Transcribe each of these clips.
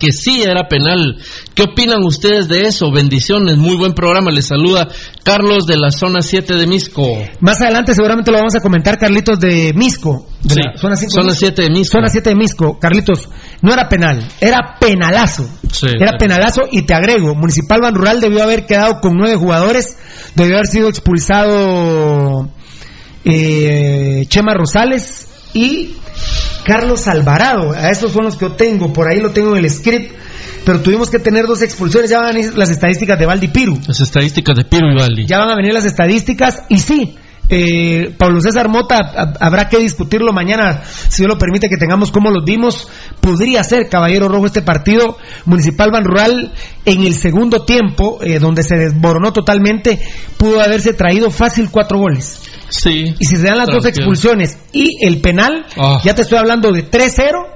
que sí era penal. ¿Qué opinan ustedes de eso? Bendiciones, muy buen programa. Les saluda Carlos de la zona 7 de Misco. Más adelante seguramente lo vamos a comentar, Carlitos, de Misco. De Sí, la zona, cinco zona de Misco. 7 de Misco. Zona 7 de Misco. Carlitos, no era penal, era penalazo. Sí, era penalazo y te agrego, Municipal Ban Rural debió haber quedado con nueve jugadores, debió haber sido expulsado eh, Chema Rosales y Carlos Alvarado. A esos son los que yo tengo, por ahí lo tengo en el script. Pero tuvimos que tener dos expulsiones, ya van a venir las estadísticas de Valdi Piru. Las estadísticas de Piro y Valdi. Ya van a venir las estadísticas y sí, eh, Pablo César Mota ha- habrá que discutirlo mañana, si Dios lo permite que tengamos como los vimos. Podría ser Caballero Rojo este partido Municipal Ban Rural en el segundo tiempo, eh, donde se desboronó totalmente, pudo haberse traído fácil cuatro goles. Sí. Y si se dan las dos expulsiones y el penal, Ah. ya te estoy hablando de 3-0.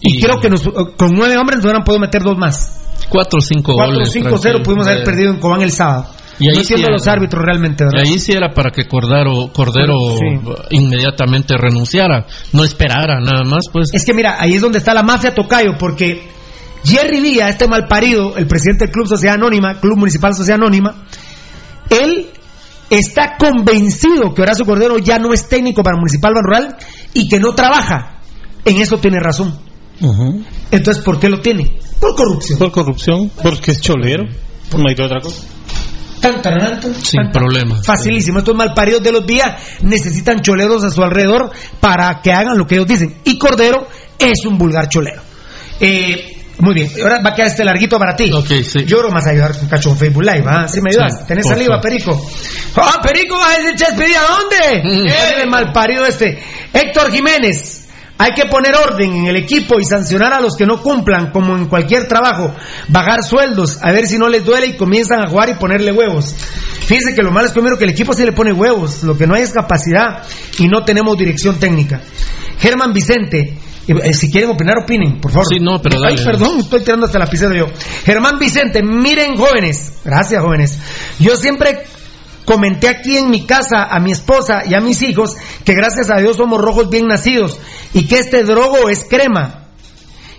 Y, Y- creo que nos- con nueve hombres nos hubieran podido meter dos más. 4 o 5 4 goles. 5-0 tranquilo. pudimos haber Eh, perdido en Cobán el sábado. Y ahí no sí entiendo era- los árbitros realmente, ¿verdad? Y ahí sí era para que Cordero, Cordero Sí. inmediatamente renunciara, no esperara nada más, pues. Es que mira, ahí es donde está la mafia Tocayo, porque Jerry Villa, este malparido, el presidente del Club Sociedad Anónima, Club Municipal Sociedad Anónima, él está convencido que Horacio Cordero ya no es técnico para Municipal Ban Rural y que no trabaja. En eso tiene razón. Entonces, ¿por qué lo tiene? Por corrupción. Por corrupción, porque es cholero. No hay de otra cosa. Tan, tan, tan, tan, Sin tan. problema. Facilísimo. Estos malparidos de los días necesitan choleros a su alrededor para que hagan lo que ellos dicen. Y Cordero es un vulgar cholero. Eh, muy bien. Ahora va a quedar este larguito para ti. Ok, sí. Yo vas a ayudar con cacho Facebook Live. ¿ah? ¿Sí me ayudas? Sí, ¿Tenés saliva. Perico? ¡Ah, Perico! ¿Vas a decir Chespi? ¿A dónde? Mm. Eh, el malparido este. Héctor Jiménez. Hay que poner orden en el equipo y sancionar a los que no cumplan, como en cualquier trabajo. Bajar sueldos, a ver si no les duele y comienzan a jugar y ponerle huevos. Fíjense que lo malo es primero que el equipo sí le pone huevos, lo que no hay es capacidad y no tenemos dirección técnica. Germán Vicente, eh, si quieren opinar, opinen, por favor. Sí, no, pero Ay, dale. perdón, estoy tirando hasta la lapicero yo. Germán Vicente, miren jóvenes, gracias jóvenes. Yo siempre comenté aquí en mi casa a mi esposa y a mis hijos que gracias a Dios somos rojos bien nacidos y que este drogo es crema.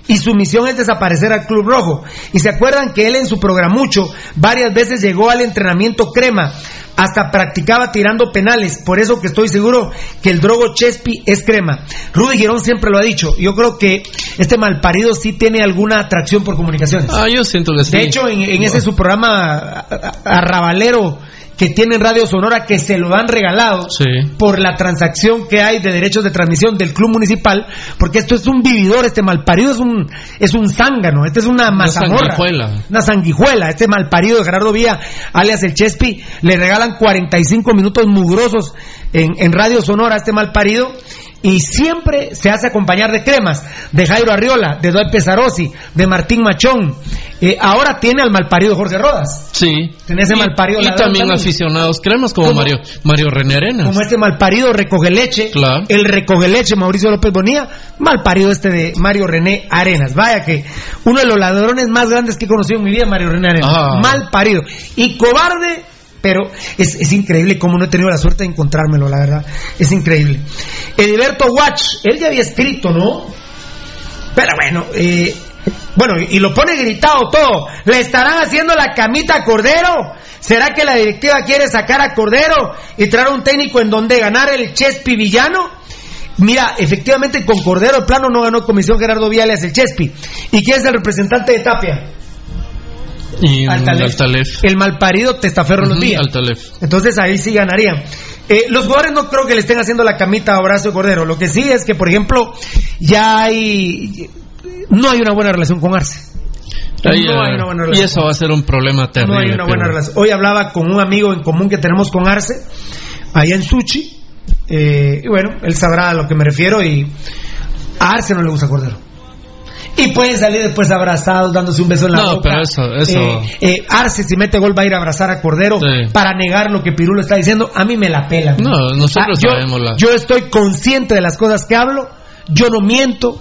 Y su misión es desaparecer al Club Rojo. Y se acuerdan que él en su programucho varias veces llegó al entrenamiento crema, hasta practicaba tirando penales. Por eso que estoy seguro que el drogo Chespi es crema. Rudy Girón siempre lo ha dicho. Yo creo que este malparido sí tiene alguna atracción por comunicaciones. Ah, yo siento que sí. De hecho, en, en ese su programa arrabalero que tiene en Radio Sonora, que se lo han regalado Sí. por la transacción que hay de derechos de transmisión del club municipal, porque esto es un vividor, este malparido es un es un zángano, este es una mazamorra, sanguijuela. una sanguijuela, este malparido de Gerardo Vía, alias el Chespi, le regalan 45 minutos mugrosos en, en Radio Sonora a este malparido y siempre se hace acompañar de cremas, de Jairo Arriola, de Doy Pesarosi, de Martín Machón. Eh, ahora tiene al malparido Jorge Rodas. Sí. Tenés ese Y- malparido Y, también también. aficionados cremas como ¿Cómo? Mario, Mario René Arenas. Como este malparido recoge leche, Claro. el recoge leche Mauricio López Bonilla, malparido este de Mario René Arenas. Vaya que uno de los ladrones más grandes que he conocido en mi vida, Mario René Arenas. Ah. Malparido. Y cobarde, pero es, es increíble cómo no he tenido la suerte de encontrármelo, la verdad. Es increíble. Ediberto Watch, él ya había escrito, ¿no? Pero bueno, eh, bueno, y lo pone gritado todo. ¿Le estarán haciendo la camita a Cordero? ¿Será que la directiva quiere sacar a Cordero y traer un técnico en donde ganar el Chespi villano? Mira, efectivamente con Cordero el plano no ganó comisión Gerardo Viales el Chespi. ¿Y quién es el representante de Tapia? Y Altalef. Altalef. El malparido Testaferro los Ujú, días. Altalef. Entonces ahí sí ganarían. Eh, los jugadores no creo que le estén haciendo la camita a Horacio Cordero. Lo que sí es que, por ejemplo, ya hay. No hay una buena relación con Arce. Ahí, no hay eh, una buena y eso va a ser un problema terrible. no hay una buena pero- relación. Hoy hablaba con un amigo en común que tenemos con Arce, allá en Suchi. eh, y bueno, él sabrá a lo que me refiero. Y a Arce no le gusta Cordero. Y pueden salir después abrazados, dándose un beso en la No, boca. pero eso- eso- Eh, eh, Arce, si mete gol, va a ir a abrazar a Cordero Sí. para negar lo que Pirulo está diciendo. A mí me la pela. No, nosotros Ah, yo, sabemos la- yo estoy consciente de las cosas que hablo. Yo no miento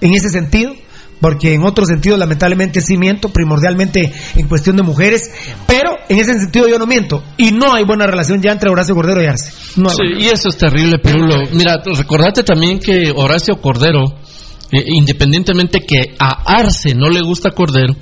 en ese sentido. Porque en otros sentidos, lamentablemente, sí miento, primordialmente en cuestión de mujeres, pero en ese sentido yo no miento. Y no hay buena relación ya entre Horacio Cordero y Arce. No Sí, y eso es terrible, Pirulo. Mira, recordate también que Horacio Cordero Eh, independientemente que a Arce no le gusta Cordero,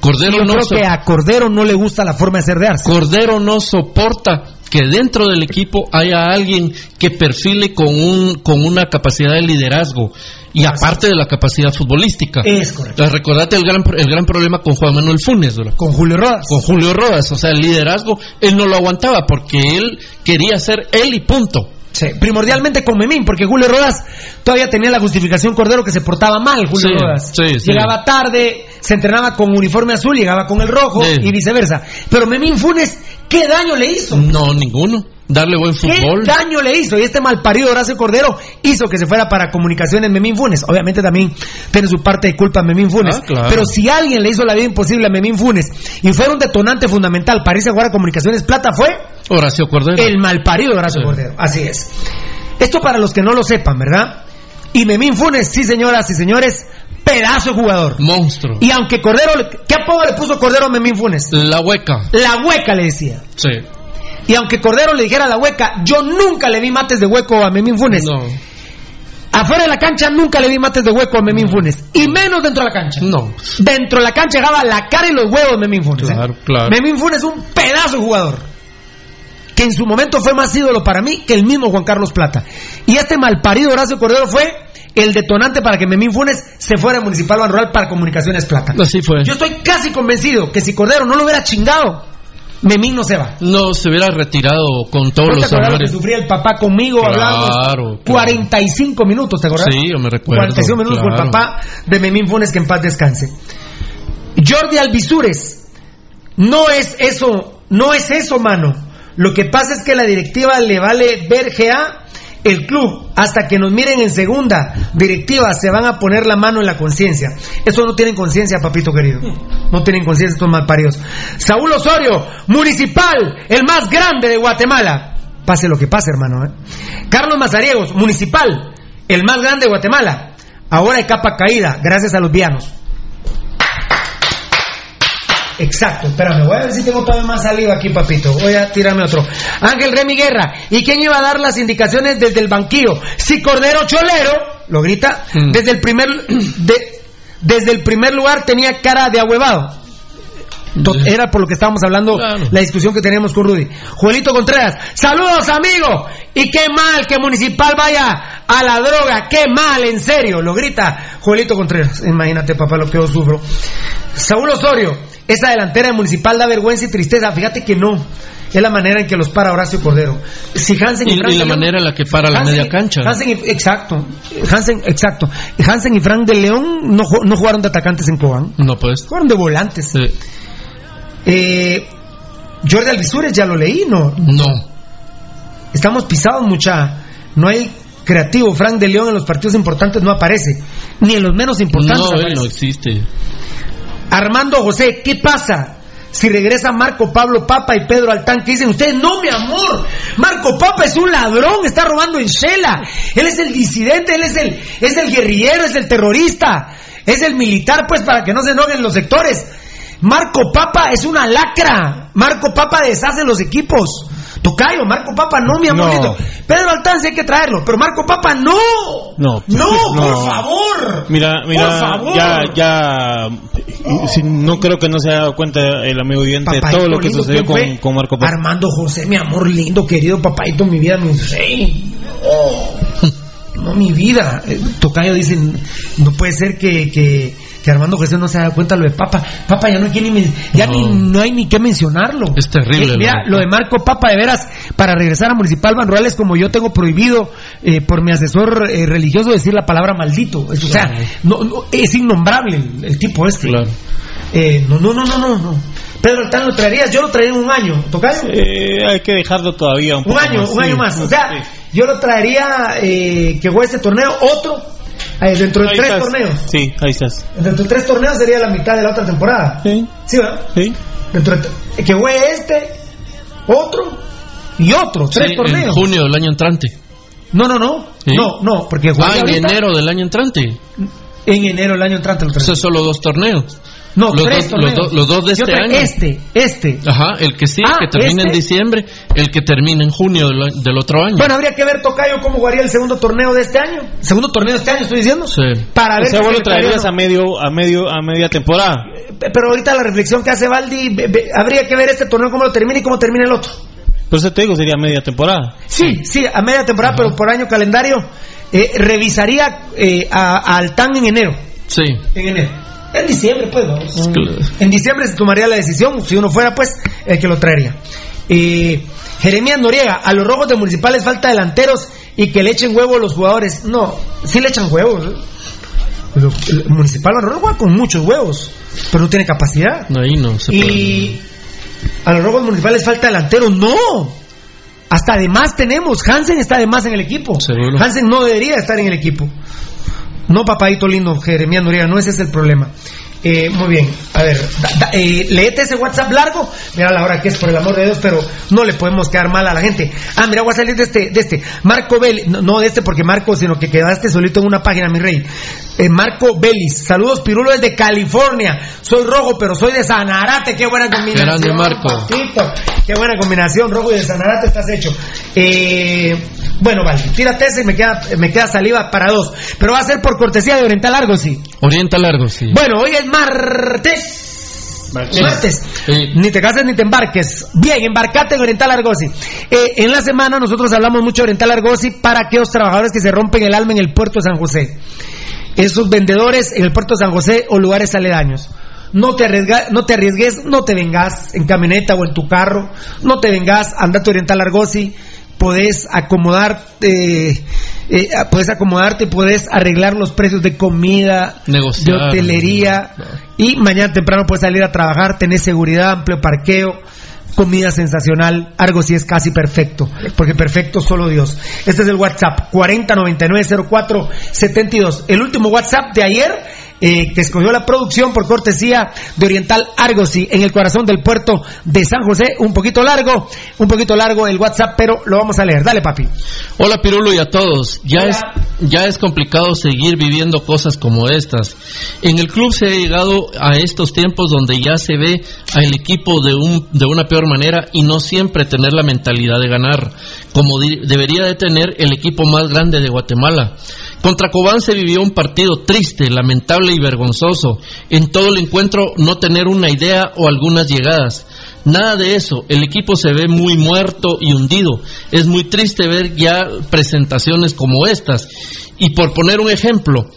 Cordero Yo no creo so- que a Cordero no le gusta la forma de ser de Arce. Cordero no soporta que dentro del equipo haya alguien que perfile con un con una capacidad de liderazgo y aparte de la capacidad futbolística. Es correcto. Recordate el gran el gran problema con Juan Manuel Funes, ¿verdad? Con Julio Rodas. con Julio Rodas, o sea, el liderazgo él no lo aguantaba porque él quería ser él y punto. Sí, primordialmente con Memín, porque Julio Rodas todavía tenía la justificación Cordero que se portaba mal, Julio Sí, Rodas. sí. Llegaba tarde, se entrenaba con uniforme azul, llegaba con el rojo y viceversa. Pero Memín Funes, ¿qué daño le hizo? No, ninguno. Darle buen ¿Qué fútbol. daño le hizo? Y este malparido Horacio Cordero hizo que se fuera para comunicaciones Memín Funes. Obviamente también tiene su parte de culpa Memín Funes. Ah, claro. Pero si alguien le hizo la vida imposible a Memín Funes y fue un detonante fundamental para irse a jugar a comunicaciones plata fue Horacio Cordero. el malparido Horacio Sí. Cordero. Así es. Esto para los que no lo sepan, ¿verdad? Y Memín Funes, sí señoras y señores, pedazo de jugador. Monstruo. Y aunque Cordero, le- ¿qué apodo le puso Cordero a Memín Funes? La hueca. La hueca le decía. Sí. Y aunque Cordero le dijera la hueca, yo nunca le vi mates de hueco a Memín Funes. No. Afuera de la cancha nunca le vi mates de hueco a Memín Funes. Y menos dentro de la cancha. No. Dentro de la cancha llegaba la cara y los huevos de Memín Funes. ¿eh? Claro, claro. Memín Funes es un pedazo de jugador. Que en su momento fue más ídolo para mí que el mismo Juan Carlos Plata. Y este malparido Horacio Cordero fue el detonante para que Memín Funes se fuera a Municipal Banrural para Comunicaciones Plata. Así fue. Yo estoy casi convencido que si Cordero no lo hubiera chingado, Memín no se va. No se hubiera retirado con todos ¿No los lo que sufría el papá conmigo? Claro, Hablábamos claro. 45 minutos, ¿te acordás? Sí, yo me recuerdo, 45 minutos con el papá de Memín Funes, que en paz descanse. Jordi Alvisures, no es eso, no es eso, mano. Lo que pasa es que la directiva le vale ver GA el club hasta que nos miren en segunda directiva se van a poner la mano en la conciencia. Eso no tienen conciencia, papito querido. No tienen conciencia estos malparidos. Saúl Osorio, municipal, el más grande de Guatemala. Pase lo que pase, hermano. ¿eh? Carlos Mazariegos, municipal, el más grande de Guatemala. Ahora de capa caída, gracias a los vianos. Exacto, espérame, voy a ver si tengo todavía más saliva aquí, papito. Voy a tirarme otro. Ángel Remy Guerra, ¿y quién iba a dar las indicaciones desde el banquillo? Si Cordero Cholero, lo grita, Mm. desde el primer de- desde el primer lugar tenía cara de ahuevado. To- Era por lo que estábamos hablando, Claro. la discusión que teníamos con Rudy. Juelito Contreras, saludos amigo. Y qué mal que Municipal vaya a la droga, qué mal, en serio, lo grita Juelito Contreras. Imagínate, papá, lo que yo sufro. Saúl Osorio, esa delantera de Municipal da vergüenza y tristeza. Fíjate que no. Es la manera en que los para Horacio Cordero. Si Hansen y, Y, Frank y la manera en la que para la media cancha. Hansen y- exacto. Hansen, exacto. Hansen y Frank de León no, no jugaron de atacantes en Cobán. No pues. Jugaron de volantes. Sí. Eh, Jordi Alvisures, ya lo leí, ¿no? No. Estamos pisados, mucha. No hay creativo. Frank de León en los partidos importantes no aparece. Ni en los menos importantes. No, él no existe. Armando José, ¿qué pasa? Si regresa Marco Pablo Papa y Pedro Altán, ¿qué dicen ustedes? No, mi amor. Marco Papa es un ladrón, está robando en Shela. Él es el disidente, él es el, es el guerrillero, es el terrorista, es el militar, pues para que no se enojen los sectores. Marco Papa es una lacra. Marco Papa deshace los equipos. Tocayo, Marco Papa no, mi amorcito. No. Pedro Altán sí hay que traerlo, pero Marco Papa no. No. no, por No. favor. Mira, Por mira, favor. ya, ya, y- si- no creo que no se haya dado cuenta el amigo oyente de todo lo que lindo, sucedió ¿quién con, con Marco Paz. Armando José, mi amor lindo, querido papaito, mi vida, mi sí. Oh, no, mi vida. Eh, Tocayo dice, no puede ser que, que, que Armando José no se dado cuenta lo de Papa. Papa ya no hay, que ni, men- ya No. ni, no hay ni que mencionarlo. Es terrible, Eh, mira, lo de- lo de Marco Papa, de veras, para regresar a Municipal Banruales, como yo tengo prohibido eh, por mi asesor eh, religioso decir la palabra maldito. Es- o sea, no, no, es innombrable el, el tipo este. Claro. Eh, no, no, no, no, no, no. Pedro Altán lo traerías, yo lo traería en un año, ¿tocayo? Eh, hay que dejarlo todavía un un poco año, más, un sí. año más. O sea, Sí. yo lo traería eh, que juegue este torneo, otro, eh, dentro de Ahí tres estás. torneos. Sí, ahí estás. Dentro de tres torneos sería la mitad de la otra temporada. Sí, Sí, ¿verdad? sí. Dentro de- que juegue este, otro y otro, tres Sí, en torneos. junio del año entrante. No, no, no. ¿Sí? No, no, porque Ah, juega en ahorita, enero del año entrante. en enero del año entrante Eso es solo dos torneos. No, los, tres dos, los, torneos. dos- los dos de este te- año. Este, este. Ajá, el que sí, Ah, que termina en este. diciembre, el que termina en junio del, del otro año. Bueno, habría que ver, Tocayo, cómo jugaría el segundo torneo de este año. Segundo torneo de este año, estoy diciendo. Sí. Para O ver sea, si vos se lo traerías a medio, a medio, a media temporada. o no. Pero ahorita la reflexión que hace Valdi, habría que ver este torneo cómo lo termina y cómo termina el otro. Por eso te digo, sería media temporada. Sí, sí, a media temporada, pero por año calendario. eh, revisaría eh, a, a Altán en enero. Sí. En enero. En diciembre, pues, vamos. Claro. En diciembre se tomaría la decisión, si uno fuera, pues, el que lo traería. Eh, Jeremías Noriega, a los rojos de municipales falta delanteros y que le echen huevo a los jugadores. No, sí le echan huevos. ¿eh? Pero el municipal los rojos juega con muchos huevos, pero no tiene capacidad. Ahí no se puede. Y a los rojos municipales falta delantero. No. Hasta de más tenemos. Hansen está de más en el equipo. Seguro. Hansen no debería estar en el equipo. No, papadito lindo, Jeremías Noriega, no ese es el problema. Eh, muy bien, a ver, da- da- eh, leete ese WhatsApp largo. Mira la hora que es, por el amor de Dios, pero no le podemos quedar mal a la gente. Ah, mira, voy a salir de este, de este. Marco Vélez, no, no de este porque Marco, sino que quedaste solito en una página, mi rey. Eh, Marco Vélez, saludos Pirulo desde California. Soy rojo, pero soy de Sanarate. Qué buena combinación. Grande, Marco. Qué buena combinación, rojo y de Sanarate estás hecho. Eh, bueno, vale, tírate ese y me queda, me queda saliva para dos. Pero va a ser por cortesía de Oriental Argo, sí. Orienta largo, sí. Bueno, hoy es martes. Martes. Martes. Sí. Ni te cases ni te embarques. Bien, embarcate en Oriental Argosi. Eh, en la semana nosotros hablamos mucho de Oriental Argosi para aquellos trabajadores que se rompen el alma en el puerto de San José. Esos vendedores en el puerto de San José o lugares aledaños. No te, arriesga- no te arriesgues, no te vengas en camioneta o en tu carro. No te vengas, andate a Oriental Argosi. Podés acomodarte, eh, puedes acomodarte, puedes arreglar los precios de comida, Negociar. de hotelería. Y mañana temprano puedes salir a trabajar, tenés seguridad, amplio parqueo, comida sensacional. Algo sí es casi perfecto, porque perfecto solo Dios. Este es el WhatsApp, 40990472. El último WhatsApp de ayer. Eh, que escogió la producción por cortesía de Oriental Argosy en el corazón del puerto de San José, un poquito largo, un poquito largo el WhatsApp, pero lo vamos a leer. Dale, papi. Hola Pirulo y a todos. Ya Hola. es, ya es complicado seguir viviendo cosas como estas. En el club se ha llegado a estos tiempos donde ya se ve al equipo de, un, de una peor manera y no siempre tener la mentalidad de ganar, como di- debería de tener el equipo más grande de Guatemala. Contra Cobán se vivió un partido triste, lamentable y vergonzoso. En todo el encuentro no tener una idea o algunas llegadas. Nada de eso, el equipo se ve muy muerto y hundido. Es muy triste ver ya presentaciones como estas. Y por poner un ejemplo,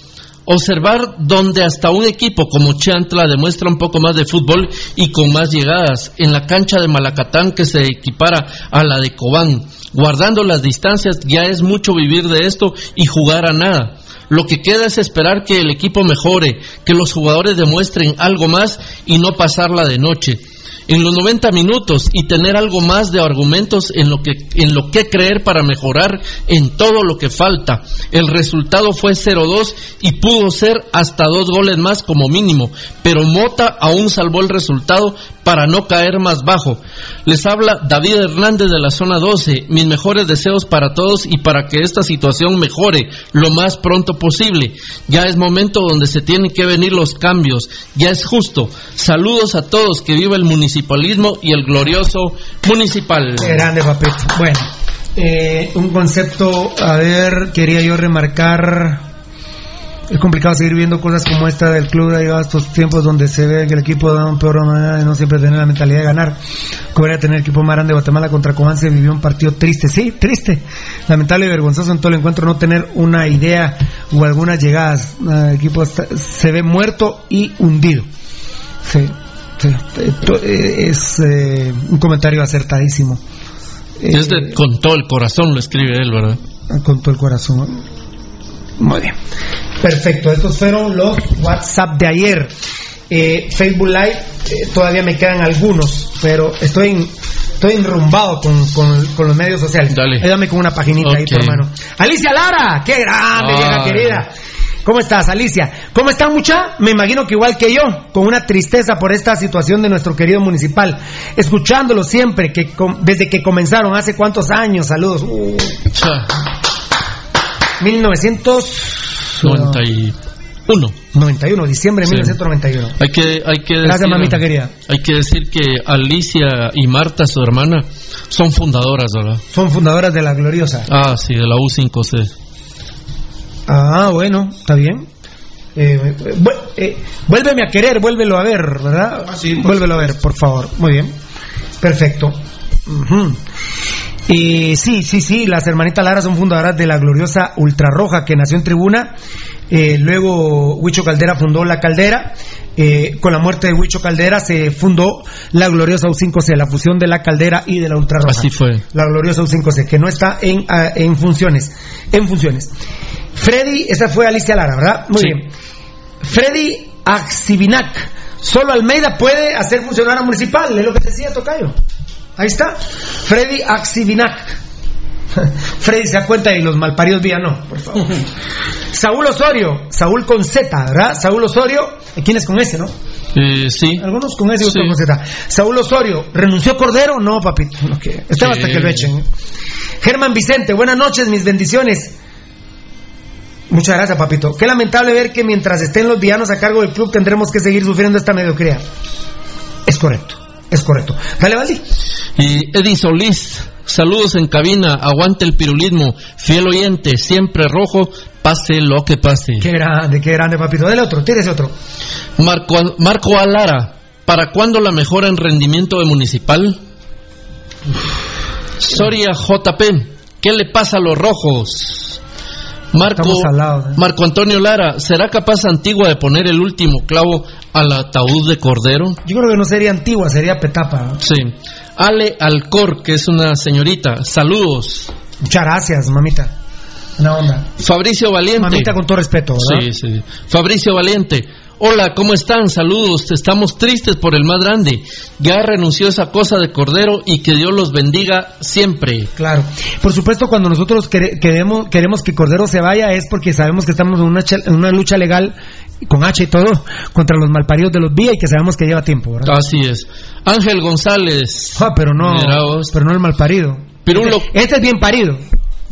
observar donde hasta un equipo como Chantla demuestra un poco más de fútbol y con más llegadas, en la cancha de Malacatán que se equipara a la de Cobán. Guardando las distancias ya es mucho vivir de esto y jugar a nada. Lo que queda es esperar que el equipo mejore, que los jugadores demuestren algo más y no pasarla de noche en los 90 minutos y tener algo más de argumentos en lo que en lo que creer para mejorar en todo lo que falta. El resultado fue 0-2 y pudo ser hasta dos goles más como mínimo, pero Mota aún salvó el resultado para no caer más bajo. Les habla David Hernández de la zona 12. Mis mejores deseos para todos y para que esta situación mejore lo más pronto posible. Ya es momento donde se tienen que venir los cambios. Ya es justo. Saludos a todos. Que viva el municipalismo y el glorioso municipal. Grande, papito. Bueno, eh, un concepto, a ver, quería yo remarcar. Es complicado seguir viendo cosas como esta del club. Llegado a estos tiempos donde se ve que el equipo da un peor manera de no siempre tener la mentalidad de ganar. Como tener el equipo grande de Guatemala contra Cobán se vivió un partido triste. Sí, triste. Lamentable y vergonzoso en todo el encuentro no tener una idea o algunas llegadas. El equipo se ve muerto y hundido. Sí. Eh, eh, Es eh, un comentario acertadísimo. Eh, Es de- con todo el corazón lo escribe él, ¿verdad? con todo el corazón. Muy bien. Perfecto. Estos fueron los WhatsApp de ayer. Eh, Facebook Live, eh, todavía me quedan algunos, pero estoy en- estoy enrumbado con, con- con los medios sociales. Dale. Ayúdame con una paginita ahí, tu hermano. Alicia Lara, qué grande, Ah. vieja querida. ¿Cómo estás, Alicia? ¿Cómo están, mucha? Me imagino que igual que yo, con una tristeza por esta situación de nuestro querido municipal. Escuchándolo siempre, que com- desde que comenzaron, hace cuántos años, saludos. Uh, Cha, 1991. 91. 91, diciembre de Sí. 1991. Hay que, hay que Gracias, decir, mamita querida. Hay que decir que Alicia y Marta, su hermana, son fundadoras, ¿verdad? Son fundadoras de la gloriosa. Ah, sí, de la U5C. Ah, bueno, está bien. Eh, vu- eh, vuélveme a querer, vuélvelo a ver, ¿verdad? vuélvelo a ver, por favor. Muy bien. Perfecto. Ujú. Eh, sí, sí, sí, las hermanitas Lara son fundadoras de la gloriosa Ultrarroja que nació en Tribuna. Eh, luego Huicho Caldera fundó La Caldera. Eh, con la muerte de Huicho Caldera se fundó la gloriosa U5C, la fusión de la Caldera y de la Ultrarroja. Así fue. La gloriosa U5C, que no está en, ah, en funciones. En funciones. Freddy, esa fue Alicia Lara, ¿verdad? Muy Sí. bien. Freddy Axivinac. Solo Almeida puede hacer funcionar a municipal, es lo que decía Tocayo. Ahí está. Freddy Axivinac. Freddy se da cuenta y los malparidos vía no, por favor. Saúl Osorio, Saúl con Z, ¿verdad? Saúl Osorio, ¿quién es con S, no? Eh, sí. Algunos con S y otros Sí. con Z. Saúl Osorio, ¿renunció Cordero? No, papito. No, que... Sí. hasta que lo echen. ¿eh? Germán Vicente, buenas noches, mis bendiciones. Muchas gracias, papito. Qué lamentable ver que mientras estén los villanos a cargo del club tendremos que seguir sufriendo esta mediocridad. Es correcto, es correcto. Dale, Valdi. Y Eddie Solís, saludos en cabina, aguante el pirulismo, fiel oyente, siempre rojo, pase lo que pase. Qué grande, qué grande, papito. Dale otro, tírese otro. Marco, Marco Alara, ¿para cuándo la mejora en rendimiento de municipal? Soria JP, ¿qué le pasa a los rojos? Marco, lado, ¿eh? Marco Antonio Lara, ¿será capaz Antigua de poner el último clavo al ataúd de Cordero? Yo creo que no sería antigua, sería petapa. ¿no? Sí. Ale Alcor, que es una señorita, saludos. Muchas gracias, mamita. Una onda. Fabricio Valiente. Mamita con todo respeto, ¿verdad? Sí, sí. Fabricio Valiente. Hola, ¿cómo están? Saludos. Estamos tristes por el más grande. Ya renunció esa cosa de Cordero y que Dios los bendiga siempre. Claro. Por supuesto, cuando nosotros quere- queremos, queremos que Cordero se vaya es porque sabemos que estamos en una, en una lucha legal, con H y todo, contra los malparidos de los vía y que sabemos que lleva tiempo, ¿verdad? Así es. Ángel González. Ah, pero no, pero no el malparido. Pirulo, Este es bien parido.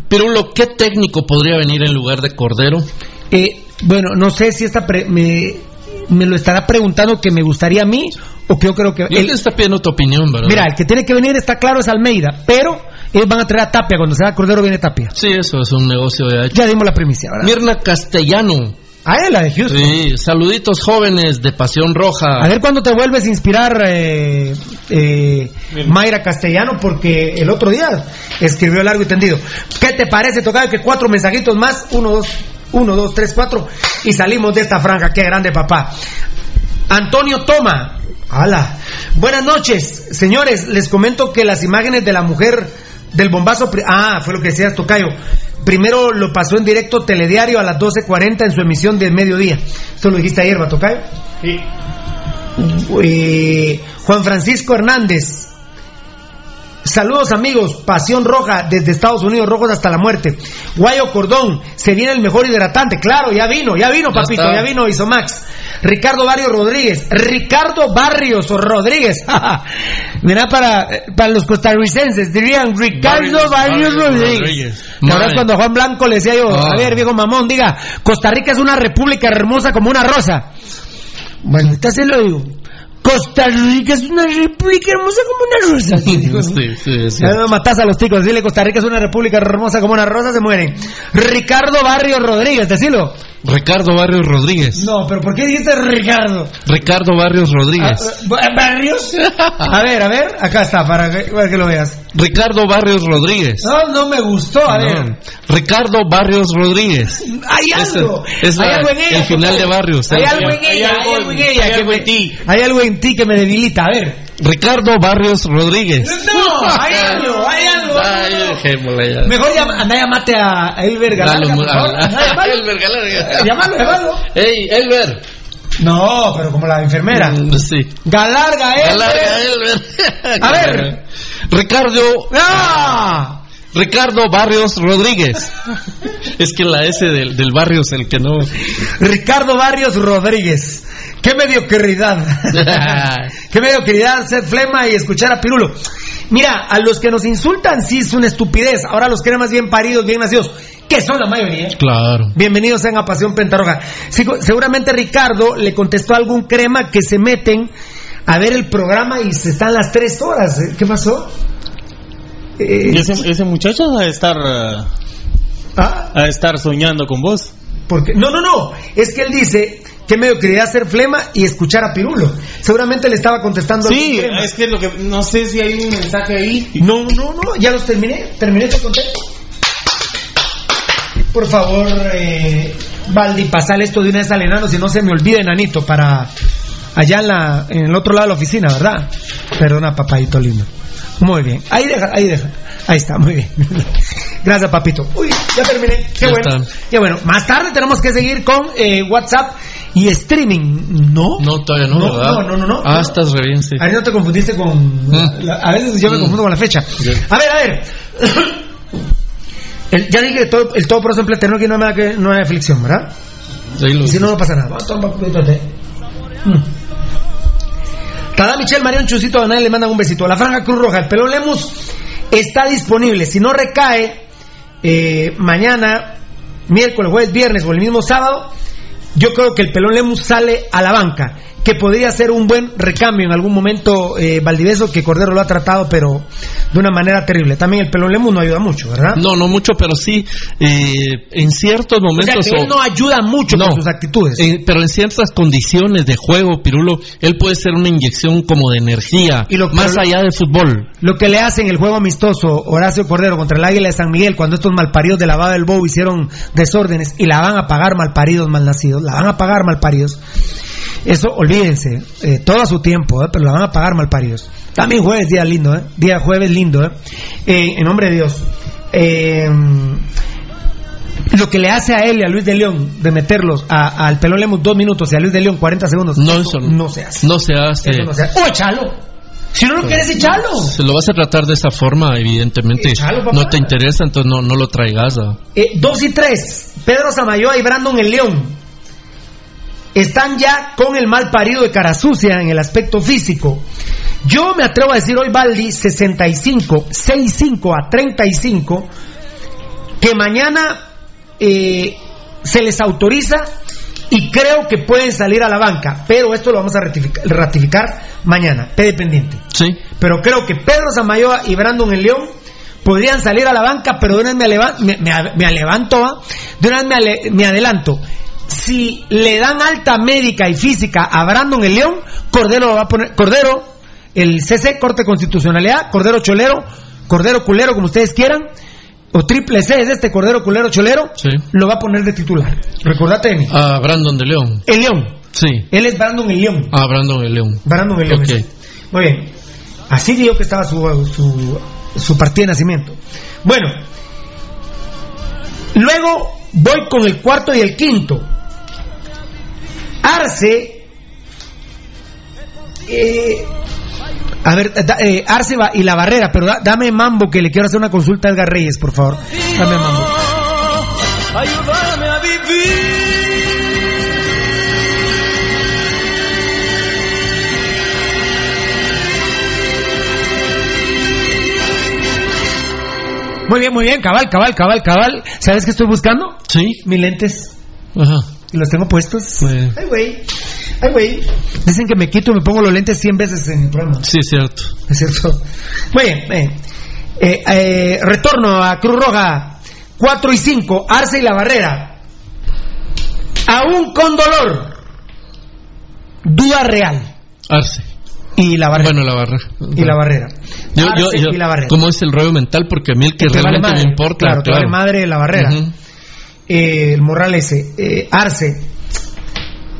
Pirulo, ¿qué técnico podría venir en lugar de Cordero? Eh, bueno, no sé si esta pre- me, me lo estará preguntando que me gustaría a mí o que yo creo que... Yo te está pidiendo tu opinión, ¿verdad? mira, el que tiene que venir está claro es Almeida, pero ellos van a traer a Tapia. Cuando sea Cordero viene Tapia. Sí, eso es un negocio de hecho. Ya dimos la primicia, ¿verdad? Mirna Castellano. A él, la de Houston. Sí, saluditos jóvenes de Pasión Roja. A ver cuándo te vuelves a inspirar eh, eh, Mayra Castellano, porque el otro día escribió largo y tendido. ¿Qué te parece, tocar que cuatro mensajitos más? Uno, dos, uno, dos, tres, cuatro, y salimos de esta franja. Qué grande, papá. Antonio Toma. ¡Hala! Buenas noches, señores. Les comento que las imágenes de la mujer del bombazo. Ah, fue lo que decías, Tocayo. Primero lo pasó en directo Telediario a las 12.40 en su emisión de mediodía. Esto lo dijiste ayer, ¿va, Tocayo? Eh, Juan Francisco Hernández. Saludos amigos, Pasión Roja desde Estados Unidos, rojos hasta la muerte. Guayo Cordón, se viene el mejor hidratante, claro, ya vino, ya vino Ya papito, está. ya vino Isomax. Ricardo Barrios Rodríguez, Ricardo Barrios Rodríguez. Mira para, para los costarricenses, dirían Ricardo Barrios, Barrios Rodríguez. Rodríguez. ¿Te acuerdas Mae. cuando Juan Blanco le decía yo, Ah. a ver viejo mamón, diga, Costa Rica es una república hermosa como una rosa? Bueno, ahorita se lo digo. Costa Rica es una república hermosa como una rosa. Sí, sí, sí. No matas a los ticos, dile Costa Rica es una república hermosa como una rosa, se mueren. Ricardo Barrio Rodríguez, decilo. Ricardo Barrios Rodríguez. No, pero ¿por qué dijiste Ricardo? Ricardo Barrios Rodríguez. Ah, ¿Barrios? A ver, a ver, acá está, para que, para que lo veas. Ricardo Barrios Rodríguez. No, no me gustó, a No. ver. Ricardo Barrios Rodríguez. Hay algo. es hay la- algo en ella. el final de Barrios. Hay algo en ella, hay algo en ella. hay algo en ti. Hay algo en ti que me debilita. A ver. Ricardo Barrios Rodríguez. No, hay algo, hay algo. Ay, dejémosla ya. Mejor llama, anda, llamate a a Elber Galarga, a-. Elber Galarga. Llámalo, llámalo. Ey, Elber. No, pero como la enfermera. Mm, Sí. Galarga, Elber. Galarga, Elber. A ver. Ricardo, ¡Ah! Ricardo Barrios Rodríguez. Es que la S del, del barrio es el que no. Ricardo Barrios Rodríguez. Qué mediocridad. Qué mediocridad ser flema y escuchar a Pirulo. Mira, a los que nos insultan sí es una estupidez. Ahora los cremas bien paridos, bien nacidos. que son la mayoría. Claro. Bienvenidos sean a Pasión Pentarroja. seguramente Ricardo le contestó a algún crema que se meten a ver el programa y se están las tres horas. ¿Qué pasó? Eh, ese, muchacho va a estar ¿Ah? a estar soñando con vos. Porque no, no, no. Es que él dice que medio quería hacer flema y escuchar a Pirulo. Seguramente le estaba contestando. Sí, es que lo que no sé si hay un mensaje ahí. No, no, no. Ya los terminé. Terminé te conté. Por favor, eh, Valdi, pasale esto de una vez al enano, si no se me olvida, enanito, para allá en, la, en el otro lado de la oficina, ¿verdad? Perdona, papadito lindo. Muy bien. Ahí deja, ahí deja. Ahí está, muy bien. Gracias, papito. Uy, ya terminé. Qué bueno. Ya bueno. Más tarde tenemos que seguir con eh, WhatsApp y streaming. ¿No? No, todavía no, ¿verdad? No, no, no. no ah, estás re bien, sí. A no te confundiste con. Mm. a veces yo me mm. confundo con la fecha. A ver, a ver. ya dije que todo, el todo por eso en que no me da que no hay aflicción, ¿verdad? Y si no, no pasa nada. Cada Michelle Marión Chusito nadie le mandan un besito. La Franja Cruz Roja, el pelón Lemus está disponible. Si no recae eh, mañana, miércoles, jueves, viernes o el mismo sábado, yo creo que el pelón Lemus sale a la banca que podría ser un buen recambio en algún momento eh, Valdivieso, que Cordero lo ha tratado, pero de una manera terrible. También el Pelón Lemus no ayuda mucho, ¿verdad? No, no mucho, pero sí eh, en ciertos momentos. O sea, él no ayuda mucho con sus actitudes. Eh, pero en ciertas condiciones de juego, Pirulo, él puede ser una inyección como de energía, y lo, más allá de fútbol. Lo que le hace en el juego amistoso Horacio Cordero contra el Águila de San Miguel, cuando estos malparidos de la Baba del Bow hicieron desórdenes y la van a pagar malparidos, malnacidos, la van a pagar malparidos eso, olvídense, eh, todo a su tiempo, eh, pero la van a pagar mal paridos. También jueves, día lindo, ¿eh? Día jueves lindo, ¿eh? en nombre de Dios. lo que le hace a él y a Luis de León de meterlos al pelón Lemos dos minutos y a Luis de León 40 segundos, no, eso no, se hace. No se hace. ¡O echalo! Si no lo pues, quieres, echalo. Se lo vas a tratar de esa forma, evidentemente. no te interesa, entonces no, no lo traigas. dos y tres. Pedro Samayoa y Brandon el León están ya con el mal parido de cara sucia en el aspecto físico. Yo me atrevo a decir hoy, Baldi, 65, 65 a 35, que mañana eh, se les autoriza y creo que pueden salir a la banca, pero esto lo vamos a ratificar, mañana, P dependiente. Sí. Pero creo que Pedro Samayoa y Brandon el León podrían salir a la banca, pero de una vez me, me, levanto, de una vez me adelanto si le dan alta médica y física a Brandon el León, Cordero va a poner, Cordero, el CC, Corte Constitucionalidad, Cordero Cholero, Cordero Culero, como ustedes quieran, o triple C es este Cordero Culero Cholero, lo va a poner de titular. Recordate, A Brandon de León. El León. Sí. Él es Brandon el León. Ah, Brandon el León. Brandon el León. Muy bien. Así dijo que estaba su, su, su partida de nacimiento. Bueno. Luego voy con el cuarto y el quinto. Arce, eh, a ver, eh, Arce va y la barrera, pero dame mambo que le quiero hacer una consulta a Edgar Reyes, por favor. Dame mambo. Ayúdame a vivir. Muy bien, muy bien, cabal, cabal, cabal, cabal. ¿Sabes qué estoy buscando? Sí. Mis lentes. Ajá y los tengo puestos. Ay, güey. Ay, güey. Dicen que me quito y me pongo los lentes 100 veces en el programa. Sí, es cierto. Es cierto. Muy bien. Eh, eh, retorno a Cruz Roja. 4 y 5. Arce y la barrera. Aún con dolor. Duda real. Arce. Y la barrera. Bueno, la barrera. Y la barrera. Yo, yo, y la barrera. ¿Cómo es el rollo mental? Porque a mí el que, realmente me importa. Claro, claro. madre la barrera eh, el Morales eh, Arce.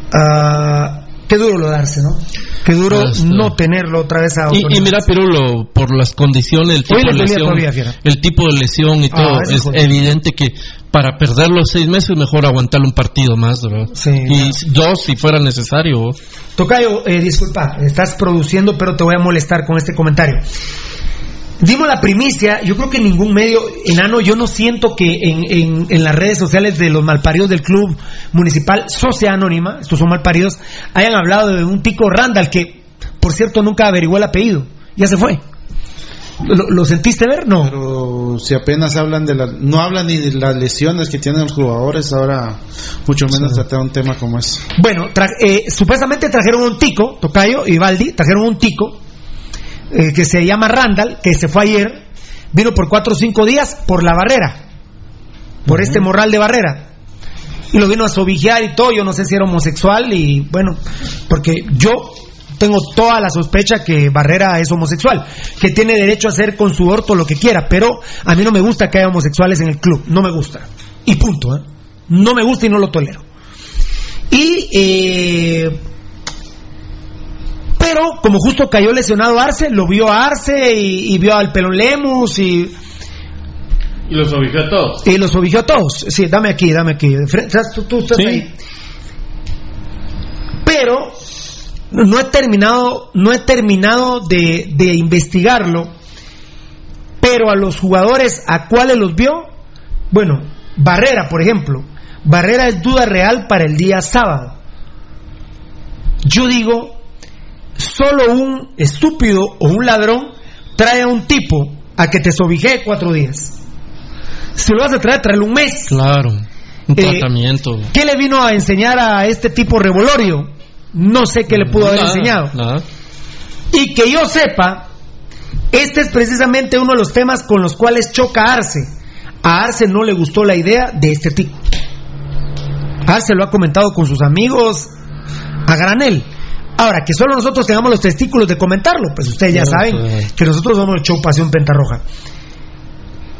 Uh, qué duro lo de Arce, ¿no? Qué duro ah, no tenerlo otra vez a y, y, mira, Pirulo, por las condiciones, el tipo, de lesión, el tipo de lesión y ah, todo, es evidente que para perder los seis meses mejor aguantar un partido más, ¿verdad? Sí, y dos si fuera necesario. Tocayo, eh, disculpa, estás produciendo, pero te voy a molestar con este comentario. Dimos la primicia, yo creo que ningún medio, enano, yo no siento que en, en, las redes sociales de los malparidos del club municipal, Sociedad Anónima, estos son malparidos, hayan hablado de un tico Randall que, por cierto, nunca averiguó el apellido, ya se fue. ¿Lo, sentiste ver? No. Pero si apenas hablan de las... No hablan ni de las lesiones que tienen los jugadores, ahora mucho menos tratar un tema como ese. Bueno, eh, supuestamente trajeron un tico, Tocayo y Valdi, trajeron un tico eh, que se llama Randall, que se fue ayer, vino por cuatro o cinco días por la barrera, por este morral de barrera. Y lo vino a sobijear y todo, yo no sé si era homosexual y bueno, porque yo tengo toda la sospecha que Barrera es homosexual, que tiene derecho a hacer con su orto lo que quiera, pero a mí no me gusta que haya homosexuales en el club, no me gusta. Y punto, ¿eh? no me gusta y no lo tolero. Y eh, pero como justo cayó lesionado Arce, lo vio a Arce y, vio al Pelón Lemus y y los obligó a todos. Y los obligó a todos. Sí, dame aquí, dame aquí. Tú, estás ahí. Pero no he terminado, no he terminado de, de investigarlo, pero a los jugadores a cuáles los vio, bueno, Barrera, por ejemplo, Barrera es duda real para el día sábado. Yo digo, solo un estúpido o un ladrón trae a un tipo a que te sobije cuatro días. Si lo vas a traer, tráelo un mes. Claro, un eh, tratamiento. ¿Qué le vino a enseñar a este tipo revolorio? No sé qué le pudo haber enseñado. Y que yo sepa, este es precisamente uno de los temas con los cuales choca Arce. A Arce no le gustó la idea de este tipo. Arce lo ha comentado con sus amigos a granel. Ahora, que solo nosotros tengamos los testículos de comentarlo, pues ustedes ya saben que nosotros somos el show Pasión Pentarroja.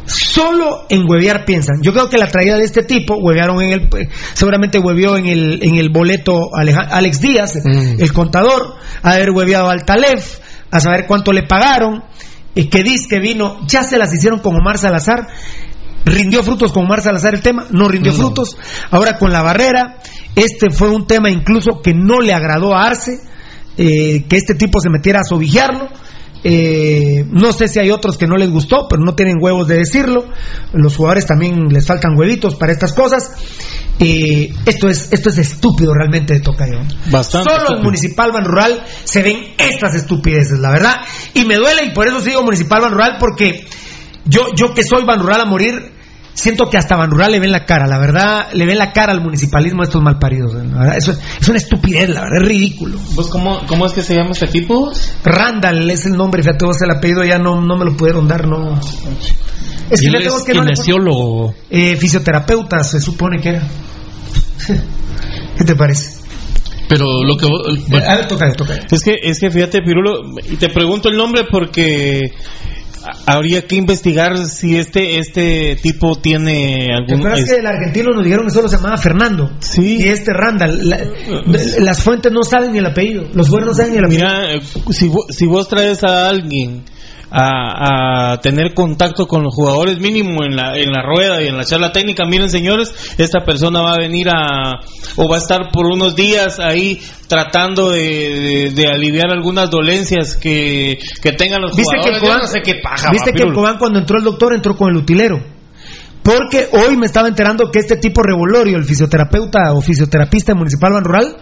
Solo en huevear piensan. Yo creo que la traída de este tipo, huevearon en el, seguramente hueveó en el, en el boleto Alex Díaz, mm. el contador, a haber hueveado al Talef, a saber cuánto le pagaron, y que dice que vino, ya se las hicieron con Omar Salazar, rindió frutos con Omar Salazar el tema, no rindió frutos, ahora con la barrera, este fue un tema incluso que no le agradó a Arce, eh, que este tipo se metiera a sobijarlo, eh, no sé si hay otros que no les gustó, pero no tienen huevos de decirlo. Los jugadores también les faltan huevitos para estas cosas. Eh, esto es esto es estúpido realmente de Tocayo. Solo en Municipal Ban Rural se ven estas estupideces, la verdad. Y me duele y por eso sigo Municipal Ban Rural porque yo, yo que soy Ban Rural a morir, siento que hasta Ban Rural le ven la cara, la verdad, le ven la cara al municipalismo a estos malparidos. eso es, una estupidez, la verdad, es ridículo. cómo, cómo es que se llama este equipo? Randall es el nombre, fíjate vos el apellido ya no, no me lo pudieron dar, no. Es que es kinesiólogo. Eh, fisioterapeuta, se supone que era. ¿Qué te parece? Pero lo que. A ver, toca, toca. Es que, es que fíjate, Pirulo, te pregunto el nombre porque habría que investigar si este este tipo tiene algún. ¿Te que el argentino nos dijeron que solo se llamaba Fernando? Sí. Y este Randall. las fuentes no saben ni el apellido. Los buenos no saben ni el apellido. Mira, si, si vos traes a alguien a, tener contacto con los jugadores mínimo en la, en la rueda y en la charla técnica. Miren, señores, esta persona va a venir a o va a estar por unos días ahí tratando de, de, aliviar algunas dolencias que, que tengan los ¿Viste jugadores. Que no sé qué paja. ¿Viste que Cobán cuando entró el doctor entró con el utilero? Porque hoy me estaba enterando que este tipo Revolorio, el fisioterapeuta o fisioterapista municipal Ban Rural,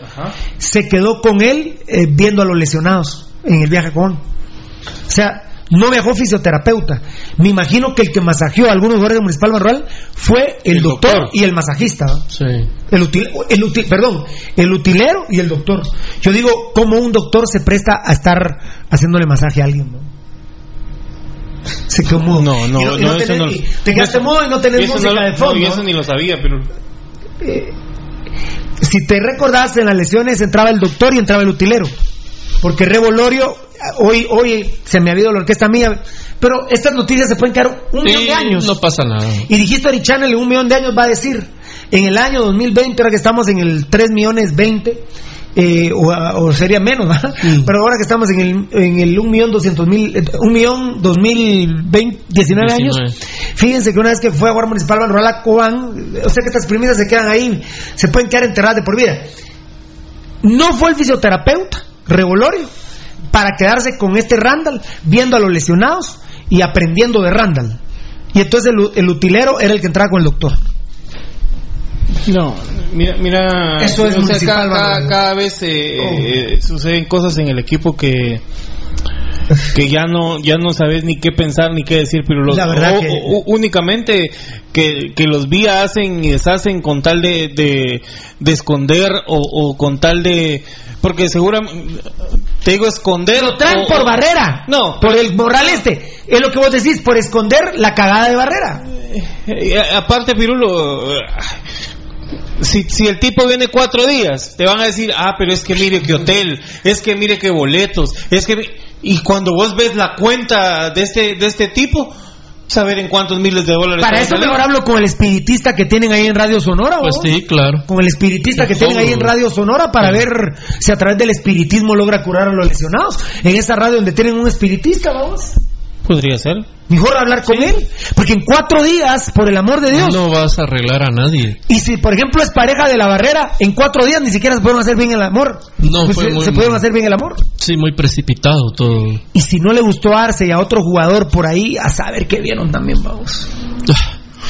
se quedó con él eh, viendo a los lesionados en el viaje con. O sea, no viajó fisioterapeuta. Me imagino que el que masajeó a algunos jugadores del Municipal Rural fue el, doctor, y el masajista. Sí. El, util, el perdón, el utilero y el doctor. Yo digo, ¿cómo un doctor se presta a estar haciéndole masaje a alguien? Se quedó mudo. No, no, no, no, Te quedaste mudo y no tenés música de fondo. No, eso ni lo sabía, pero. Eh, si te recordás, en las lesiones entraba el doctor y entraba el utilero. Porque Revolorio hoy, hoy se me ha habido la orquesta mía, pero estas noticias se pueden quedar un millón de años. No pasa nada. Y dijiste Ari Channel en un millón de años va a decir, en el año 2020, ahora que estamos en el 3 millones 20, eh, o, sería menos, pero ahora que estamos en el, en el 1 millón 200 mil, 1 millón 2020, 19 años, fíjense que una vez que fue a Guardia Municipal Van Cobán, o sea que estas primicias se quedan ahí, se pueden quedar enterradas de por vida. No fue el fisioterapeuta, Revolorio para quedarse con este Randall, viendo a los lesionados y aprendiendo de Randall. Y entonces el, utilero era el que entraba con el doctor. No, mira, mira Eso es cada, vez eh, oh. eh, suceden cosas en el equipo que que ya no ya no sabes ni qué pensar ni qué decir, pero los, La verdad o- que- o- únicamente que, que los vía hacen y deshacen con tal de, de, de esconder o, o con tal de porque seguramente te digo esconder Lo traen o- por o- barrera. No. Por el morral este. Es lo que vos decís, por esconder la cagada de barrera. Eh, aparte, Pirulo, eh, si, si el tipo viene cuatro días, te van a decir, ah, pero es que mire qué hotel, es que mire qué boletos, es que... mi-". Y cuando vos ves la cuenta de este, de este tipo, saber en cuántos miles de dólares... Para eso mejor hablo con el espiritista que tienen ahí en Radio Sonora. Pues ¿o? sí, claro. Con el espiritista que tienen ahí en Radio Sonora para ver si a través del espiritismo logra curar a los lesionados. En esa radio donde tienen un espiritista, vamos. Podría ser. Mejor hablar con él. Porque en cuatro días, por el amor de Dios. No vas a arreglar a nadie. Y si, por ejemplo, es pareja de la barrera, en cuatro días ni siquiera se pueden hacer bien el amor. No, Pues fue se, muy- se pueden hacer bien el amor. Sí, muy precipitado todo. Y si no le gustó a Arce y a otro jugador por ahí, a saber qué vieron también, vamos.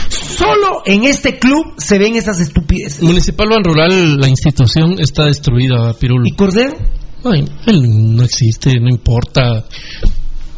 Solo en este club se ven esas estupideces. Municipal Ban Rural, la institución está destruida, Pirulo. ¿Y Cordero? Ay, él no existe, no importa.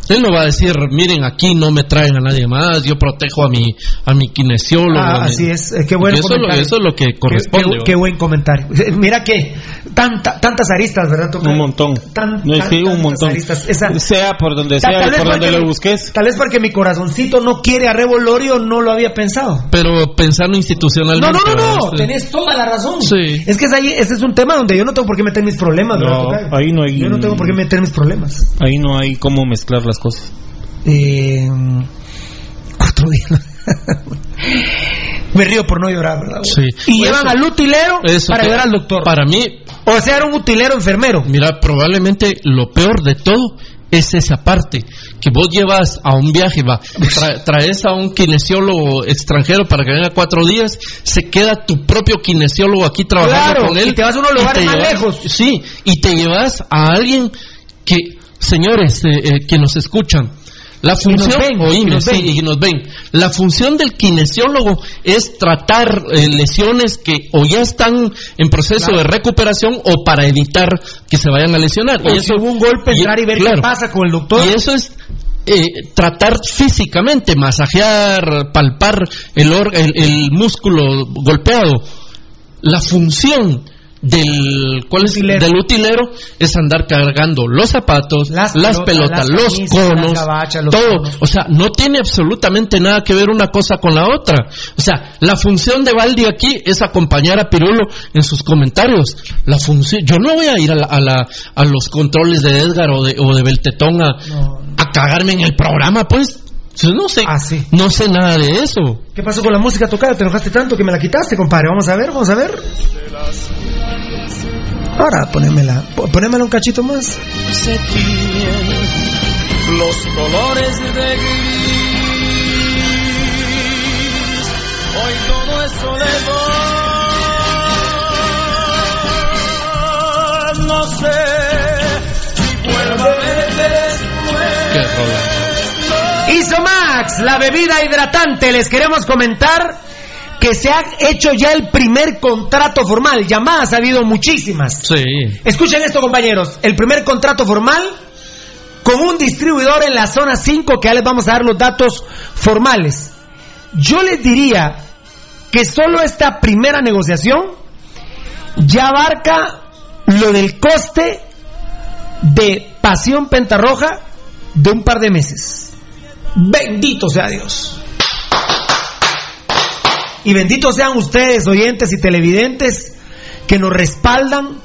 Él no va a decir, miren, aquí no me traen a nadie más, yo protejo a mi, a mi kinesiólogo. Ah, a mi-". así es, qué bueno Eso, es lo- comentario. eso es lo que corresponde. Qué, qué- qué buen comentario. Mira que tanta, tantas aristas, ¿verdad? Un montón. Tan- no es que tantas un montón. aristas. Esa- Sea por donde sea tal por donde lo busques. Tal vez porque mi corazoncito no quiere a Revolorio, no lo había pensado. Pero pensando No, institucionalmente. no, no, no, ¿verdad? tenés toda la razón. Sí. Es que es ahí, ese es un tema donde yo no tengo por qué meter mis problemas, ¿verdad? No, ahí no hay- Yo no tengo por qué meter mis problemas. Ahí no hay cómo mezclar las cosas. Eh, cuatro días. Me río por no llorar, ¿verdad? Sí. Y Eso- llevan al utilero para ayudar al doctor. Para mí, O sea, era un utilero enfermero. Mira, probablemente lo peor de todo es esa parte, que vos llevas a un viaje, va, tra- traes a un kinesiólogo extranjero para que venga cuatro días, se queda tu propio kinesiólogo aquí trabajando Claro, con él. y te vas a unos lugares más llevas- lejos. Sí, y te llevas a alguien que, señores, eh, eh, que nos escuchan, la función, ven, oíme, y nos sí, ven. y nos ven. La función del kinesiólogo es tratar eh, lesiones que o ya están en proceso Claro. de recuperación o para evitar que se vayan a lesionar. O si hubo un golpe, entrar y ver qué pasa con el doctor. Y eso es eh, tratar físicamente, masajear, palpar el, el, el músculo golpeado. La función del ¿cuál es? Utilero. del utilero es andar cargando los zapatos, Las las, pelotas, pelotas, las los camisas, conos, las gabachas, los todo. conos. O sea, no tiene absolutamente nada que ver una cosa con la otra. O sea, la función de Valdi aquí es acompañar a Pirulo en sus comentarios. La función, yo no voy a ir a, la- a, la- a los controles de Edgar o de, o de Beltetón a, No. a cagarme en el programa, pues. Yo no sé, Ah, sí. no sé nada de eso. ¿Qué pasó con la música tocada? Te enojaste tanto que me la quitaste, compadre. Vamos a ver, vamos a ver. Ahora, ponémela. po- Ponémela un cachito más. se los colores de gris. Hoy todo es soledad. No sé si vuelva a verte después. Qué rola. Isomax, la bebida hidratante. Les queremos comentar que se ha hecho ya el primer contrato formal. Llamadas ha habido muchísimas. Sí. Escuchen esto, compañeros. El primer contrato formal con un distribuidor en la zona 5, que ya les vamos a dar los datos formales. Yo les diría que solo esta primera negociación ya abarca lo del coste de Pasión Pentarroja de un par de meses. Bendito sea Dios. Y benditos sean ustedes, oyentes y televidentes, que nos respaldan,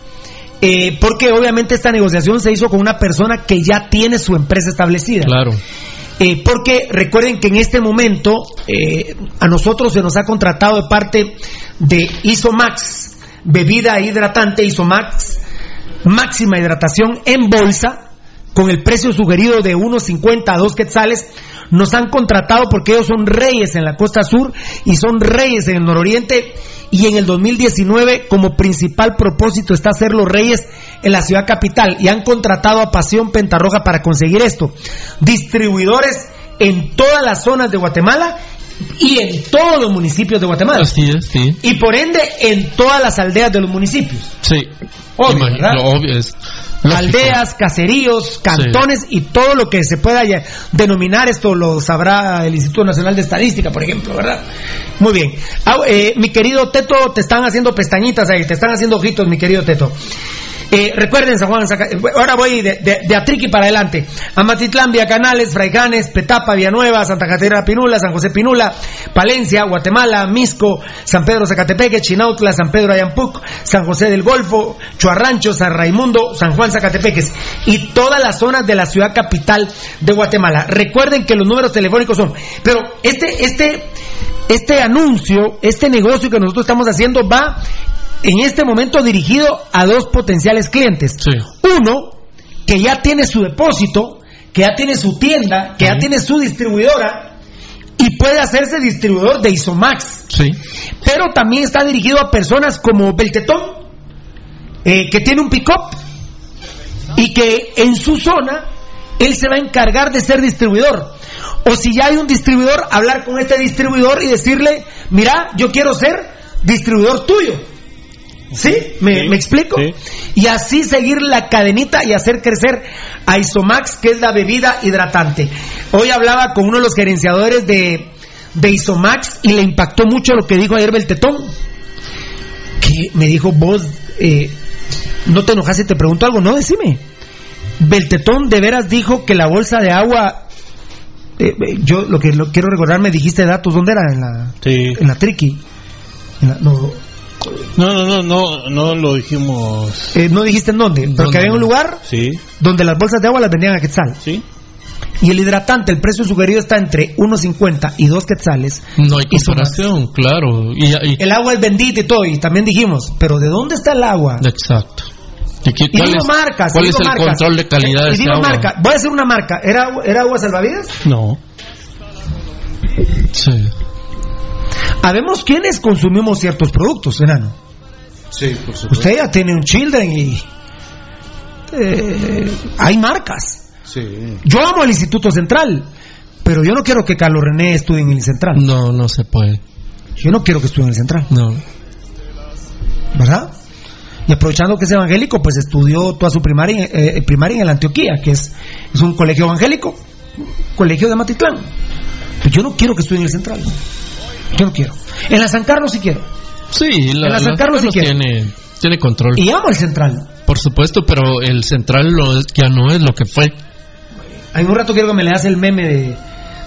eh, porque obviamente esta negociación se hizo con una persona que ya tiene su empresa establecida. Claro. Eh, porque recuerden que en este momento eh, a nosotros se nos ha contratado de parte de Isomax, bebida hidratante Isomax, máxima hidratación en bolsa, con el precio sugerido de 1.50 a 2 quetzales. Nos han contratado porque ellos son reyes en la costa sur y son reyes en el nororiente. Y en el 2019, como principal propósito, está ser los reyes en la ciudad capital. Y han contratado a Pasión Pentarroja para conseguir esto. Distribuidores en todas las zonas de Guatemala y en todos los municipios de Guatemala. Así es, sí. Y por ende, en todas las aldeas de los municipios. Sí. Obvio, obvio es. Lógico. aldeas, caseríos, cantones y todo lo que se pueda denominar esto lo sabrá el Instituto Nacional de Estadística, por ejemplo, ¿verdad? Muy bien. Ah, eh, mi querido Teto, te están haciendo pestañitas ahí, te están haciendo ojitos, mi querido Teto. Eh, recuerden, San Juan, Zaca- ahora voy de, de, Atriqui para adelante. Amatitlán, Vía Canales, Fraijanes, Petapa, Villanueva, Santa Catarina Pinula, San José Pinula, Palencia, Guatemala, Misco, San Pedro Zacatepeque, Chinautla, San Pedro Ayampuc, San José del Golfo, Chuarrancho, San Raimundo, San Juan Zacatepeques y todas las zonas de la ciudad capital de Guatemala. Recuerden que los números telefónicos son, pero este, este, este anuncio, este negocio que nosotros estamos haciendo va en este momento dirigido a dos potenciales clientes. Sí. Uno, que ya tiene su depósito, que ya tiene su tienda, que ya tiene su distribuidora y puede hacerse distribuidor de Isomax. Sí. Pero también está dirigido a personas como Beltetón, eh, que tiene un pick-up y que en su zona él se va a encargar de ser distribuidor. O si ya hay un distribuidor, hablar con este distribuidor y decirle, mira, yo quiero ser distribuidor tuyo. ¿Sí? ¿Me, Sí, me explico? sí. Y así seguir la cadenita y hacer crecer a Isomax, que es la bebida hidratante. Hoy hablaba con uno de los gerenciadores de, de Isomax y le impactó mucho lo que dijo ayer Beltetón. Que me dijo, vos, eh, no te enojas si te pregunto algo, no, decime. Beltetón de veras dijo que la bolsa de agua, eh, eh, yo lo que lo quiero recordar, me dijiste datos, ¿dónde era? En la, Sí. en la Triqui. En la- no, No, no, no, no, no lo dijimos. eh, no dijiste en dónde, pero ¿Dónde? que había un lugar Sí, donde las bolsas de agua las vendían a quetzal. sí. Y el hidratante, el precio sugerido está entre 1.50 y 2 quetzales. No hay Y comparación, claro. Y, y- El agua es bendita y todo, y también dijimos, pero ¿de dónde está el agua? exacto. ¿Y qué- Y cuál digo es, marcas. cuál y es el marcas. control de calidad de y digo agua? marca. Voy a decir una marca. ¿Era, ¿Era agua salvavidas? No. Sí. Habemos quienes consumimos ciertos productos, enano. Sí, por supuesto. Usted ya tiene un children y. eh, hay marcas. Sí. Yo amo el Instituto Central, pero yo no quiero que Carlos René estudie en el Central. No, no se puede. Yo no quiero que estudie en el Central. No. ¿verdad? Y aprovechando que es evangélico, pues estudió toda su primaria, eh, primaria en el Antioquía, que es, es un colegio evangélico, colegio de Matitlán. Pues yo no quiero que estudie en el Central. Yo no quiero. En la San Carlos sí quiero. Sí, la, En la San Carlos sí tiene, tiene control. Y amo el Central. Por supuesto, pero el central lo es- ya no es lo que fue. En un rato quiero que me leas el meme de,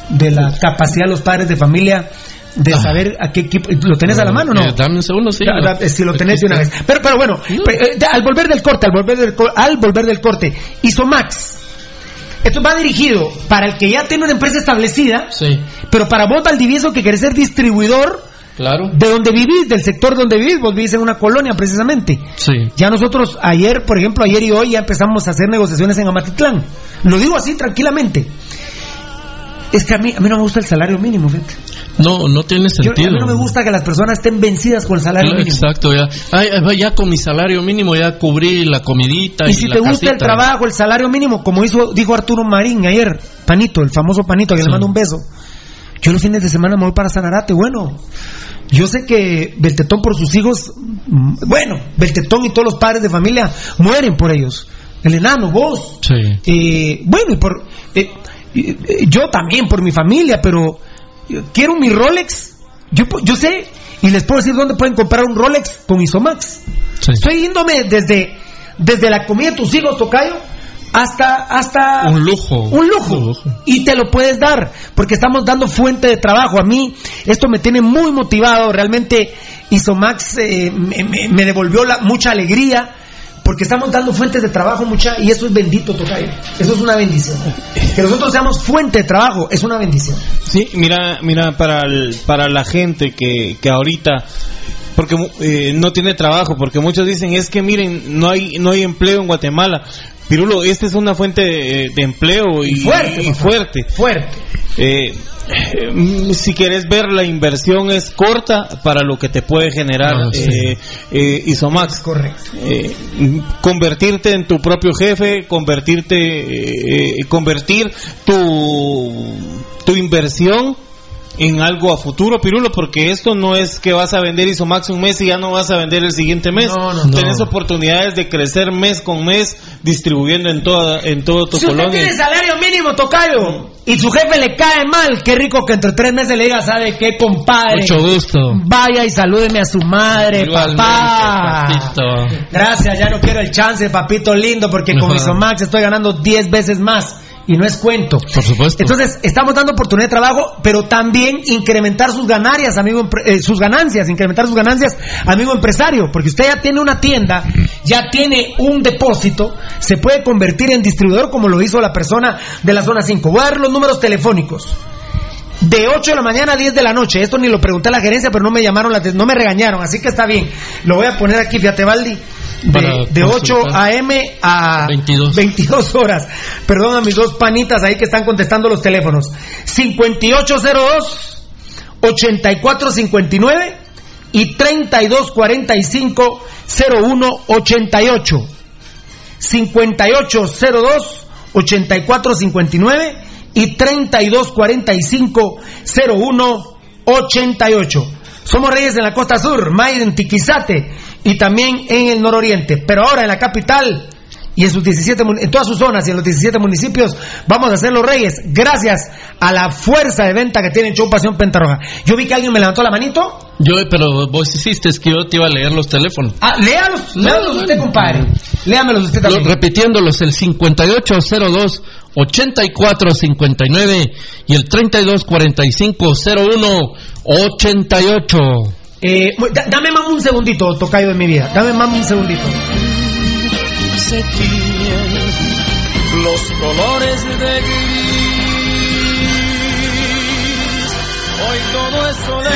de la capacidad de los padres de familia de Ah. saber a qué equipo. ¿Lo tenés a la mano o no? Eh, dame un segundo, sí. Da- da- si lo tenés de una vez. Pero, pero bueno, eh, eh, al volver del corte, al volver del, al volver del corte, Isomax. Esto va dirigido para el que ya tiene una empresa establecida, Sí, pero para vos, Valdivieso, que querés ser distribuidor claro. de donde vivís, del sector donde vivís, vos vivís en una colonia precisamente. Sí. Ya nosotros ayer, por ejemplo, ayer y hoy ya empezamos a hacer negociaciones en Amatitlán. Lo digo así tranquilamente. Es que a mí, a mí no me gusta el salario mínimo, fíjate. No, no tiene Yo- sentido. a mí no me gusta que las personas estén vencidas con el salario Claro, mínimo. Exacto, ya. Ay, ya con mi salario mínimo ya cubrí la comidita y, Y si la te gusta el trabajo, el salario mínimo, como hizo, dijo Arturo Marín ayer, Panito, el famoso Panito, que le mando un beso. Yo los fines de semana me voy para Sanarate, bueno. Yo sé que Beltetón por sus hijos, mm, bueno, Beltetón y todos los padres de familia mueren por ellos. El enano, vos. Sí. Eh, bueno, y por eh, eh, yo también por mi familia, pero quiero mi Rolex. Yo, yo sé y les puedo decir dónde pueden comprar un Rolex con Isomax. Sí. Estoy yéndome desde desde la comida de tus hijos, tocayo, hasta hasta Un lujo. un lujo. Un lujo. Y te lo puedes dar, porque estamos dando fuente de trabajo. A mí esto me tiene muy motivado. Realmente Isomax eh, me, me- me devolvió la, mucha alegría, porque estamos dando fuentes de trabajo mucha y eso es bendito, Tocayo. Eso es una bendición. Que nosotros seamos fuente de trabajo es una bendición. Sí, mira, mira para el- para la gente que, que ahorita porque eh, no tiene trabajo, porque muchos dicen es que miren no hay no hay empleo en Guatemala. Pirulo, esta es una fuente de, de empleo y, Y fuerte, y fuerte. Fuerte. Eh, si quieres ver la inversión es corta para lo que te puede generar Ah, sí. eh, eh, Isomax. Correcto. Eh, convertirte en tu propio jefe, convertirte, eh, convertir tu, tu inversión en algo a futuro, Pirulo, porque esto no es que vas a vender Isomax un mes y ya no vas a vender el siguiente mes. No, no, no. Tenés oportunidades de crecer mes con mes distribuyendo en toda en todo tu Si usted colonia. tiene salario mínimo, tocayo, y su jefe le cae mal, qué rico que entre tres meses le diga, ¿sabe qué, compadre? Mucho gusto. Vaya y salúdeme a su madre, Igualmente, papá. papito. Gracias, ya no quiero el chance, papito lindo, porque con. Isomax estoy ganando 10 veces más. Y no es cuento. Por supuesto. Entonces, estamos dando oportunidad de trabajo, pero también incrementar sus ganancias, amigo, eh, sus ganancias, incrementar sus ganancias, amigo empresario, porque usted ya tiene una tienda, ya tiene un depósito, se puede convertir en distribuidor como lo hizo la persona de la zona 5. Voy a dar los números telefónicos. De 8 de la mañana a 10 de la noche. Esto ni lo pregunté a la gerencia, pero no me llamaron, la no me regañaron, así que está bien. Lo voy a poner aquí, fíjate, Valdi. De, de 8 consultar. a.m. a 22. 22 horas. Perdón a mis dos panitas ahí que están contestando los teléfonos. 5802 8459 y 3245 0188. 5802 8459 y 3245 0188. Somos reyes en la costa sur, Mayer en Tiquizate y también en el nororiente. Pero ahora en la capital y en sus 17 mun- en todas sus zonas y en los 17 municipios vamos a ser los reyes gracias a la fuerza de venta que tiene Show Pasión Pentarroja. Yo vi que alguien me levantó la manito. Yo, pero vos hiciste es que yo te iba a leer los teléfonos. Ah, léalos, léalos usted, compadre. Léamelos usted también. repitiéndolos, el 5802 8459 y el 3245 0188. Eh, da- dame más un segundito, tocayo de mi vida. Dame más un segundito. se los colores de gris. Hoy todo es soledad.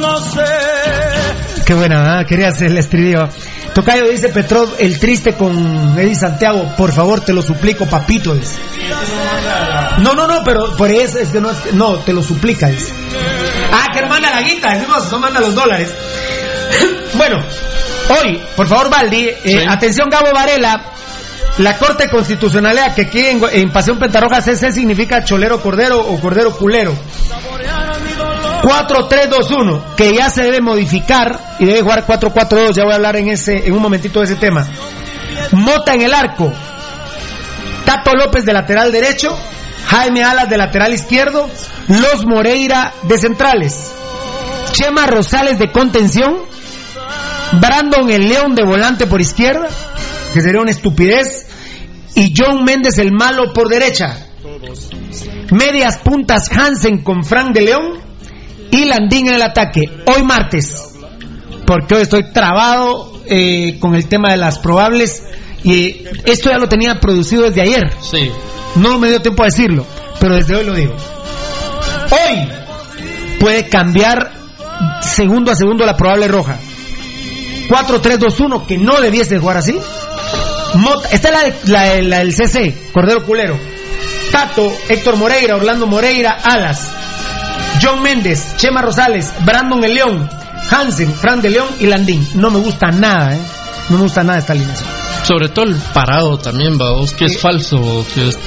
No sé. Qué buena, ¿ah? quería hacer el estribillo. Tocayo dice Petrov, el triste con Eddie Santiago, por favor, te lo suplico, papito. dice. No, no, no, pero por eso es que no, es- no, te lo suplica. dice. Ah, que manda la guita, no, no manda los dólares. bueno, hoy, por favor, Valdi, eh, Sí. atención, Gabo Varela. La Corte Constitucionalidad que aquí en, en Pasión Pentarroja CC significa cholero cordero o cordero culero. 4321, que ya se debe modificar y debe jugar 442, ya voy a hablar en ese en un momentito de ese tema. Mota en el arco. Tato López de lateral derecho, Jaime Alas de lateral izquierdo, Los Moreira de centrales. Chema Rosales de contención, Brandon el León de volante por izquierda, que sería una estupidez, y John Méndez el malo por derecha. Medias puntas Hansen con Frank de León y Landín en el ataque. Hoy martes, porque hoy estoy trabado eh, con el tema de las probables y esto ya lo tenía producido desde ayer. Sí. No me dio tiempo a decirlo, pero desde hoy lo digo. Hoy puede cambiar segundo a segundo la probable roja. 4-3-2-1, que no debiese jugar así. Mota- esta es la, de- la de- la del CC, Cordero Culero. Tato, Héctor Moreira, Orlando Moreira, Alas. John Méndez, Chema Rosales, Brandon El León, Hansen, Fran de León y Landín. No me gusta nada, ¿eh? No me gusta nada esta alineación. Sobre todo el parado también, vamos, que es falso, que es...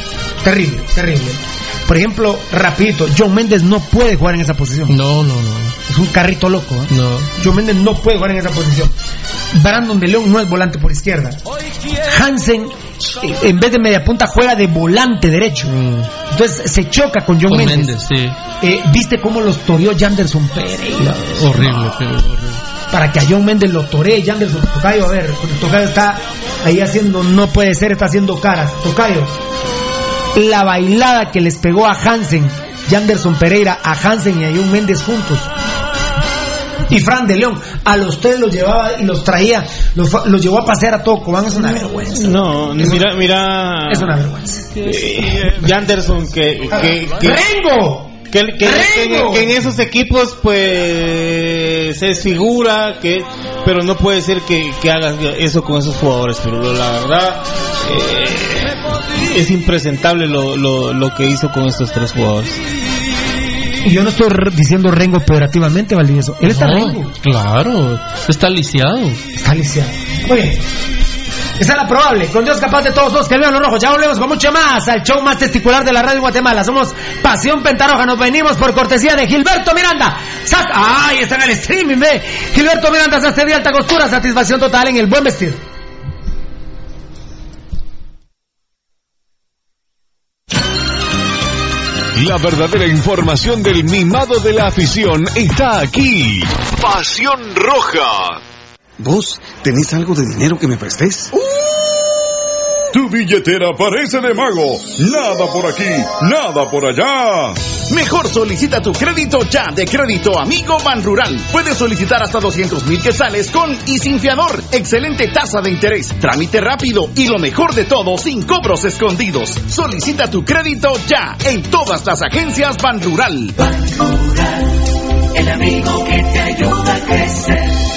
Terrible, terrible. Por ejemplo, rapidito, John Méndez no puede jugar en esa posición. No, no, no. Es un carrito loco. ¿eh? No. John Méndez no puede jugar en esa posición. Brandon de León no es volante por izquierda. Hansen, eh, en vez de media punta, juega de volante derecho. Mm. Entonces se choca con John Con Méndez. Méndez, sí. Eh, ¿Viste cómo los toreó Janderson Pereira? Horrible, pero horrible. Para que a John Méndez lo toree Janderson Tocayo. A ver, Tocayo está ahí haciendo, no puede ser, está haciendo caras. Tocayo, la bailada que les pegó a Hansen, Janderson Pereira, a Hansen y a John Méndez juntos. Y Fran de León, a los tres los llevaba y los traía, los, llevó a pasear a todo Cobán, es una vergüenza. No, mira, mira. Es una vergüenza. eh, Yanderson que que, que, ¡Rengo! Que, que- que- ¡Rengo! que en esos equipos pues es figura que pero no puede ser que, que hagas eso con esos jugadores pero la verdad eh, es impresentable lo, lo, lo que hizo con estos tres jugadores Y yo no estoy diciendo Rengo peyorativamente, Valdivieso. Él está No, Rengo. Claro, está lisiado. Está lisiado. Muy bien. Esa es la probable. Con Dios capaz de todos los que vean los rojos. Ya volvemos con mucho más al show más testicular de la radio en Guatemala. Somos Pasión Pentaroja. Nos venimos por cortesía de Gilberto Miranda. ¡Ay! Está en el streaming, ve. Gilberto Miranda, sastre de alta costura. Satisfacción total en el buen vestir. La verdadera información del mimado de la afición está aquí. Pasión Roja. ¿Vos tenés algo de dinero que me prestes? Tu billetera parece de mago. Nada por aquí, nada por allá. Mejor solicita tu crédito ya de Crédito Amigo Ban Rural. Puedes solicitar hasta 200 mil quetzales con y sin fiador. Excelente tasa de interés, trámite rápido y lo mejor de todo, sin cobros escondidos. Solicita tu crédito ya en todas las agencias Ban Rural. El amigo que te ayuda a crecer.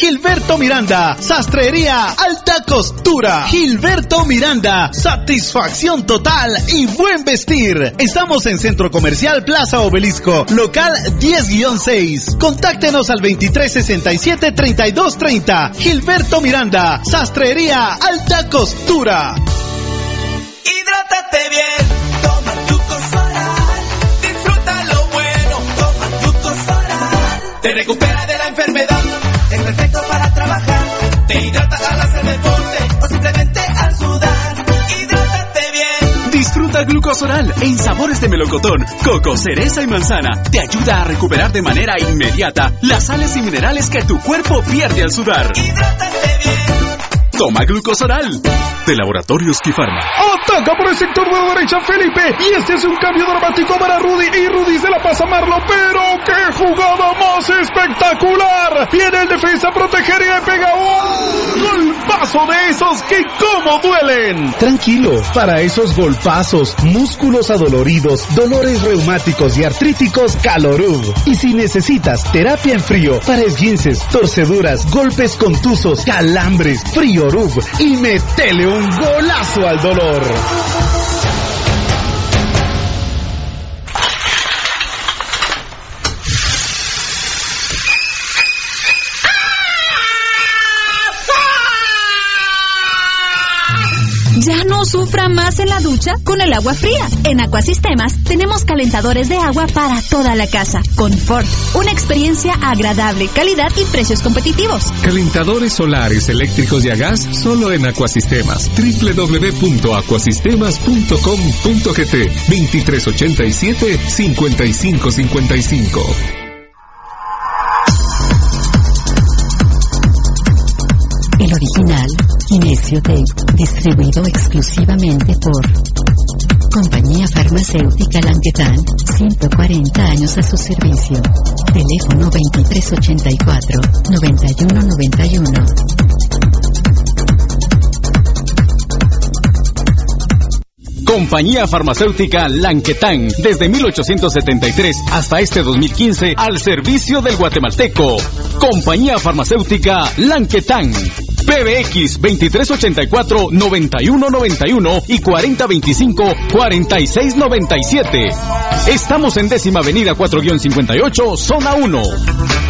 Gilberto Miranda, Sastrería Alta Costura. Gilberto Miranda, satisfacción total y buen vestir. Estamos en Centro Comercial Plaza Obelisco, local 10-6. Contáctenos al 2367-3230. Gilberto Miranda, Sastrería Alta Costura. Hidrátate bien. Te recupera de la enfermedad, para trabajar. Te hidrata al hacer deporte o simplemente al sudar. Hidrátate bien. Disfruta glucosoral en sabores de melocotón, coco, cereza y manzana. Te ayuda a recuperar de manera inmediata las sales y minerales que tu cuerpo pierde al sudar. Toma glucosoral. De Laboratorios Kifarma. Ataca por el sector de la derecha Felipe. Y este es un cambio dramático para Rudy. Y Rudy se la pasa a Marlo. Pero qué jugada más espectacular. Viene el defensa a proteger y le pega un golpazo de esos que como duelen. Tranquilo, para esos golpazos, músculos adoloridos, dolores reumáticos y artríticos, Calorub. Y si necesitas terapia en frío para esguinces, torceduras, golpes contusos, calambres, Y metele un golazo al dolor. Ya no sufra más en la ducha con el agua fría. En Acuasistemas tenemos calentadores de agua para toda la casa. Confort, una experiencia agradable, calidad y precios competitivos. Calentadores solares, eléctricos y a gas solo en Acuasistemas. www.acuasistemas.com.gt 2387 5555. El original, Kinesio Tape, distribuido exclusivamente por Compañía Farmacéutica Languetan, 140 años a su servicio. Teléfono 2384-9191. Compañía Farmacéutica Lanquetán, desde 1873 hasta este 2015, al servicio del guatemalteco. Compañía Farmacéutica Lanquetán. PBX 2384-9191 y 4025-4697. Estamos en décima avenida 4-58, zona 1.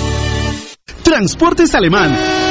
Transportes Alemán.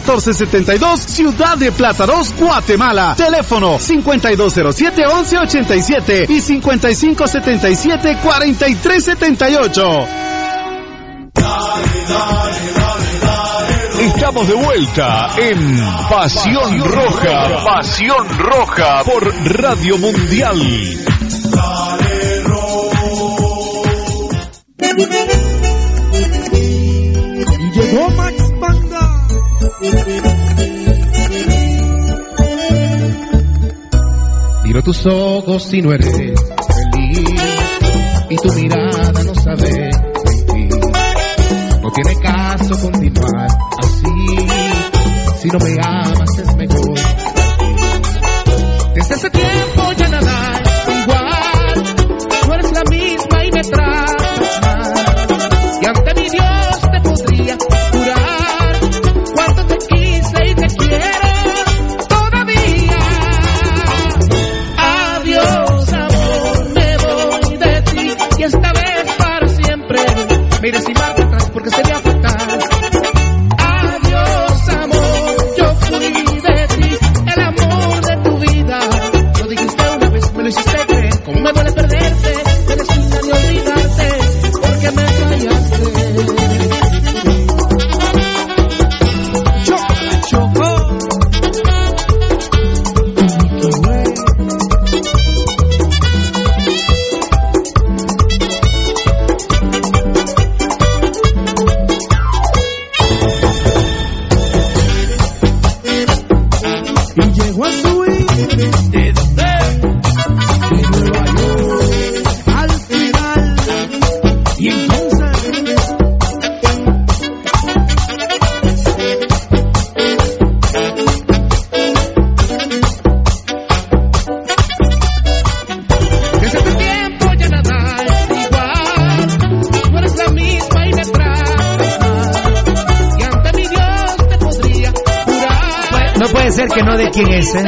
1472, Ciudad de Plátanos, Guatemala. Teléfono 5207-1187 y 5577-4378. Estamos de vuelta en Pasión Roja, Pasión Roja por Radio Mundial. Miro tus ojos y no eres feliz y tu mirada no sabe mentir. No tiene caso continuar así. Si no me amas de quién es, ¿eh?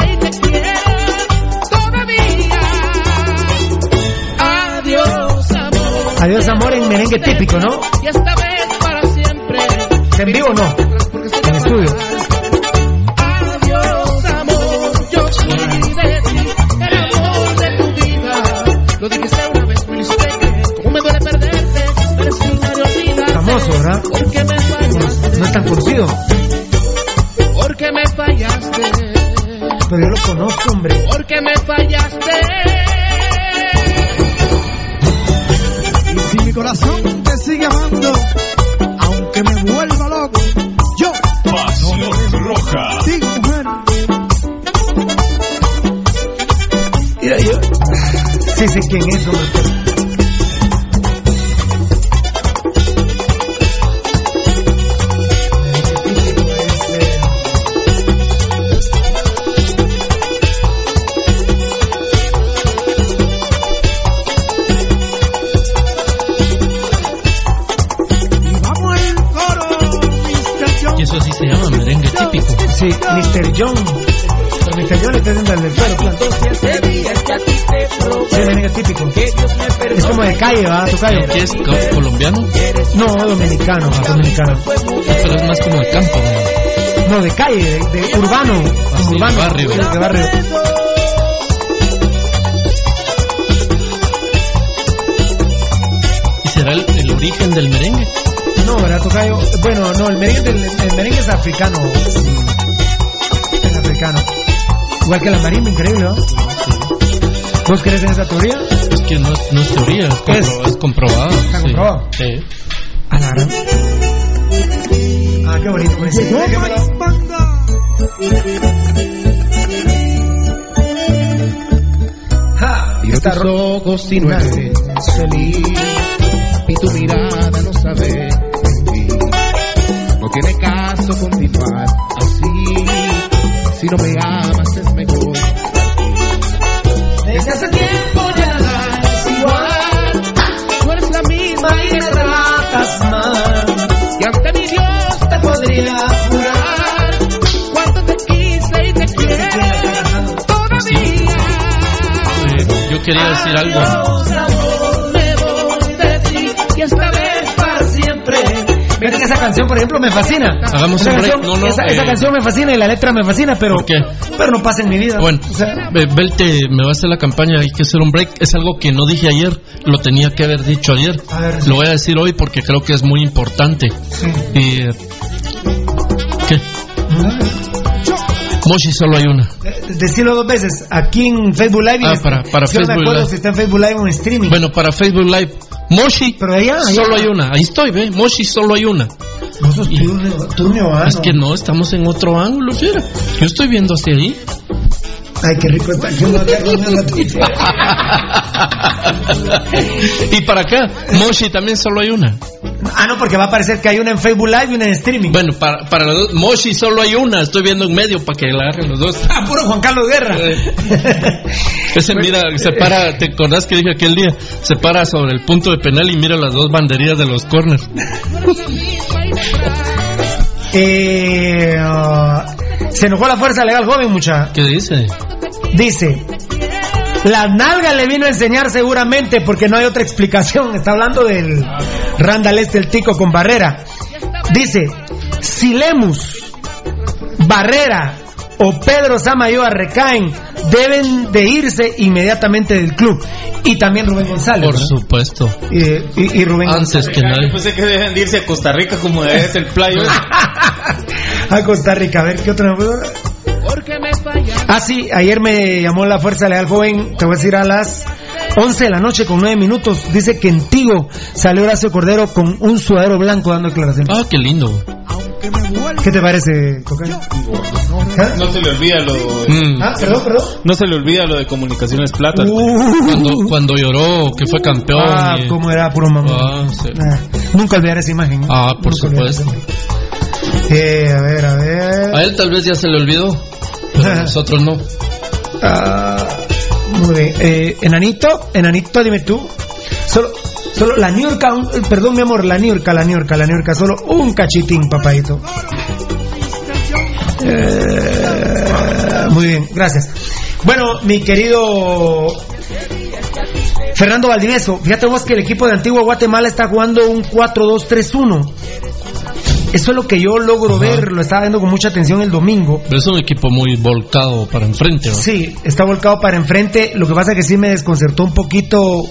Adiós, amor. Adiós, amor, en merengue típico, ¿no? Y esta vez para siempre. ¿En vivo o no? En estudio. Adiós, amor. Yo fui de ti, el amor de tu vida. Lo dijiste una vez, me hiciste creer. Como me duele perderte, me resigna de. Famoso, ¿verdad? No es tan conocido. Pero yo lo conozco, hombre. Porque me fallaste. Y si mi corazón te sigue amando, aunque me vuelva loco, yo. Pasión Roja. Digo, mujer. Mira, yo. Sí sé quién es, hombre. Mr. John. Pero Mr. John está diciendo al del suelo. Sí, merengue típico. Es como de calle, ¿va? Tu calle. ¿Qué es co- colombiano? No, dominicano, más dominicano. Pero es más como de campo. ¿no? No, de calle, de, de urbano. Así, urbano. barrio. De barrio. ¿Y será el, el origen del merengue? No, ¿verdad, Tocayo? Bueno, no, el merengue, del- el merengue es africano. Igual que la marimba, increíble, ¿no? ¿Vos crees en esa teoría? Es que no, es- no es teoría, es, compro- es comprobado. ¿Está sí. comprobado? Sí. A la gran. Ah, qué bonito. pues. Déjamelo. Ja, Miro está tus ojos y no eres feliz. Y tu mirada no sabe mentir. No tiene caso continuar. Si no me amas es mejor. Desde hace tiempo ya nada es igual. Tú eres la misma Y me tratas mal. y ante mi Dios Te podría jurar. cuánto te quise y te quiero todavía. Eh, yo quería decir algo. Fíjate que esa canción, por ejemplo, me fascina. Hagamos esa un break. canción, No, no, esa, esa eh. canción me fascina y la letra me fascina, pero, ¿Por qué? pero no pasa en mi vida. Bueno, O sea, Be- Belte me va a hacer la campaña, hay que hacer un break. Es algo que no dije ayer, lo tenía que haber dicho ayer. A ver. Lo voy a decir hoy porque creo que es muy importante. Y, eh, ¿Qué? Moshi solo hay una. eh, decirlo dos veces. Aquí en Facebook Live. y Ah, para- para yo no me Facebook acuerdo Live. si está en Facebook Live o en streaming. Bueno, para Facebook Live, Moshi Pero allá, allá. solo hay una. Ahí estoy, ve. Moshi solo hay una. Vos sos turnio, Es que no, estamos en otro ángulo, fiera. Yo estoy viendo hacia ahí. Ay, qué rico está. Yo no tengo nada y para acá, Moshi también solo hay una. Ah, no, porque va a aparecer que hay una en Facebook Live y una en streaming. Bueno, para, para los dos, Moshi solo hay una. Estoy viendo en medio para que la agarren los dos. Ah, puro Juan Carlos Guerra. Ese mira, se para, ¿te acordás que dije aquel día? Se para sobre el punto de penal y mira las dos banderías de los corners. Eh, ah, se enojó la fuerza legal joven, mucha. ¿Qué dice? Dice, la nalga le vino a enseñar seguramente porque no hay otra explicación. Está hablando del Randall este, el tico con Barrera. Dice, si Lemus, Barrera o Pedro Samayoa recaen, deben de irse inmediatamente del club. Y también Rubén González. Por supuesto. Y, y- y Rubén Antes que Yo nadie. pensé que deben de irse a Costa Rica como es el playo. a Costa Rica. A ver, ¿qué otra? Ah, sí, ayer me llamó la Fuerza Legal Joven, te voy a decir a las 11 de la noche con 9 minutos. Dice que en Tigo salió Horacio Cordero con un sudadero blanco dando declaraciones. Ah, qué lindo. ¿Qué te parece, Cocayo? ¿Ah? No se le olvida lo. Mm. Ah, perdón, perdón. No se le olvida lo de Comunicaciones Plata. Cuando, cuando lloró, que fue campeón. Uh. Ah, y- cómo era puro mamá. Ah, sí. Ah, nunca olvidaré esa imagen. Ah, por Nunca supuesto. Eh, a ver, a ver. A él tal vez ya se le olvidó, pero a nosotros no. Ah, muy bien. Eh, enanito, enanito, dime tú. Solo, solo la eh, perdón mi amor, la Niurka, la Niurka, la Niurka, solo un cachitín, papadito. Eh, muy bien, gracias. Bueno, mi querido Fernando Valdivieso, fíjate vos que el equipo de Antigua Guatemala está jugando un 4-2-3-1. Eso es lo que yo logro ver, lo estaba viendo con mucha atención el domingo. Pero es un equipo muy volcado para enfrente, ¿no? Sí, está volcado para enfrente. Lo que pasa es que sí me desconcertó un poquito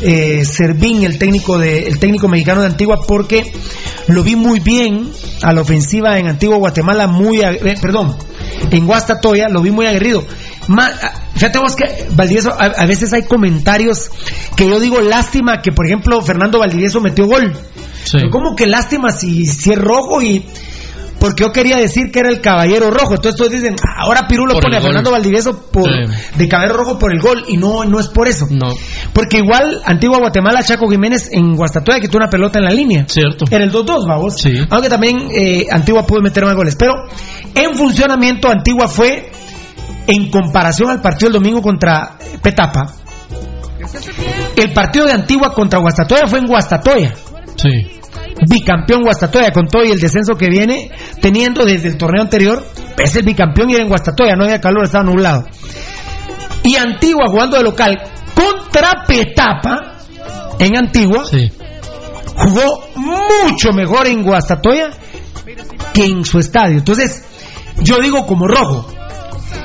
eh, Servín, el técnico de, el técnico mexicano de Antigua, porque lo vi muy bien a la ofensiva en Antigua Guatemala, muy, eh, perdón, en Guastatoya lo vi muy aguerrido. Ma- ah, fíjate vos que Valdivieso, a, a veces hay comentarios que yo digo lástima que por ejemplo Fernando Valdivieso metió gol. Sí. Pero como que lástima si, si es rojo y porque yo quería decir que era el caballero rojo. Entonces todos dicen, "Ah, ahora Pirulo Por pone a Fernando. Valdivieso por, Sí. de caballero rojo por el gol y no, no es por eso. No, Porque igual Antigua Guatemala, Chaco Jiménez en Guastatoya quitó una pelota en la línea. cierto. Era el 2-2, vamos. Sí. Aunque también eh, Antigua pudo meter más goles. Pero en funcionamiento Antigua fue, en comparación al partido del domingo contra Petapa, el partido de Antigua contra Guastatoya fue en Guastatoya Sí. bicampeón Guastatoya con todo y el descenso que viene teniendo desde el torneo anterior, es el bicampeón y era en Guastatoya, no había calor, estaba nublado. Y Antigua jugando de local contra Petapa en Antigua, Sí. jugó mucho mejor en Guastatoya que en su estadio. Entonces, yo digo como rojo,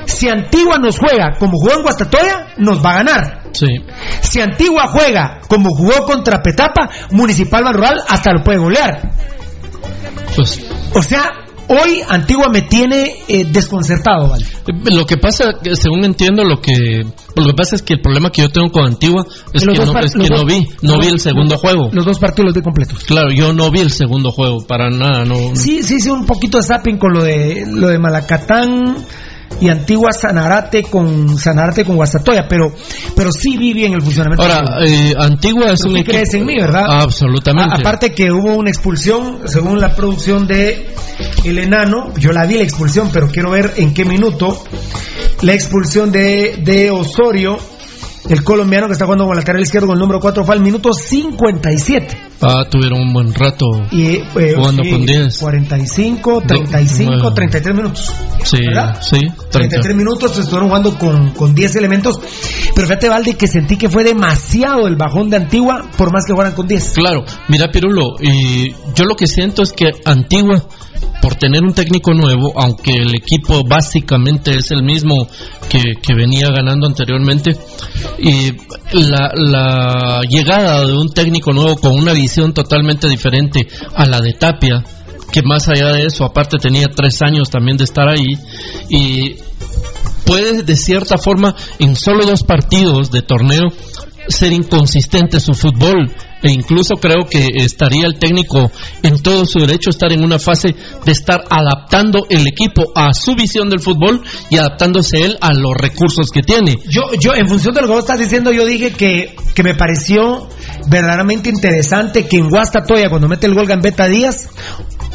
si Antigua nos juega como jugó en Guastatoya, nos va a ganar. Sí. Si Antigua juega como jugó contra Petapa, Municipal Rural hasta lo puede golear. Pues O sea, Hoy Antigua me tiene eh, desconcertado, ¿vale? Lo que pasa, según entiendo, lo que lo que pasa es que el problema que yo tengo con Antigua es Los que, no, es que no vi, no vi el segundo juego. Los dos partidos los vi completos. Claro, yo no vi el segundo juego para nada, no. Sí, sí, sí, un poquito de zapping con lo de lo de Malacatán y Antigua Sanarate con Sanarate con Guastatoya, pero pero sí vi bien el funcionamiento. Ahora, eh, Antigua es un equipo. crees en mí, ¿verdad? Absolutamente. A- aparte que hubo una expulsión, según la producción de El Enano, yo la vi la expulsión, pero quiero ver en qué minuto, la expulsión de, de Osorio, el colombiano que está jugando con el lateral izquierdo con el número 4, fue al minuto 57. Ah, tuvieron un buen rato Y, eh, jugando sí, con 10. 45, 35, bueno. 33 minutos. Sí, ¿verdad? sí, 30. 33 minutos estuvieron jugando con, con 10 elementos. Pero fíjate, Valde, que sentí que fue demasiado el bajón de Antigua, por más que jugaran con 10. Claro, mira Pirulo, y yo lo que siento es que Antigua, por tener un técnico nuevo, aunque el equipo básicamente es el mismo que, venía ganando anteriormente, y la, la llegada de un técnico nuevo con una visión totalmente diferente a la de Tapia, que más allá de eso, aparte tenía tres años también de estar ahí, y puede de cierta forma en solo dos partidos de torneo ser inconsistente su fútbol e incluso creo que estaría el técnico en todo su derecho estar en una fase de estar adaptando el equipo a su visión del fútbol y adaptándose él a los recursos que tiene. Yo, yo, en función de lo que vos estás diciendo, yo dije que, que me pareció verdaderamente interesante que en Guastatoya, cuando mete el gol Gambetta Díaz,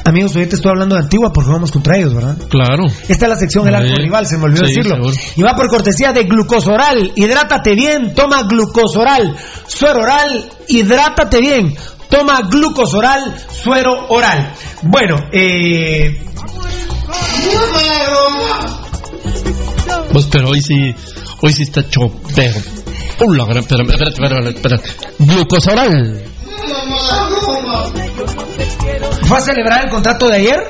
amigos, ahorita estoy hablando de Antigua porque vamos contra ellos, ¿verdad? Claro. Esta es la sección El Arco. Rival, se me olvidó Sí, decirlo. seguro. Y va por cortesía de Glucosoral. Hidrátate bien, toma Glucosoral. Suero oral, hidrátate bien. Toma Glucosoral, suero oral. Bueno, eh. Pues pero hoy sí, hoy sí está hecho pero. Uh, la gran, espérame, espérate, espérate, espérate. Glucosoral. ¿Fue a celebrar el contrato de ayer?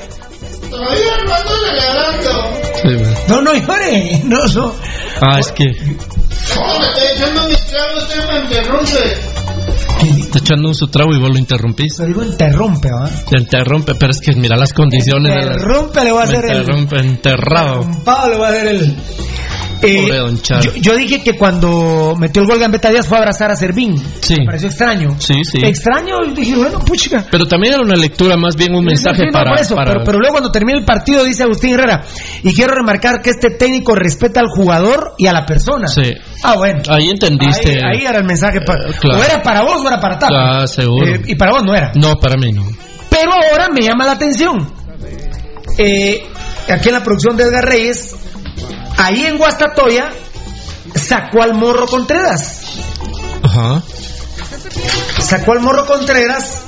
Sí, güey. No, no llore. No, no. ah, es que está echando un su trago y vos lo interrumpís. Pero digo interrumpe, ¿va? Te interrumpe, pero es que mira las condiciones de la- Interrumpe, le voy a Me hacer el. interrumpe, enterrado. Pablo le voy a hacer el. Eh, yo, yo dije que cuando metió el gol Gambetta Díaz fue a abrazar a Servín. Sí. Me pareció extraño. Sí, sí. Extraño, dije, bueno, puchica. Pero también era una lectura, más bien un mensaje no, para, eso, para- pero, pero luego cuando termina el partido dice Agustín Herrera, y quiero remarcar que este técnico respeta al jugador y a la persona. Sí. Ah, bueno. Ahí entendiste. Ahí, ahí era el mensaje. para- claro. O era para vos o era para Tapa. Ah, seguro. Eh, y para vos no era. No, para mí no. Pero ahora me llama la atención. Eh, aquí en la producción de Edgar Reyes, ahí en Guastatoya, sacó al Morro Contreras. Ajá. Sacó al Morro Contreras.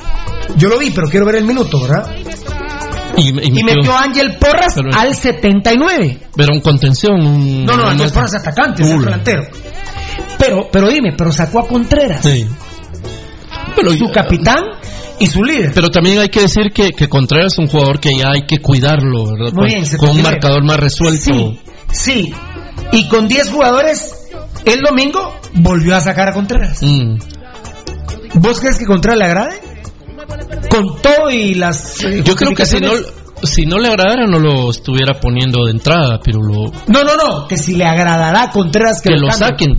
Yo lo vi, pero quiero ver el minuto, ¿verdad? Y, Y metió a Ángel Porras Pero- al 79. Pero un contención. un- No, no, Ángel Porras atacante, es delantero. Pero, pero dime, pero sacó a Contreras, Sí. Pero, su capitán y su líder. pero también hay que decir que, que Contreras es un jugador que ya hay que cuidarlo, ¿verdad? Muy Con- bien, con un marcador más resuelto. Sí, sí. Y con 10 jugadores, el domingo volvió a sacar a Contreras. Mm. ¿Vos crees que Contreras le agrade? Con todo y las. eh, Yo creo que si no, si no le agradara no lo estuviera poniendo de entrada, pero lo, No, no, no. Que si le agradará a Contreras que, que lo cambie. saquen.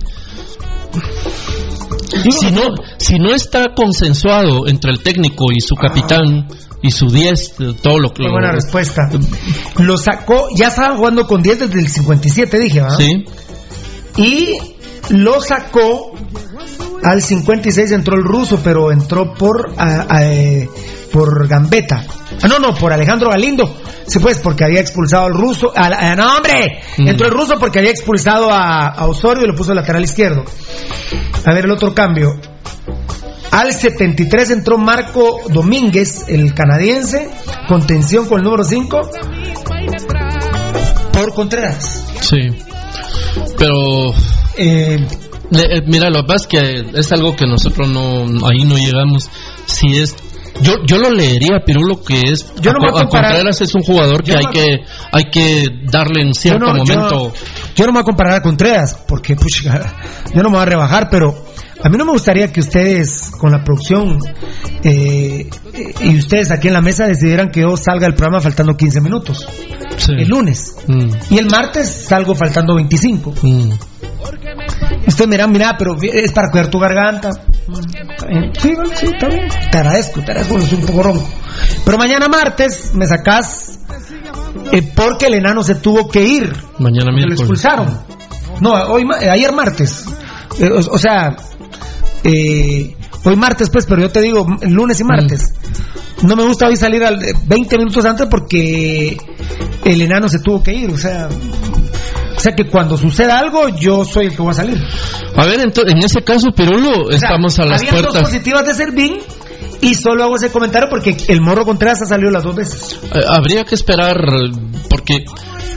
Si no, si no está consensuado entre el técnico y su capitán y su 10, todo lo que... Qué buena respuesta. Lo sacó, ya estaban jugando con 10 desde el 57, dije, ¿verdad? Sí, Y lo sacó al 56, entró el ruso, pero entró por, a- a- eh, por Gambetta. Ah, no, no, por Alejandro Galindo. Sí, pues, porque había expulsado al ruso. al- ah, no, hombre, Mm. entró el ruso porque había expulsado a, a Osorio y lo puso lateral izquierdo. A ver, el otro cambio. Al 73 entró Marco Domínguez, el canadiense, contención con el número 5, por Contreras. sí. Pero... Eh, le- eh, mira, lo que pasa es que es algo que nosotros no... Ahí no llegamos. Si es... Yo, yo lo leería, pero lo que es... Yo no me a, voy a Contreras es un jugador que hay que hay que darle en cierto yo no, yo- momento... Yo, no me voy a comparar a Contreras, porque pucha, yo no me voy a rebajar, pero A mí no me gustaría que ustedes, con la producción, eh, y ustedes aquí en la mesa decidieran que yo salga del programa faltando 15 minutos. El lunes. Mm. Y el martes salgo faltando 25. Mm. Ustedes me dirán, mira, pero es para cuidar tu garganta. Bien. Sí, sí, está bien. Te agradezco, te agradezco, es un poco ronco. Pero mañana martes me sacás eh, porque el enano se tuvo que ir. Mañana Que lo miércoles. expulsaron. No, hoy, ma- eh, ayer martes. Eh, o, o sea, eh, hoy martes, pues, pero yo te digo, lunes y martes. No me gusta hoy salir al, eh, 20 minutos antes porque el enano se tuvo que ir. O sea, sea que cuando suceda algo, yo soy el que voy a salir. A ver, ento- en ese caso, Pirulo, O sea, estamos a las habían dos puertas. positivas de Servín y solo hago ese comentario porque el morro Contreras ha salido las dos veces. Eh, habría que esperar, porque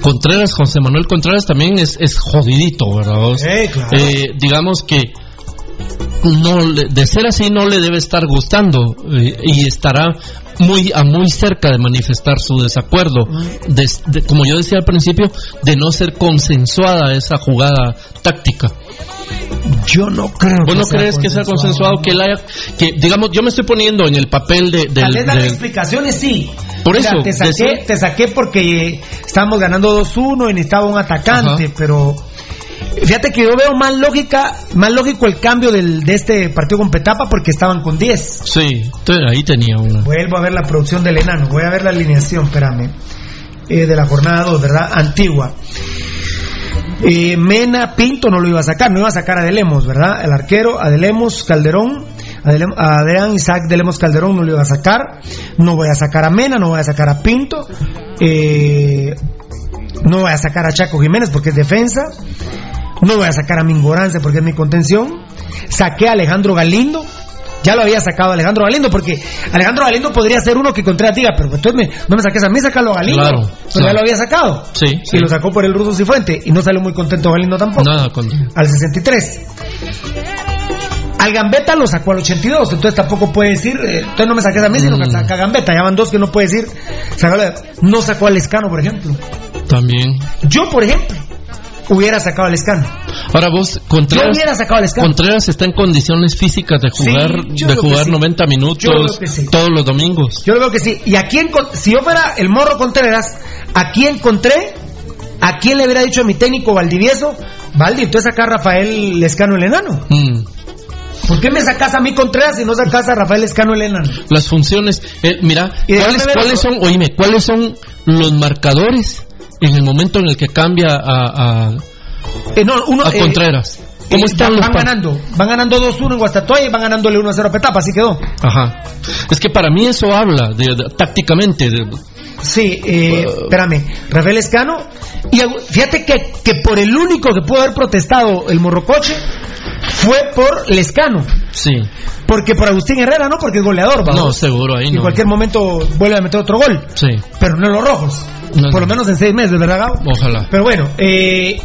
Contreras, José Manuel Contreras también es, es jodidito, ¿verdad? Eh, claro. Eh, digamos que no de ser así no le debe estar gustando eh, y estará muy a muy cerca de manifestar su desacuerdo. De, de- como yo decía al principio de no ser consensuada esa jugada táctica. Yo no creo ¿Vos que no sea crees que sea consensuado que él haya que digamos yo me estoy poniendo en el papel de, del- Tal vez las del- explicaciones sí. Por Mira, eso, te saqué, te saqué porque estábamos ganando 2-1 y necesitaba un atacante, pero fíjate que yo veo más lógica, más lógico el cambio del, de este partido con Petapa porque estaban con 10. sí entonces ahí tenía una Vuelvo a ver la producción del enano, voy a ver la alineación, espérame. Eh, de la jornada 2, ¿verdad? Antigua. Eh, Mena Pinto no lo iba a sacar, no iba a sacar a Delemos, ¿verdad? El arquero, Adelemos Calderón, Adelem- a Adrián Isaac Delemos Calderón no lo iba a sacar, no voy a sacar a Mena, no voy a sacar a Pinto, eh, no voy a sacar a Chaco Jiménez porque es defensa, no voy a sacar a Mingorance porque es mi contención, saqué a Alejandro Galindo, ya lo había sacado Alejandro Galindo porque Alejandro Galindo podría ser uno que Contreras diga, pero entonces me- no me saques a mí, sacalo a Galindo. Claro, pero claro. ya lo había sacado. sí, Y lo sacó por el ruso Cifuente y no salió muy contento Galindo tampoco. nada con Al 63. Al Gambetta lo sacó al 82, entonces tampoco puede decir, eh, entonces no me saques a mí, sino que Mm. saca a Gambetta, ya van dos que no puede decir, sácalo- no sacó al Escano, por ejemplo. También Yo, por ejemplo, hubiera sacado al Escano. Ahora vos, Contreras, sacado Escano. Está en condiciones físicas de jugar, de creo jugar sí. 90 Yo minutos creo sí. todos los domingos. Yo veo que sí. ¿Y a quién, si yo fuera el morro Contreras, a quién encontré? ¿A quién le hubiera dicho a mi técnico Valdivieso? Valdi, entonces saca a Rafael Lescano el enano. Mm. ¿Por qué me sacas a mí Contreras y no sacas a Rafael Lescano el enano? Las funciones, eh, mira, ¿cuáles, cuáles son, oíme, cuáles son los marcadores en el momento en el que cambia a, a, Eh, no, uno, a eh, Contreras? ¿Cómo están van, los van ganando, van ganando 2-1 en Guastatoya y van ganándole 1-0 a Petapa, así quedó. Ajá. Es que para mí eso habla de, de- tácticamente. de- Sí, eh, espérame, Rafael Escano. Y fíjate que, que por el único que pudo haber protestado el morrocoche fue por Lescano. sí. Porque por Agustín Herrera, no, porque es goleador. No, seguro ahí En no. cualquier momento vuelve a meter otro gol. Sí, Pero no en los rojos. No, por no. lo menos en seis meses, ¿verdad, Gabo? ojalá. Pero bueno, eh,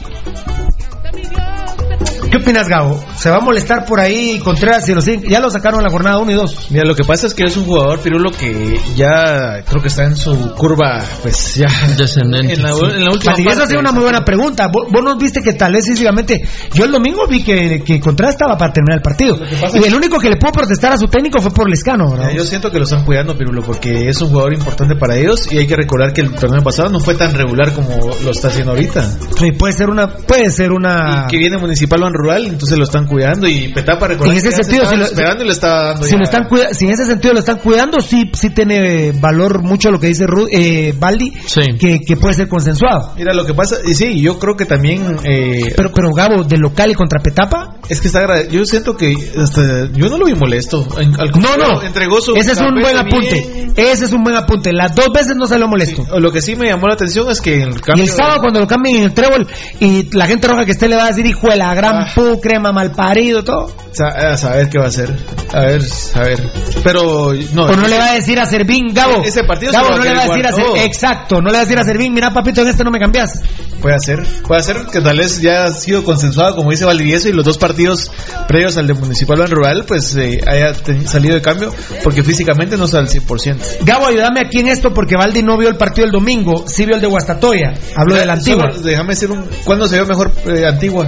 ¿qué opinas, Gabo? ¿Se va a molestar por ahí Contreras si lo siguen? Ya lo sacaron en la jornada 1 y 2. Mira, lo que pasa es que es un jugador, Pirulo, que ya creo que está en su curva, pues ya. Descendente. En la, en la última Así que esa ha parte. sido una muy buena pregunta. Vos, vos nos viste que tal vez físicamente. Yo el domingo vi que, que Contreras estaba para terminar el partido. Y el único que le pudo protestar a su técnico fue por Lescano, ¿verdad? Mira, Yo siento que lo están cuidando, Pirulo, porque es un jugador importante para ellos y hay que recordar que el torneo pasado no fue tan regular como lo está haciendo ahorita. Sí, puede ser una. Puede ser una. Y que viene Municipal o en Rural, entonces lo están cuidando y Petapa recordar En ese se sentido, si lo- esperando y le estaba dando Si, ya- lo están cuida- si en ese sentido lo están cuidando, sí, sí tiene valor mucho lo que dice Ru- eh, Baldi, Sí. que, que puede ser consensuado. Mira, lo que pasa, y sí, yo creo que también eh, Pero, pero Gabo, de local y contra Petapa, es que está yo siento que hasta yo no lo vi molesto. En- al no, no. entregó su Ese es un buen apunte. bien. Ese es un buen apunte. Las dos veces no salió molesto. O Lo que sí me llamó la atención es que el Y cambio el sábado cuando lo cambien en el trébol y la gente roja que esté le va a decir hijo de la gran Ah. pu, crema mal parido, todo. Sa- a saber qué va a hacer. A ver, a ver. Pero no. o no le va a decir a Servín, Gabo. Ese partido se Gabo va no le va a decir a Servín. Exacto, no le va a decir a Servín, mira papito, en este no me cambias. Puede ser, puede ser que tal vez ya ha sido consensuado, como dice Valdivieso, y los dos partidos previos al de Municipal o en Rural, pues eh, haya salido de cambio, porque físicamente no está al 100%. Gabo, ayúdame aquí en esto porque Valdi no vio el partido el domingo, sí vio el de Guastatoya. Hablo de la antigua. Solo déjame decir un. ¿Cuándo se vio mejor eh, Antigua?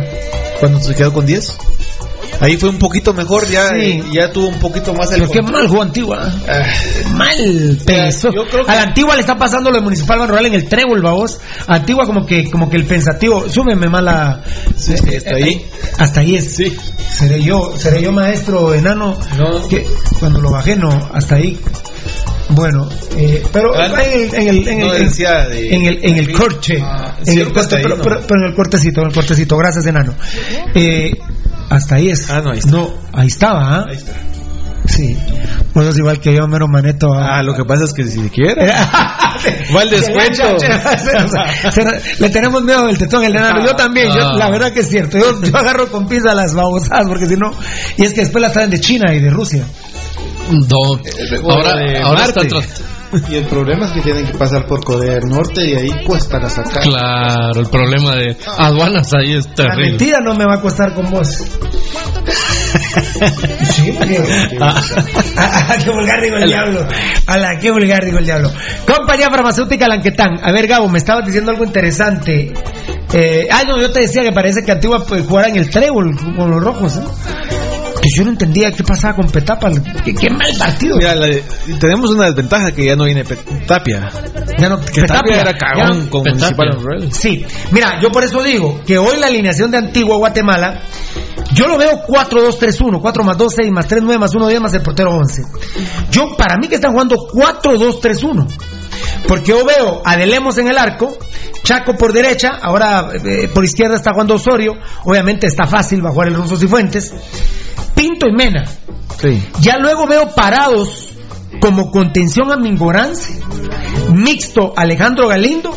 ¿Cuándo se quedó con 10? Ahí fue un poquito mejor, ya, Sí. ya tuvo un poquito más el Pero qué mal jugó Antigua. mal. Pensó. yo creo que- A la Antigua le está pasando lo de Municipal Banrural en el trébol, babos. Antigua como que como que el pensativo. Súbeme más la. Sí, sí, hasta ahí. Hasta ahí es. Sí. Seré yo, seré yo maestro enano. No. Que cuando lo bajé, no, hasta ahí. Bueno, eh, pero Ah, en el, en el, en el, no en- decía de- en el, en el corche, Ah, en el corte, pero- pero en el cortecito, en el cortecito, gracias enano. Eh, hasta ahí es. Ah, no, ahí está. No, ahí estaba, ¿ah? Ahí está. Sí. Pues es igual que yo, mero maneto. ¿ah? Ah, lo que pasa es que si quiere. Va el descuento. Le tenemos miedo del tetón, el enano. Yo también, yo- Ah. la verdad que es cierto. Yo, yo agarro con pinza las babosadas, porque si no. Y es que después las traen de China y de Rusia. No, ahora, de ahora Marte. Y el problema es que tienen que pasar por Corea del Norte y ahí cuesta la sacar. Claro, el problema de aduanas ahí es La terrible. mentira no me va a costar con vos. sí, porque. Ah, qué vulgar digo el diablo. A la qué vulgar digo el diablo. Compañía farmacéutica Lanquetán. A ver, Gabo, me estabas diciendo algo interesante. Eh, ah, no, yo te decía que parece que Antigua pues, jugara en el trébol con los rojos. ¿eh? Que yo no entendía qué pasaba con Petapa. Qué, qué mal partido. Mira, la- tenemos una desventaja que ya no viene Pe- Tapia. Ya no, Que Tapia era cagón con Petapia. Municipal. Sí, mira, yo por eso digo que hoy la alineación de Antigua Guatemala, yo lo veo 4-2-3-1, 4 más 2, 6 más 3, 9 más 1, 10 más el portero 11. Yo, para mí que están jugando 4-2-3-1. Porque yo veo a De Lemos en el arco, Chaco por derecha, ahora eh, por izquierda está jugando Osorio, obviamente está fácil va a jugar el Russo Cifuentes, Pinto y Mena. Sí. Ya luego veo parados como contención a Mingorance, mixto Alejandro Galindo,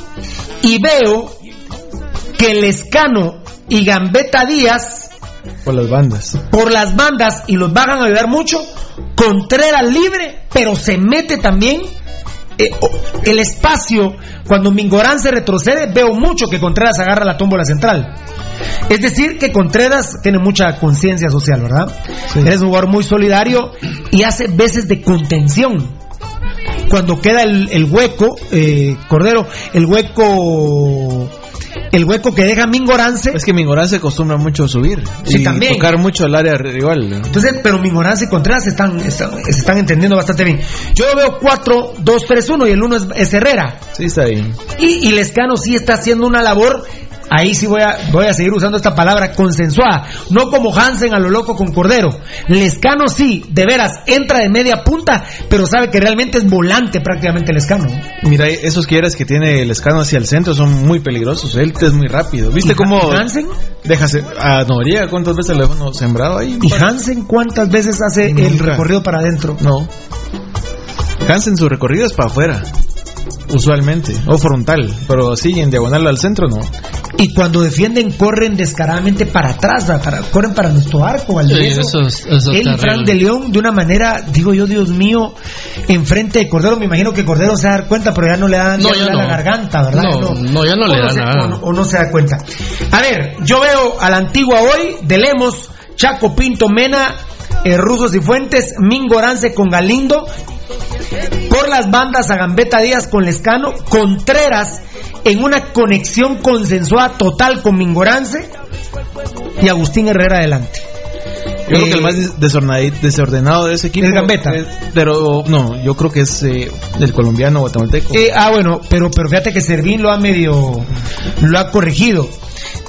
y veo que Lescano y Gambetta Díaz Por las bandas. por las bandas y los van a ayudar mucho, Contreras libre, pero se mete también eh, el espacio. Cuando Mingorán se retrocede, veo mucho que Contreras agarra la tómbola central. Es decir, que Contreras tiene mucha conciencia social, ¿verdad? Es un jugador muy solidario y hace veces de contención. Cuando queda el, el hueco, eh, Cordero, el hueco, el hueco que deja Mingorance. Es que Mingorán se acostumbra mucho a subir. Sí, y también. tocar mucho al área rival. Entonces, pero Mingorance y Contreras se están, están- se están entendiendo bastante bien. Yo veo 4-2-3-1 y el 1 es, es Herrera. Sí, está bien. Y, y Lescano sí está haciendo una labor, ahí sí voy a, voy a seguir usando esta palabra, consensuada. No como Hansen a lo loco con Cordero. Lescano sí, de veras, entra de media punta, pero sabe que realmente es volante prácticamente Lescano. Mira, esos quieres que tiene el escano hacia el centro son muy peligrosos. Él es muy rápido. ¿Viste ¿Y cómo Hansen? deja se- a Noriega cuántas veces le dejó sembrado ahí? ¿Y Hansen cuántas veces hace el recorrido para adentro? No. Hansen su recorrido es para afuera. Usualmente. O frontal. Pero así en diagonal al centro no. Y cuando defienden, corren descaradamente para atrás, para, corren para nuestro arco, Valdivieso. Sí, y Fran de León, de una manera, digo yo, Dios mío, enfrente de Cordero. Me imagino que Cordero se va a dar cuenta, pero ya no le da, No, ya no. la garganta, ¿verdad? No, no, ya no O le da se- nada. O no, o no se da cuenta. A ver, yo veo a la antigua hoy, de Lemos, Chaco Pinto Mena, eh, Rusos y Fuentes, Mingorance con Galindo, por las bandas a Gambetta Díaz con Lescano, Contreras en una conexión consensuada total con Mingorance y Agustín Herrera adelante. Yo creo Eh, que el más desordenadi- desordenado de ese equipo ¿Es Gambetta? pero no, yo creo que es eh, el colombiano guatemalteco. Eh, ah, bueno, pero, pero fíjate que Servín lo ha medio. lo ha corregido.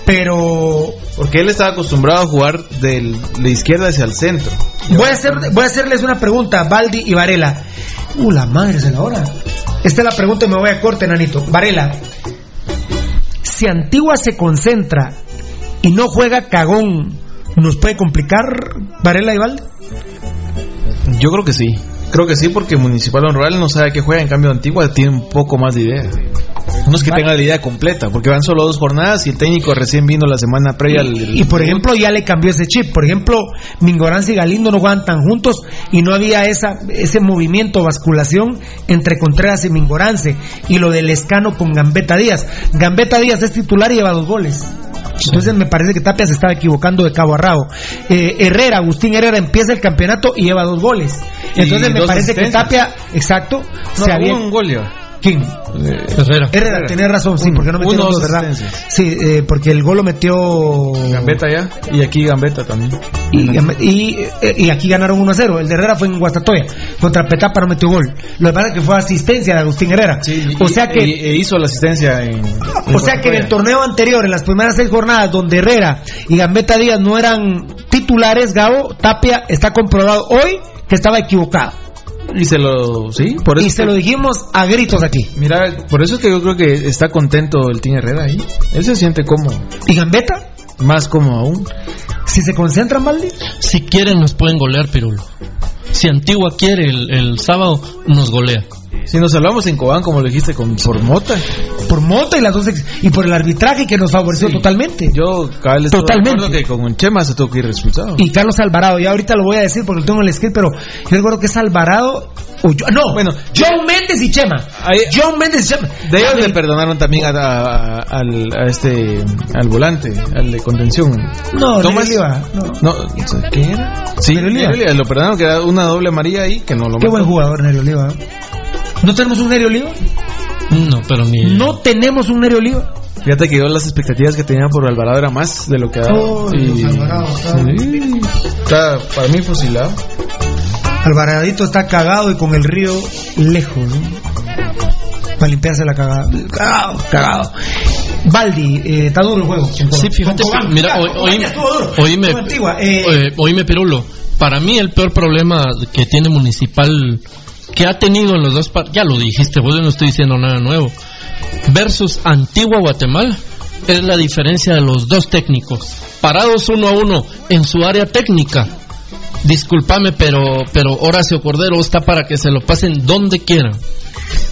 Pero. Porque él estaba acostumbrado a jugar de izquierda hacia el centro. Voy a, hacer, voy a hacerles una pregunta, Baldi y Varela. Uh, la madre se la hora. Esta es la pregunta y me voy a corte, nanito. Varela, si Antigua se concentra y no juega cagón, ¿nos puede complicar Varela y Baldi? Yo creo que sí. Creo que sí porque Municipal Rural no sabe a qué juega, en cambio Antigua tiene un poco más de idea. No es que tenga la idea completa, porque van solo dos jornadas y el técnico recién vino la semana previa al... Y por ejemplo, ya le cambió ese chip. Por ejemplo, Mingorance y Galindo no jugaban tan juntos y no había esa, ese movimiento, basculación entre Contreras y Mingorance. Y lo del escano con Gambetta Díaz. Gambetta Díaz es titular y lleva dos goles. Entonces me parece que Tapia se estaba equivocando de cabo a rabo. Eh, Herrera, Agustín Herrera empieza el campeonato y lleva dos goles. Entonces me parece que. Tapia, exacto, No, se había... un gol ya. ¿Quién? Herrera. Herrera, tenés razón, sí, porque no metió dos, ¿verdad? Sí, eh, porque el gol lo metió. Gambetta ya. Y aquí Gambetta también. Y, y, eh, y aquí ganaron 1 a 0. El de Herrera fue en Guastatoya. Contra Petapa no metió gol. Lo que pasa es que fue asistencia de Agustín Herrera. o sea que. Y- e hizo la asistencia en. O sea que en el torneo anterior, en las primeras seis jornadas, donde Herrera y Gambetta Díaz no eran titulares, Gabo Tapia está comprobado hoy que estaba equivocado. Y se lo. Sí, por eso. Y se lo dijimos a gritos aquí. Mira, por eso es que yo creo que está contento el Team Herrera ahí. Él se siente cómodo. ¿Y Gambetta? Más cómodo aún. Si se concentran, Valdi. Si quieren nos pueden golear, Pirulo. Si Antigua quiere el, el sábado, nos golea. Si nos hablamos en Cobán, como lo dijiste, con, por Mota. Por Mota y las dos ex- y por el arbitraje que nos favoreció totalmente. Yo, de Totalmente. que con Chema se tuvo que ir expulsado. Y Carlos Alvarado, ya ahorita lo voy a decir porque lo tengo en el script, pero yo recuerdo que es Alvarado. O yo- no, bueno, John Méndez y Chema. John Méndez y Chema. De ellos le perdonaron también a, a- a- al, a este, al volante, al de contención. No, Tomás. Oliva, no. No, ¿quién era? Sí, Oliva. Lo perdonaron que era una doble amarilla ahí que no lo Qué mató. buen jugador, Nerio Oliva. ¿No tenemos un Nerio Oliva? No, pero ni. No tenemos un Nerio Oliva. Fíjate que yo las expectativas que tenía por Alvarado era más de lo que daba. Oh, y... Alvarado. Sí. Está para mí fusilado. Alvaradito está cagado y con el río lejos, ¿no? Para limpiarse la cagada. Cagado, cagado. Baldi, eh, está duro el juego. Sí, fíjate, Cobán. mira, hoy, oíme, Con Antigua, eh, eh, oíme, Pirulo. Para mí el peor problema que tiene Municipal, que ha tenido en los dos ya lo dijiste, vos yo no estoy diciendo nada nuevo, versus Antigua Guatemala, es la diferencia de los dos técnicos, parados uno a uno en su área técnica. Discúlpame, pero, pero Horacio Cordero está para que se lo pasen donde quieran.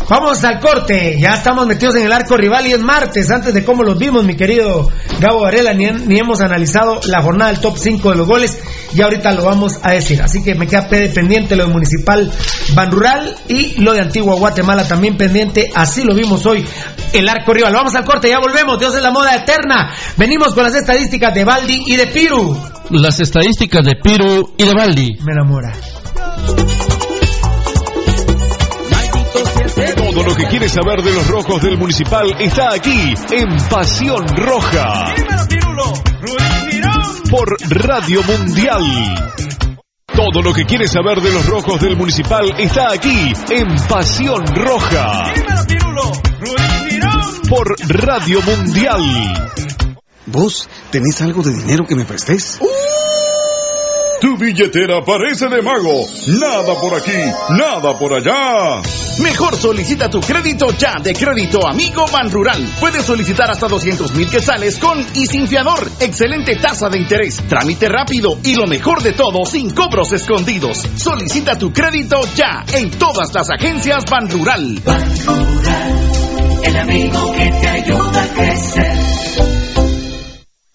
Vamos al corte, ya estamos metidos en el arco rival y es martes, antes de cómo los vimos, mi querido Gabo Varela, ni, ni hemos analizado la jornada del top 5 de los goles, y ahorita lo vamos a decir. Así que me queda pe- pendiente lo de Municipal Ban Rural y lo de Antigua Guatemala también pendiente, así lo vimos hoy, el arco rival. Vamos al corte, ya volvemos, Dios es la moda eterna. Venimos con las estadísticas de Baldi y de Piru. Las estadísticas de Piru y de Baldi. Me enamora. Todo lo que quieres saber de los rojos del municipal está aquí en Pasión Roja. Por Radio Mundial. Todo lo que quieres saber de los rojos del municipal está aquí en Pasión Roja. Por Radio Mundial. ¿Vos tenés algo de dinero que me prestes? Tu billetera parece de mago. Nada por aquí, nada por allá. Mejor solicita tu crédito ya de Crédito Amigo Ban Rural. Puedes solicitar hasta 200 mil quetzales con y sin fiador. Excelente tasa de interés, trámite rápido y lo mejor de todo, sin cobros escondidos. Solicita tu crédito ya en todas las agencias Ban Rural. El amigo que te ayuda a crecer.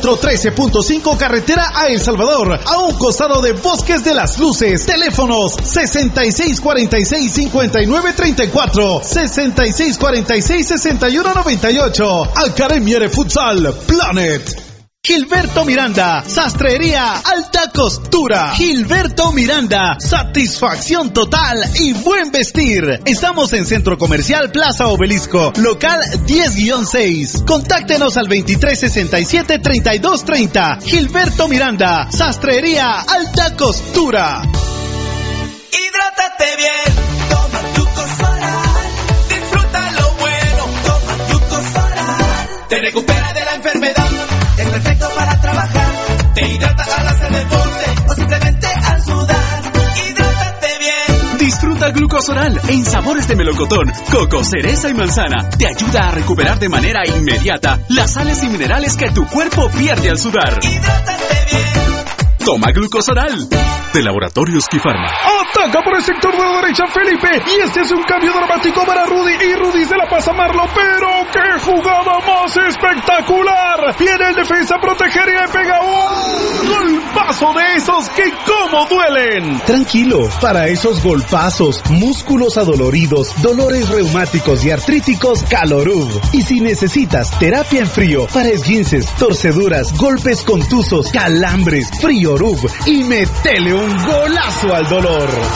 13.5 carretera a El Salvador, a un costado de Bosques de las Luces. Teléfonos 6646-5934, 6646-6198. Academia de Futsal Planet. Gilberto Miranda, Sastrería Alta Costura. Gilberto Miranda, satisfacción total y buen vestir. Estamos en Centro Comercial Plaza Obelisco, local 10-6. Contáctenos al 2367-3230. Gilberto Miranda, Sastrería Alta Costura. Hidrátate bien, toma Soral. Disfruta lo bueno, toma Soral. Te recupera de la enfermedad, deporte o simplemente al sudar. Hidrátate bien. Disfruta glucosoral en sabores de melocotón, coco, cereza y manzana. Te ayuda a recuperar de manera inmediata las sales y minerales que tu cuerpo pierde al sudar. Toma glucosoral de Laboratorios Kifarma. Saca por el sector de la derecha Felipe. Y este es un cambio dramático para Rudy. Y Rudy se la pasa a Marlo. Pero qué jugada más espectacular. Viene el defensa a proteger y le pega un golpazo de esos que como duelen. Tranquilo, para esos golpazos, músculos adoloridos, dolores reumáticos y artríticos, Calorub. Y si necesitas terapia en frío para esguinces, torceduras, golpes contusos, calambres, Friorub y metele un golazo al dolor.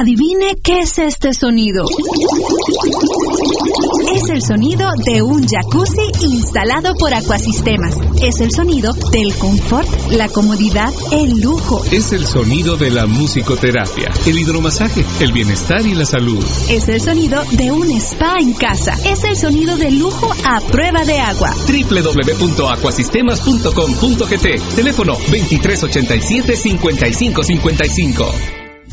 Adivine qué es este sonido. Es el sonido de un jacuzzi instalado por Aquasistemas. Es el sonido del confort, la comodidad, el lujo. Es el sonido de la musicoterapia, el hidromasaje, el bienestar y la salud. Es el sonido de un spa en casa. Es el sonido de lujo a prueba de agua. www.aquasistemas.com.gt Teléfono 2387-5555.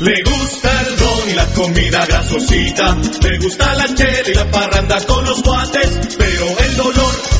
Le gusta el ron y la comida grasosita. Le gusta la chela y la parranda con los guantes. Pero el dolor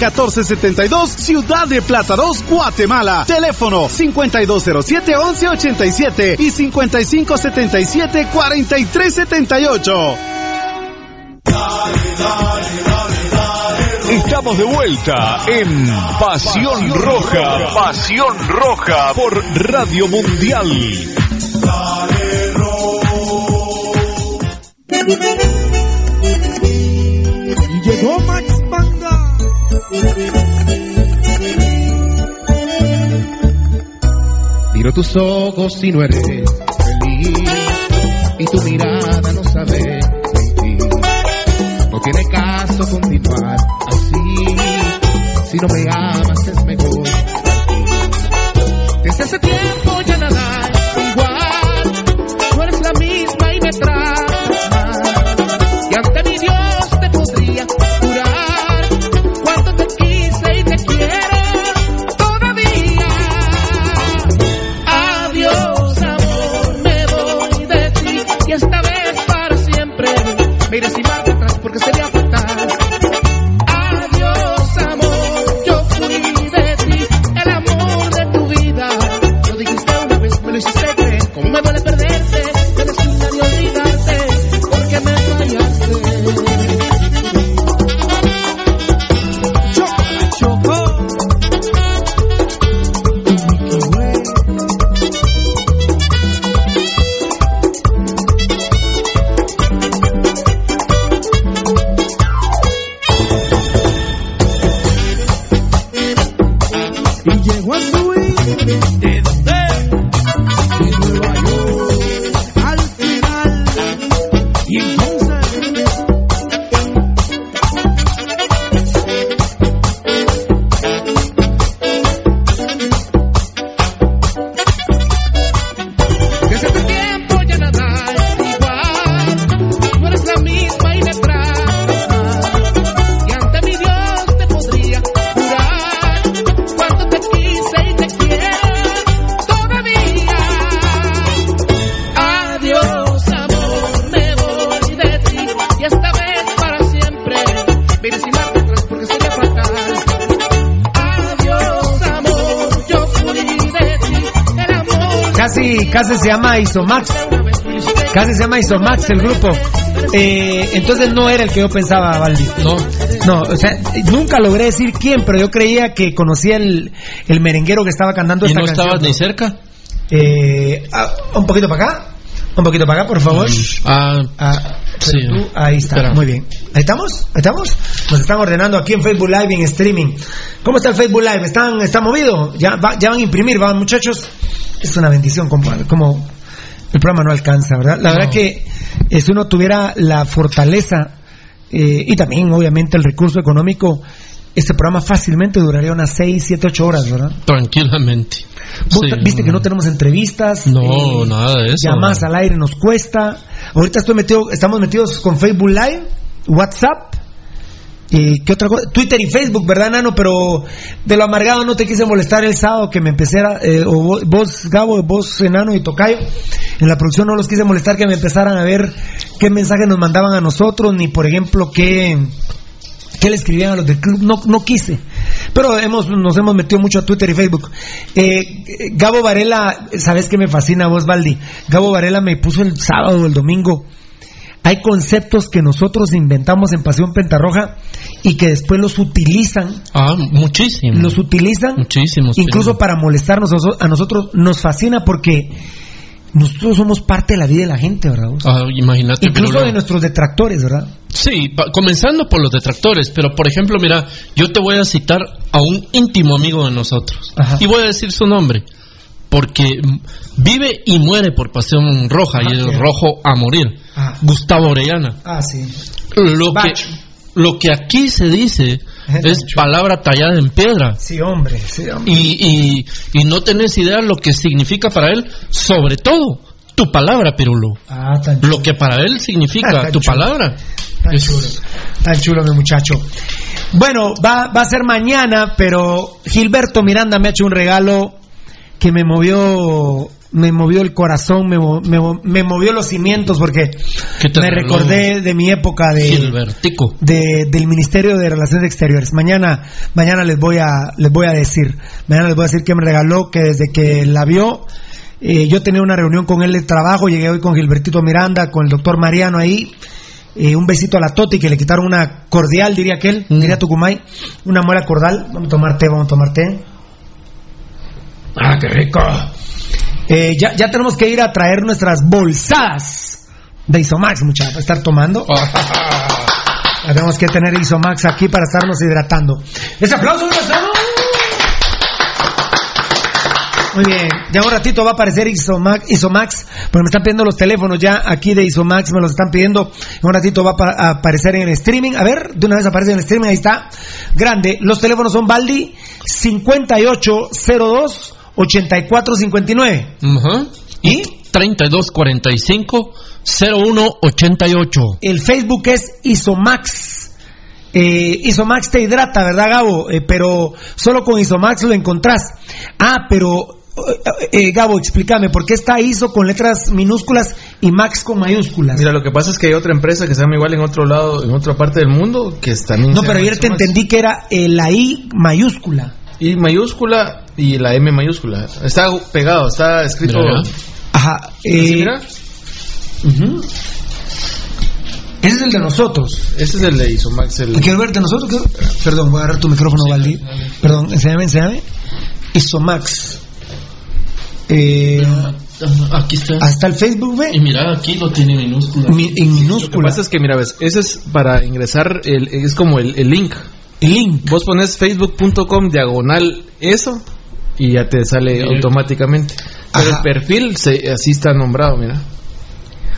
1472, Ciudad de Plátanos, Guatemala. Teléfono 5207-1187 y 5577-4378. Estamos de vuelta en Pasión Roja. Pasión Roja por Radio Mundial. Y llegó. Miro tus ojos y no eres feliz. Y tu mirada no sabe mentir. No tiene caso continuar así. Si no me amas es mejor. Desde hace tiempo Isomax. Casi se llama Isomax el grupo. Eh, entonces no era el que yo pensaba, Valdi. No. No, o sea, nunca logré decir quién, pero yo creía que conocía el, el merenguero que estaba cantando ¿Y esta no canción. estabas ni cerca? Eh, ah, un poquito para acá. Un poquito para acá, por favor. Ah, Ah, sí. tú, ahí está, Espera. muy bien. ¿Ahí estamos? ¿Ahí estamos? Nos están ordenando aquí en Facebook Live y en streaming. ¿Cómo está el Facebook Live? ¿Están, ¿Está movido? ¿Ya, va- ya van a imprimir? ¿Van muchachos? Es una bendición, compadre. Como el programa no alcanza, ¿verdad? La verdad que eh, si uno tuviera la fortaleza eh, y también, obviamente, el recurso económico, este programa fácilmente duraría unas 6, 7, 8 horas, ¿verdad? Tranquilamente. Vos Sí. Viste que no tenemos entrevistas. No, eh, nada de eso. Llamadas al aire nos cuesta. Ahorita estoy metido, estamos metidos con Facebook Live, WhatsApp. ¿Y qué otra cosa? Twitter y Facebook, ¿verdad, Nano? Pero de lo amargado no te quise molestar el sábado que me empecé a, eh, o vo- vos, Gabo, vos, Enano y Tocayo, en la producción no los quise molestar que me empezaran a ver qué mensajes nos mandaban a nosotros, ni por ejemplo qué, qué le escribían a los del club, no, no quise. Pero hemos, nos hemos metido mucho a Twitter y Facebook. Eh, Gabo Varela, ¿sabes qué me fascina vos, Baldi? Gabo Varela me puso el sábado o el domingo. Hay conceptos que nosotros inventamos en Pasión Pentarroja y que después los utilizan, Ah, muchísimo. los utilizan Muchísimos. incluso para molestarnos a nosotros. Nos fascina porque nosotros somos parte de la vida de la gente, ¿verdad? Ah, imagínate. Incluso pero de nuestros detractores, ¿verdad? Sí, pa- comenzando por los detractores, pero por ejemplo, mira, yo te voy a citar a un íntimo amigo de nosotros. Y voy a decir su nombre, porque vive y muere por pasión roja, y es ok. rojo a morir. Ah. Gustavo Orellana. Ah, sí. Lo que, lo que aquí se dice es palabra tallada en piedra. Sí, hombre. Sí, hombre. Y, y, y no tenés idea lo que significa para él, sobre todo tu palabra, Pirulo. Ah, tan Lo que para él significa tu chulo. palabra. Tan chulo, tan chulo mi muchacho. Bueno, va, va a ser mañana, pero Gilberto Miranda me ha hecho un regalo que me movió, me movió el corazón, me, me me movió los cimientos porque ¿Qué te me recordé de mi época de, del Ministerio de Relaciones Exteriores. Mañana, mañana les voy a, les voy a decir, mañana les voy a decir que me regaló, que desde que la vio, eh, yo tenía una reunión con él de trabajo, llegué hoy con Gilbertito Miranda, con el doctor Mariano ahí, eh, un besito a la Toti que le quitaron una cordial, diría aquel, diría Tucumay, una muela cordal, vamos a tomar té, vamos a tomar té. Ah, qué rico. Eh, ya, ya tenemos que ir a traer nuestras bolsadas de Isomax, muchachos, para estar tomando. Tenemos que tener Isomax aquí para estarnos hidratando. Ese aplauso. Muy bien, ya un ratito va a aparecer Isomax, Isomax, porque me están pidiendo los teléfonos ya aquí de Isomax, me los están pidiendo. En un ratito va a aparecer en el streaming. A ver, de una vez aparece en el streaming, ahí está. Grande. Los teléfonos son Baldi 5802 8459. Ajá. ¿Y? 3245 0188. El Facebook es Isomax. Eh, Isomax te hidrata, ¿verdad, Gabo? Eh, pero solo con Isomax lo encontrás. Ah, pero eh, eh, Gabo, explícame, ¿por qué está ISO con letras minúsculas y Max con mayúsculas? Mira, lo que pasa es que hay otra empresa que se llama igual en otro lado, en otra parte del mundo, que también. no, pero ayer te entendí que era eh, la I mayúscula. I mayúscula y la M mayúscula. Está pegado, está escrito. Mira, Ajá. ¿Sí, eh, mira? ujú. Ese es el de nosotros. Ese es el de Isomax. El... Quiero verte nosotros. quiero- Perdón, voy a agarrar tu micrófono, Valdi. Perdón, enséñame, enséñame. Isomax. Eh, Aquí está. hasta el Facebook, ve. Y mira, aquí lo tiene minúscula. Mi- en Lo que minúscula. pasa es que, mira, ves, ese es para ingresar, el, es como el, el link. El link. Vos pones facebook.com diagonal eso y ya te sale automáticamente. Pero el perfil se, así está nombrado, mira.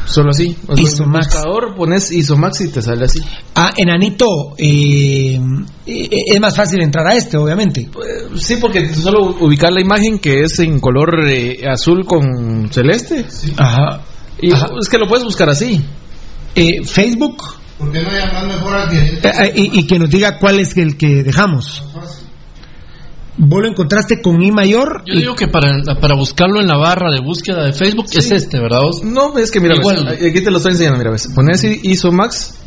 Solo así. O sea, Isomax. En el buscador pones Isomax y te sale así. Ah, enanito, eh, eh, es más fácil entrar a este, obviamente. Sí, porque solo ubicar la imagen que es en color eh, azul con celeste. Ajá. Y es que lo puedes buscar así. Eh, Facebook. ¿Por qué no llamar mejor al? Eh, eh, y, y que nos diga cuál es el que dejamos. Vos lo encontraste con I mayor. Yo digo que para, para buscarlo en la barra de búsqueda de Facebook es este, ¿verdad? vos? No, es que mira, Igual. ves, aquí te lo estoy enseñando, mira, ves. Pones Isomax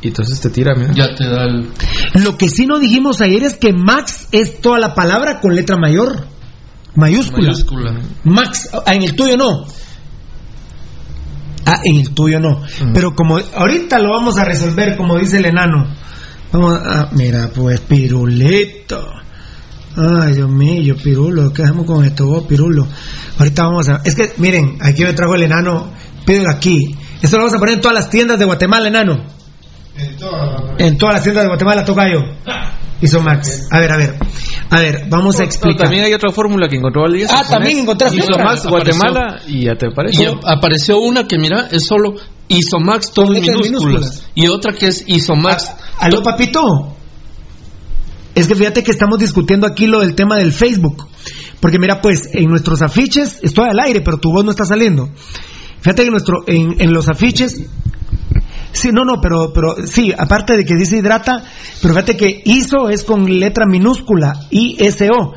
y entonces te tira, mira. Ya te da el... Lo que sí no dijimos ayer es que Max es toda la palabra con letra mayor. Mayúscula. Mayúscula. Max, ah, en el tuyo no. Ah, en el tuyo no. Pero como ahorita lo vamos a resolver, como dice el enano. Vamos a. Mira, pues, pirulito. Ay, Dios mío, pirulo. ¿Qué hacemos con esto, vos, pirulo? Ahorita vamos a. Es que, miren, aquí me trajo el enano. Pídelo aquí. Esto lo vamos a poner en todas las tiendas de Guatemala, enano. En todas las tiendas de Guatemala, Tocayo. Hizo Max. A ver, a ver. A ver, vamos a No, explicar. también hay otra fórmula que encontró Valdivia. Ah, también encontraste. Isomax Guatemala y ya te Y aparece. ap- apareció una que, mira, es solo Isomax todo en minúsculas. minúsculas. Y otra que es Isomax. Aló, papito. Es que fíjate que estamos discutiendo aquí lo del tema del Facebook. Porque mira, pues, en nuestros afiches, estoy al aire, pero tu voz no está saliendo. Fíjate que nuestro, en, en los afiches, sí, no, no, pero, pero sí, aparte de que dice hidrata, pero fíjate que ISO es con letra minúscula, ISO,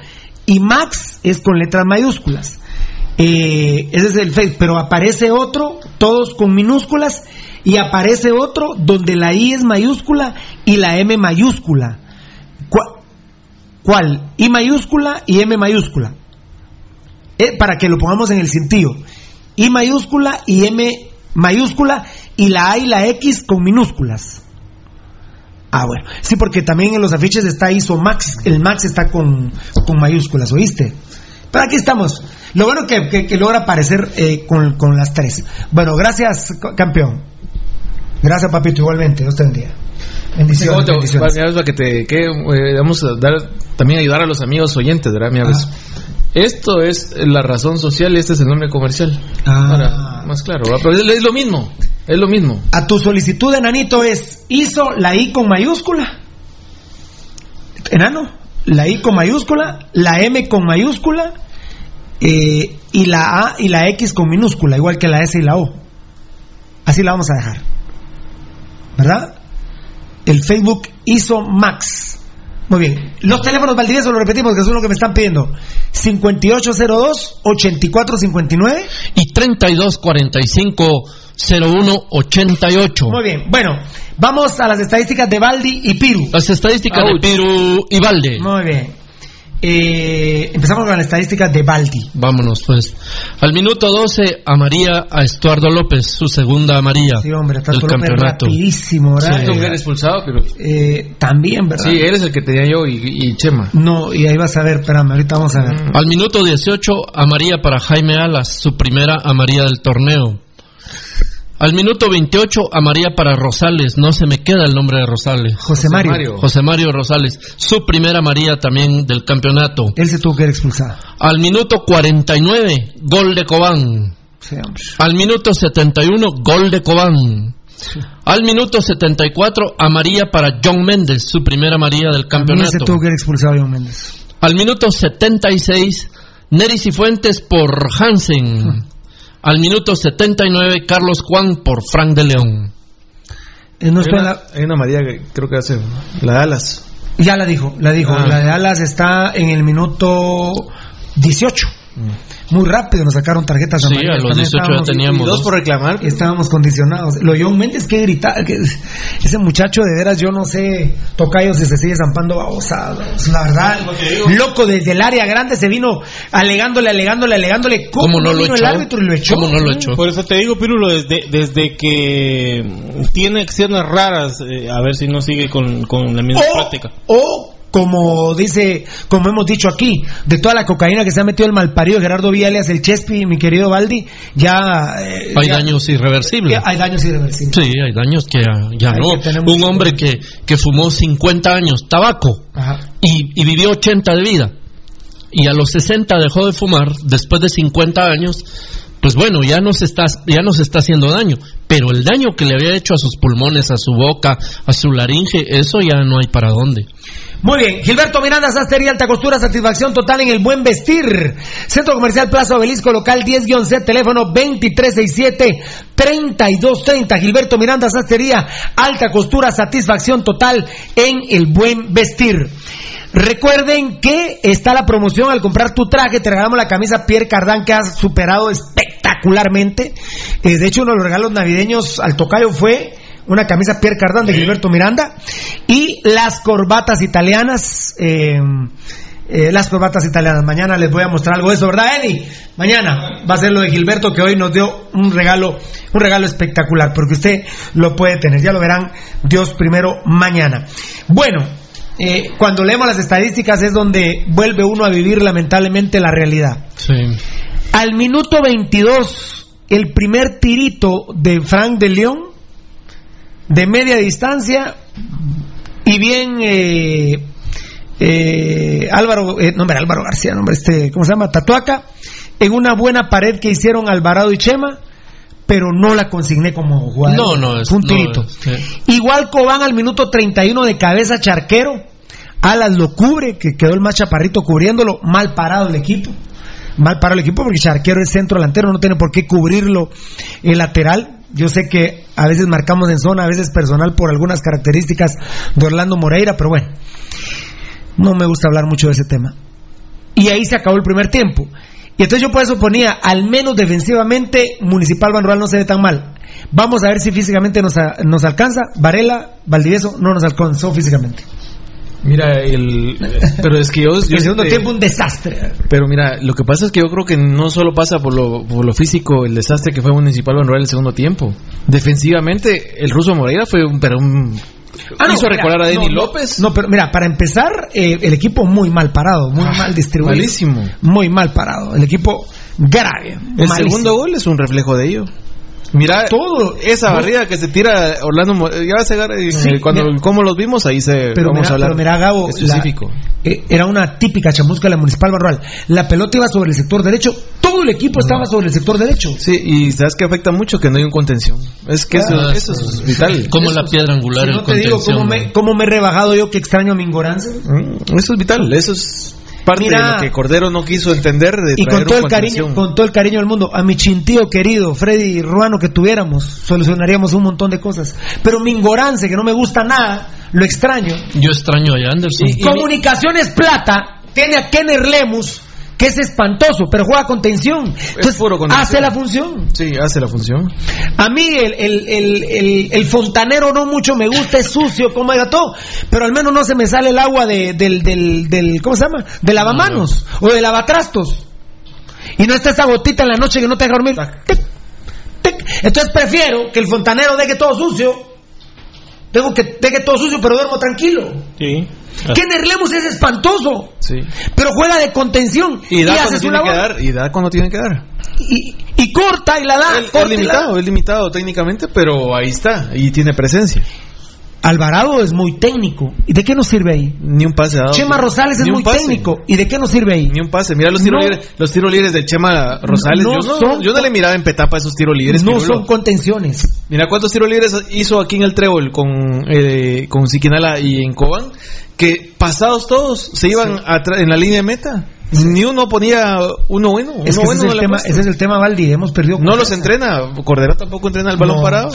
y Max es con letras mayúsculas. Eh, ese es el Facebook, pero aparece otro, todos con minúsculas, y aparece otro donde la I es mayúscula y la M mayúscula. ¿Cuál? I mayúscula y M mayúscula. Eh, para que lo pongamos en el sentido. I mayúscula y M mayúscula y la A y la X con minúsculas. Ah, bueno. Sí, porque también en los afiches está ISO Max. El Max está con, con mayúsculas, ¿oíste? Pero aquí estamos. Lo bueno que, que, logra aparecer eh, con, con las tres. Bueno, gracias, campeón. Gracias, papito, igualmente. Dios te bendiga. Bendiciones. ¿Cómo te- bendiciones. mira, para que te que, eh, vamos a dar también ayudar a los amigos oyentes, ¿verdad? Mira, ves. Esto es la razón social y este es el nombre comercial. Ah. Ahora, más claro, ¿verdad? pero es, es lo mismo, es lo mismo. A tu solicitud, enanito, es ISO, la I con mayúscula. Enano, la I con mayúscula, la M con mayúscula eh, y la A y la X con minúscula, igual que la S y la O. Así la vamos a dejar. ¿Verdad? El Facebook ISO Max. Muy bien. Los teléfonos Valdivieso lo repetimos, que son lo que me están pidiendo. 5802-8459. Y 3245-0188. Muy bien. Bueno, vamos a las estadísticas de Baldi y Piru. Las estadísticas de Piru y Valde. Muy bien. Eh, empezamos con las estadísticas de Baldi. Vámonos, pues. Al minuto 12, a María, a Estuardo López, su segunda amarilla Sí, hombre, del Tato López campeonato. rapidísimo, ¿verdad? Sí, tú eres expulsado, pero Eh, también, ¿verdad? sí, eres el que tenía yo y, y Chema. No, y ahí vas a ver, espérame, ahorita vamos a ver. Al minuto 18, amarilla para Jaime Alas, su primera amarilla del torneo. Al minuto 28, amarilla para Rosales, no se me queda el nombre de Rosales. José Mario. José Mario Rosales, su primera amarilla también del campeonato. Él se tuvo que ir expulsado. Al minuto 49, gol de Cobán. Sí. Al minuto 71, gol de Cobán. Al minuto 74, amarilla para John Méndez, su primera amarilla del También se campeonato. tuvo que ir expulsado John Méndez. Al minuto 76, Neris y Fuentes por Hansen. Al minuto 79, Carlos Juan por Frank de León. Eh, no Hay una, hay una María que creo que hace la de Alas. ya la dijo, la dijo. Ah. La de Alas está en el minuto 18. Muy rápido nos sacaron tarjetas Sí, amarillas. a los También 18 ya estábamos- teníamos dos por reclamar. Estábamos condicionados. Lo John Méndez que gritaba, que ese muchacho de veras, yo no sé, tocayo si se sigue zampando babosadas. La verdad, loco desde el área grande se vino alegándole, alegándole, alegándole. ¿Cómo, ¿Cómo no lo vino el echó? árbitro y lo echó? ¿Cómo no lo echó? Por eso te digo, Pirulo, desde, desde que tiene acciones raras, eh, a ver si no sigue con, con la misma O, práctica. o, como dice, como hemos dicho aquí, de toda la cocaína que se ha metido el malparido Gerardo Villalias, el Chespi, mi querido Baldi, ya... eh, Hay ya- daños irreversibles. ya hay daños irreversibles. Sí, hay daños que ya, no. que Un hombre que, que fumó 50 años tabaco Ajá. y, y vivió 80 de vida. y a los 60 dejó de fumar, después de 50 años, pues bueno, ya no se está, ya no se está haciendo daño, pero el daño que le había hecho a sus pulmones, a su boca, a su laringe, eso ya no hay para dónde. Muy bien, Gilberto Miranda, Sastería Alta Costura, satisfacción total en el buen vestir. Centro Comercial Plaza Obelisco, local 10-C, teléfono 2367-3230. Gilberto Miranda, Sastería Alta Costura, satisfacción total en el buen vestir. Recuerden que está la promoción al comprar tu traje, te regalamos la camisa Pierre Cardán que has superado espectacularmente. Eh, de hecho, uno de los regalos navideños al tocayo fue una camisa Pierre Cardán de Gilberto Miranda y las corbatas italianas. eh, eh, las corbatas italianas. Mañana les voy a mostrar algo de eso, ¿verdad, Eddie? Mañana va a ser lo de Gilberto que hoy nos dio un regalo, un regalo espectacular, porque usted lo puede tener. Ya lo verán Dios primero mañana. Bueno, eh, cuando leemos las estadísticas es donde vuelve uno a vivir lamentablemente la realidad. Sí. Al minuto 22, el primer tirito de Frank de León, de media distancia, y bien eh, eh, Álvaro, eh, no, hombre, Álvaro García, no, hombre, este, ¿cómo se llama? Tatuaca, en una buena pared que hicieron Alvarado y Chema, pero no la consigné como jugador. No, no, es- un tirito. sí. Igual Cobán al minuto 31 de cabeza charquero. Alas lo cubre, que quedó el más chaparrito cubriéndolo. Mal parado el equipo. Mal parado el equipo porque charquero es centro delantero, no tiene por qué cubrirlo el lateral. Yo sé que a veces marcamos en zona, a veces personal por algunas características de Orlando Moreira, pero bueno, no me gusta hablar mucho de ese tema. Y ahí se acabó el primer tiempo. Y entonces yo por eso ponía, al menos defensivamente, Municipal Banrural no se ve tan mal. Vamos a ver si físicamente nos, nos alcanza. Varela, Valdivieso no nos alcanzó físicamente. Mira, el, pero es que yo... yo- el segundo eh, tiempo un desastre. Pero mira, lo que pasa es que yo creo que no solo pasa por lo, por lo físico el desastre que fue Municipal Banrural el segundo tiempo. Defensivamente, el ruso Moreira fue un, pero un Ah, no, hizo mira, recordar a Denny no, López. No, pero mira, para empezar, eh, el equipo muy mal parado, muy mal distribuido. malísimo. Muy mal parado. El equipo grave. El malísimo. segundo gol es un reflejo de ello. Mira, todo esa no- barrida que se tira Orlando ya se Sí, cuando mira. cómo los vimos ahí se Pero vamos mira, a hablar pero mira, Gabo, específico. la- eh, era una típica chamusca de la Municipal Barrual. La pelota iba sobre el sector derecho, todo el equipo estaba sobre el sector derecho. Sí, y sabes que afecta mucho que no hay un contención. Es que eso, Ah, eso es vital. Como Eso la piedra angular, Si el no te digo contención. cómo me, cómo me he rebajado yo que extraño a Mingorance. Mm, Eso es vital, eso es parte Mira. de lo que Cordero no quiso entender de Y con todo el cariño, con todo el cariño del mundo, a mi chintío querido, Freddy Ruano que tuviéramos, solucionaríamos un montón de cosas. Pero Mingorance, que no me gusta nada, lo extraño. Yo extraño a Anderson. Comunicaciones Plata tiene a Kenner Lemus, que es espantoso, pero juega con tensión. Entonces, contención. hace la función. Sí, hace la función. A mí el, el, el, el- fontanero no mucho me gusta, es sucio, como todo, pero al menos no se me sale el agua de, del, del, del, ¿cómo se llama? De lavamanos o de lavatrastos. Y no está esa gotita en la noche que no te deja dormir. Tic, tic. Entonces prefiero que el fontanero deje todo sucio. Tengo que deje todo sucio, pero duermo tranquilo. Sí. Kenner Lemus es espantoso, Sí. pero juega de contención Y da hace cuando su que labor. dar, y da cuando tiene que dar. Y, y corta y la da. Es limitado, es limitado técnicamente, pero ahí está, y tiene presencia. Alvarado es muy técnico. ¿Y de qué nos sirve ahí? Ni un pase dado. Chema Rosales es muy pase. técnico. ¿Y de qué nos sirve ahí? Ni un pase. Mira los tiros No. libres, los tiros libres de Chema Rosales. No yo, no, son- yo no le miraba en petapa esos tiros libres. no son contenciones. Mira cuántos tiros libres hizo aquí en el Trébol con, eh, con Siquinala y en Cobán, que pasados todos se iban atra- en la línea de meta. Ni uno ponía uno bueno. Es uno que bueno ese, es el tema, ese es el tema, Valdi. Hemos perdido. No los entrena. Cordero tampoco entrena el balón No, parado.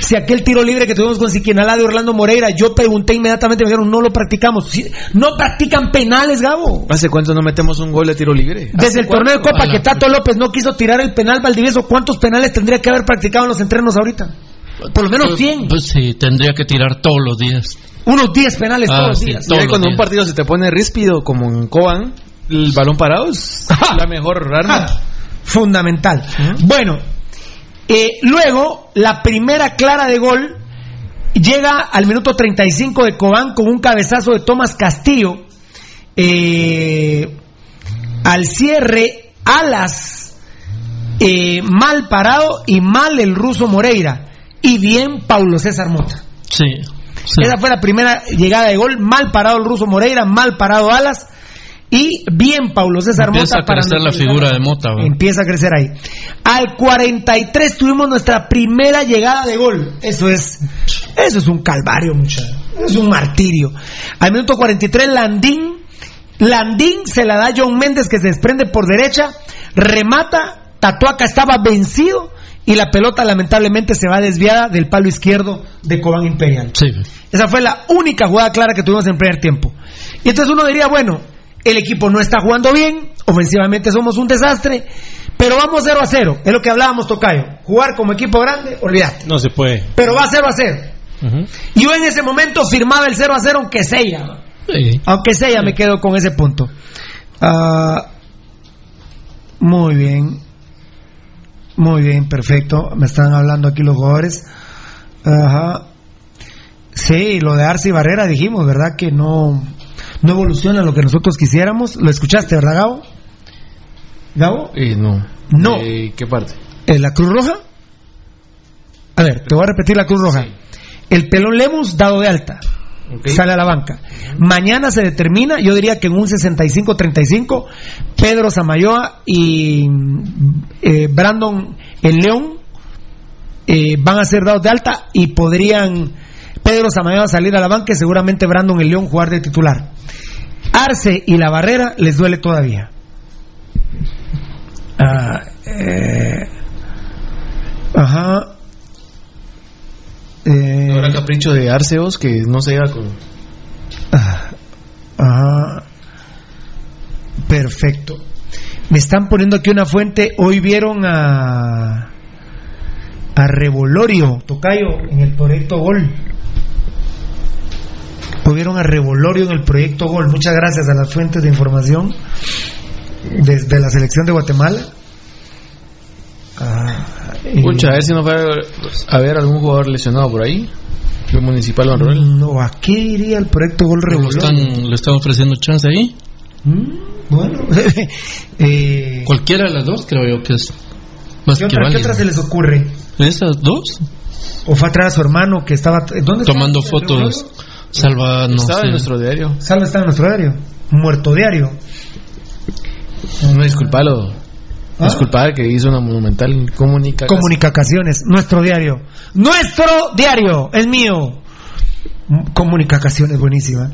Si aquel tiro libre que tuvimos con Siquinalá de Orlando Moreira, yo pregunté inmediatamente, me dijeron, no lo practicamos. Si- No practican penales, Gabo. ¿Hace cuánto no metemos un gol de tiro libre? Desde el torneo de Copa que Tato López no quiso tirar el penal Valdivieso, ¿cuántos penales tendría que haber practicado en los entrenos ahorita? Por lo menos Pues- 100. Pues sí, tendría que tirar todos los días. Unos 10 penales Ah, todos los sí, días. todos cuando un partido se te pone ríspido como en Cobán, el balón parado es la mejor arma. Ah, fundamental. Bueno, eh, luego la primera clara de gol llega al minuto 35 de Cobán con un cabezazo de Tomás Castillo. Eh, al cierre, Alas eh, mal parado y mal el ruso Moreira. Y bien Paulo César Mota. Sí. sí. Esa fue la primera llegada de gol. Mal parado el ruso Moreira, mal parado Alas. Y bien, Paulo César Empieza Mota a crecer la figura de Mota. ¿va? Empieza a crecer ahí. Al 43 tuvimos nuestra primera llegada de gol. Eso es, eso es un calvario, muchachos. Es un martirio. Al minuto 43, Landín, Landín se la da a John Méndez que se desprende por derecha, remata, Tatuaca estaba vencido y la pelota lamentablemente se va desviada del palo izquierdo de Cobán Imperial. Esa fue la única jugada clara que tuvimos en primer tiempo. Y entonces uno diría, bueno, el equipo no está jugando bien, ofensivamente somos un desastre, pero vamos 0 a 0. Es lo que hablábamos, Tocayo. Jugar como equipo grande, olvídate. No se puede. Pero va 0 a 0. Y yo en ese momento firmaba el 0 a 0 aunque sea. Aunque sea, me quedo con ese punto. Ah, muy bien. Muy bien, perfecto. Me están hablando aquí los jugadores. Ajá. Sí, lo de Arce y Barrera dijimos, ¿verdad? Que no, no evoluciona lo que nosotros quisiéramos. ¿Lo escuchaste, verdad, Gabo? ¿Gabo? Eh, no. No. Eh, ¿Qué parte? ¿En la Cruz Roja? A ver, te voy a repetir la Cruz Roja. El pelón Lemus dado de alta. Sale a la banca. Mañana se determina, yo diría que en un 65-35, Pedro Samayoa y eh, Brandon el León eh, van a ser dados de alta y podrían Pedro Samayoa salir a la banca y seguramente Brandon el León jugar de titular. Arce y la barrera les duele todavía. Ah, eh, ajá. Eh, ¿No habrá capricho de Arceos que no se lleva con. Ajá. Perfecto. Me están poniendo aquí una fuente. Hoy vieron a a Revolorio, Tocayo, en el proyecto Gol. Hoy vieron a Revolorio en el proyecto Gol. Muchas gracias a las fuentes de información desde la selección de Guatemala. Ah, y- Pucha, a ver si nos va a haber algún jugador lesionado por ahí. El municipal Roel. No, ¿a qué iría el proyecto Gol ¿Le Revolorio? están, le están ofreciendo chance ahí? Bueno, eh, Cualquiera de las dos creo yo que es más ¿qué, que otra, qué otra se les ocurre? ¿Esas dos? ¿O fue atrás a su hermano que estaba... ¿Dónde Tomando fotos. Salva, no Estaba sé. en nuestro diario. Salva está en nuestro diario. Muerto diario. No, disculpalo. Disculpar que hizo una monumental comunicación. Comunicaciones, nuestro diario. Nuestro diario, es mío. Comunicaciones, buenísima.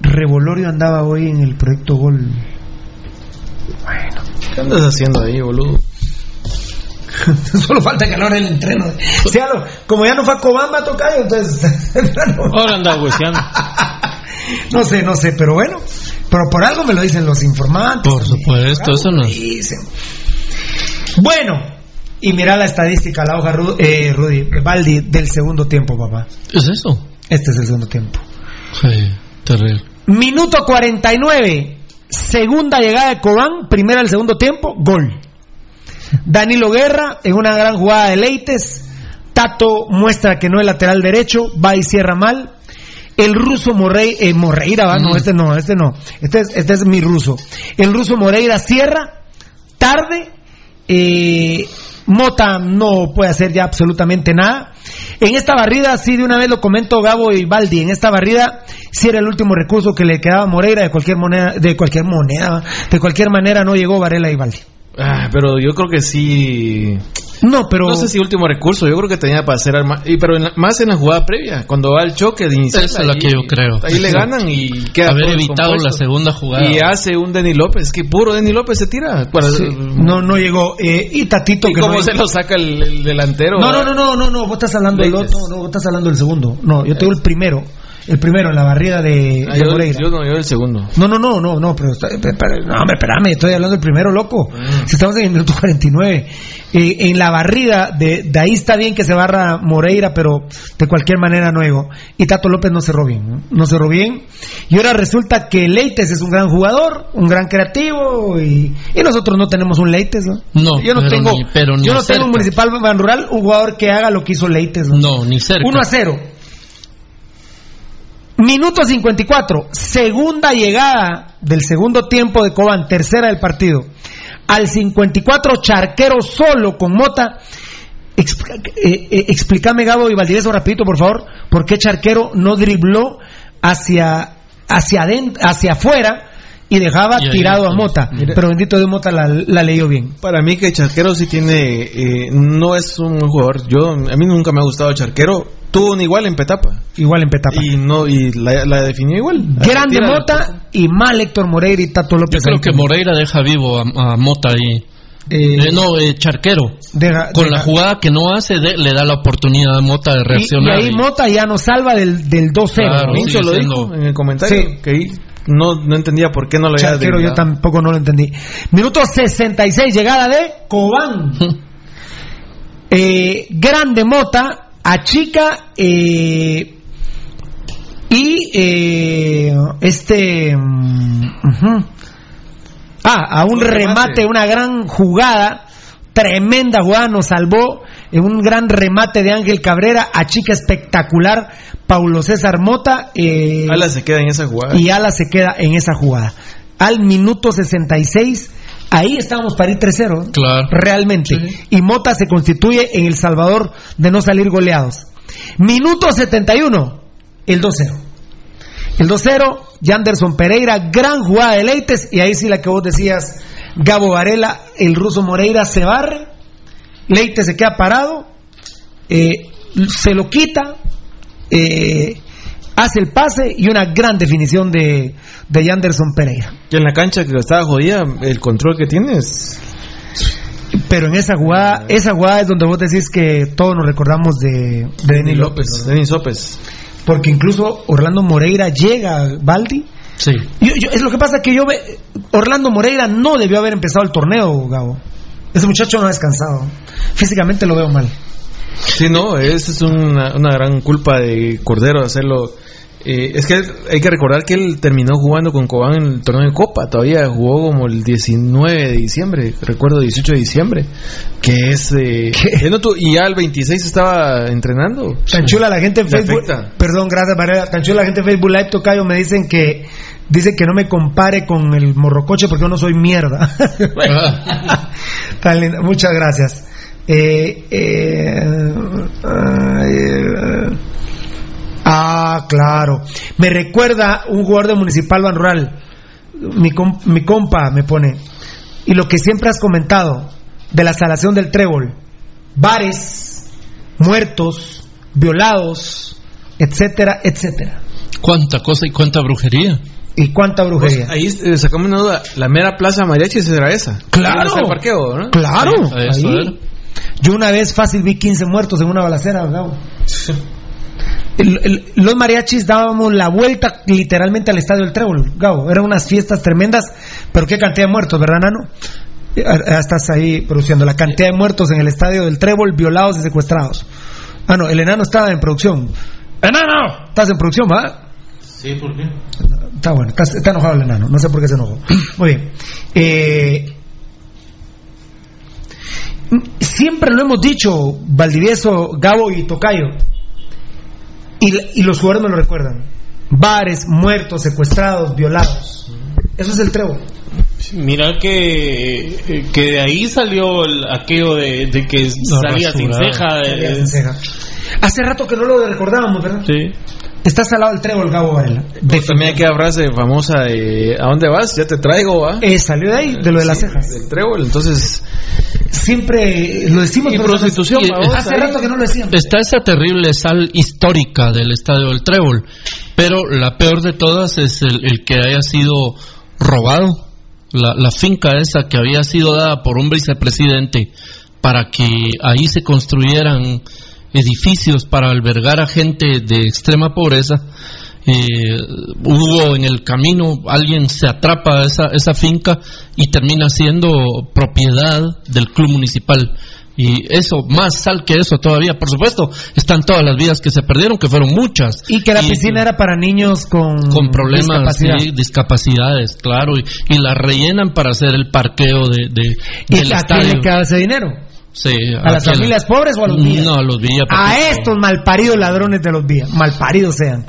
Revolorio andaba hoy en el proyecto Gol. ¿Qué andas haciendo ahí, boludo? Solo falta que a la hora del entreno. O sea, lo- como ya no fue a Cobamba tocayo, entonces. Ahora anda hueseando. no sé, no sé, pero bueno. Pero por algo me lo dicen los informantes. Por supuesto, eso no. Dicen. Bueno, y mira la estadística, la hoja Ru- eh, Rudy, Baldi, del segundo tiempo, papá. ¿Es eso? Este es el segundo tiempo. Sí, terrible. Minuto 49, segunda llegada de Cobán, primera del segundo tiempo, gol. Danilo Guerra en una gran jugada de Leites. Tato muestra que no es lateral derecho, va y cierra mal. El ruso Morrey- eh, Morreira, ¿va? no, este no, este no. Este es, este es mi ruso. El ruso Moreira cierra, tarde. eh, Mota no puede hacer ya absolutamente nada. En esta barrida, sí, de una vez lo comento Gabo y Baldi, en esta barrida sí era el último recurso que le quedaba a Moreira de cualquier moneda, de cualquier moneda, de cualquier manera no llegó Varela y Baldi. Ah, pero yo creo que sí. No, pero. No sé si último recurso, yo creo que tenía para hacer arma. Y, pero en la- más en la jugada previa, cuando va el choque de inicial. Esa es la que yo creo. Ahí le ganan y queda. Haber evitado la segunda jugada. Y hace un Denny López, que puro Denny López se tira. Para- Sí, no, no llegó. Eh, y Tatito ¿Y que cómo no se lo saca el, el delantero? No, no, no, no, no, no, vos estás hablando del otro, no, vos estás hablando del segundo. No, yo tengo el primero. El primero en la barrida de, Ah, de yo, Moreira. yo no, yo el segundo. No, no, no, no, no, pero, pero- no, espérame, estoy hablando del primero, loco. Mm. Si estamos en el minuto 49. Eh, en la barrida, de, de ahí está bien que se barra Moreira, pero de cualquier manera no llegó. Y Tato López no cerró bien, ¿no? No cerró bien. Y ahora resulta que Leites es un gran jugador, un gran creativo, y, y nosotros no tenemos un Leites, ¿no? No, yo no pero tengo, ni- pero ni yo no tengo cerca. un municipal rural, un jugador que haga lo que hizo Leites, ¿no? No, ni cerca. 1 a 0. Minuto 54, segunda llegada del segundo tiempo de Cobán, tercera del partido. Al 54, Charquero solo con Mota. Expl- eh, eh, explícame, Gabo y Valdivieso, rapidito, por favor, por qué Charquero no dribló hacia, hacia, adent- hacia afuera, y dejaba Y tirado a. Mota. Mira. Pero bendito de Mota la, la leyó bien. Para mí que Charquero sí tiene, eh, no es un jugador, yo a mí nunca me ha gustado Charquero, tuvo un igual en Petapa. Igual en Petapa. Y no y la, la definió igual. Grande Mota y mal Héctor Moreira y Tato Yo López. creo ahí que. Moreira deja vivo a, a Mota ahí. Eh, no, eh, Charquero. Deja- Con deja- la jugada que no hace, de- le da la oportunidad a Mota de Y, y reaccionar. ahí y- Mota ya nos salva del, del 2-0. Claro, lo dijo en el comentario Sí. que ahí no, no entendía por qué no lo había Charquero, yo tampoco no lo entendí. Minuto 66, llegada de Cobán. Eh, grande Mota, achica eh, y eh, este. mm. Ah, a un, remate. una gran jugada, tremenda jugada, nos salvó en un gran remate de Ángel Cabrera, achica espectacular, Paulo César Mota. Eh, Ala se queda en esa jugada. y Ala se queda en esa jugada. Al minuto 66, ahí estábamos para ir 3-0. Claro. Realmente. Y Mota se constituye en el salvador de no salir goleados. Minuto 71, el 2-0. El 2-0, Yanderson Pereira, gran jugada de Leites. Y ahí sí la que vos decías, Gabo Varela, el ruso Moreira se barre. Leites se queda parado. eh, se lo quita. eh, hace el pase y una gran definición de, de Yanderson Pereira. Que en la cancha que estaba jodida, el control que tienes. Pero en esa jugada, esa jugada es donde vos decís que todos nos recordamos de, de Denis López. Denis López. Porque incluso Orlando Moreira llega a Baldi. Sí. Yo- yo- es lo que pasa que yo Orlando Moreira no debió haber empezado el torneo, Gabo. Ese muchacho no ha descansado. Físicamente lo veo mal. Sí, no, esa es una, una gran culpa de Cordero hacerlo. Eh, es que hay que recordar que él terminó jugando con Cobán en el torneo de Copa. Todavía jugó como el 19 de diciembre, recuerdo 18 de diciembre. Que es. Eh, él no tu- y ya el 26 estaba entrenando. Tan chula la gente en Facebook. Perdón, gracias, Varela. Tan chula la gente en Facebook Live Tocayo me dicen que dice que no me compare con el morrocoche porque yo no soy mierda. Tan linda. Muchas gracias. Eh, eh, ay, eh, ah, claro. Me recuerda un jugador de Municipal Ban Rural. Mi, com- mi compa me pone. Y lo que siempre has comentado de la salación del trébol. Bares, muertos, violados, etcétera, etcétera. Cuánta cosa y cuánta brujería. ¿Y cuánta brujería? Pues, ahí eh, sacamos una duda. La mera plaza mariachi será esa. Claro. Ahí está el parqueo, ¿no? Claro, ahí. Yo una vez fácil vi 15 muertos en una balacera, Gabo. El- el- los mariachis dábamos la vuelta literalmente al estadio del Trébol, Gabo. Eran unas fiestas tremendas, pero qué cantidad de muertos, ¿verdad, Nano? Estás ahí produciendo la cantidad de muertos en el estadio del Trébol, violados y secuestrados. Ah, no, el enano estaba en producción. ¡Enano! Estás en producción, ¿va? Sí, ¿por qué? Está bueno, está, está enojado el enano, no sé por qué se enojó. Muy bien. Eh, siempre lo hemos dicho, Valdivieso, Gabo y Tocayo, y, y los jugadores me lo recuerdan. Bares, muertos, secuestrados, violados. Eso es el trébol. Mira que, que de ahí salió el- aquello de, de que salía sin ceja. de- Salía sin ceja. Hace rato que no lo recordábamos, ¿verdad? Sí. Estás al lado del trébol, Gabo Varela. Pues también aquella frase famosa de ¿A dónde vas? Ya te traigo, ¿va? Eh, salió de ahí, de lo de las cejas. Del trébol, entonces... Siempre lo decimos. Y prostitución, y- vamos, hace ahí. rato que no lo decíamos. Está esa terrible sal histórica del estadio del Trébol, pero la peor de todas es el, el que haya sido robado. La, la finca esa que había sido dada por un vicepresidente para que ahí se construyeran edificios para albergar a gente de extrema pobreza. Eh, hubo en el camino, alguien se atrapa a esa, esa finca y termina siendo propiedad del club municipal. Y eso, más sal que eso todavía, por supuesto, están todas las vidas que se perdieron, que fueron muchas. Y que la piscina era para niños con, con problemas, discapacidad. sí, discapacidades, claro, y, y la rellenan para hacer el parqueo de, de- ¿Y del a quién le queda ese dinero? Sí, ¿A las familias pobres o a los villas? No, a los. A estos malparidos ladrones de los vías, malparidos sean.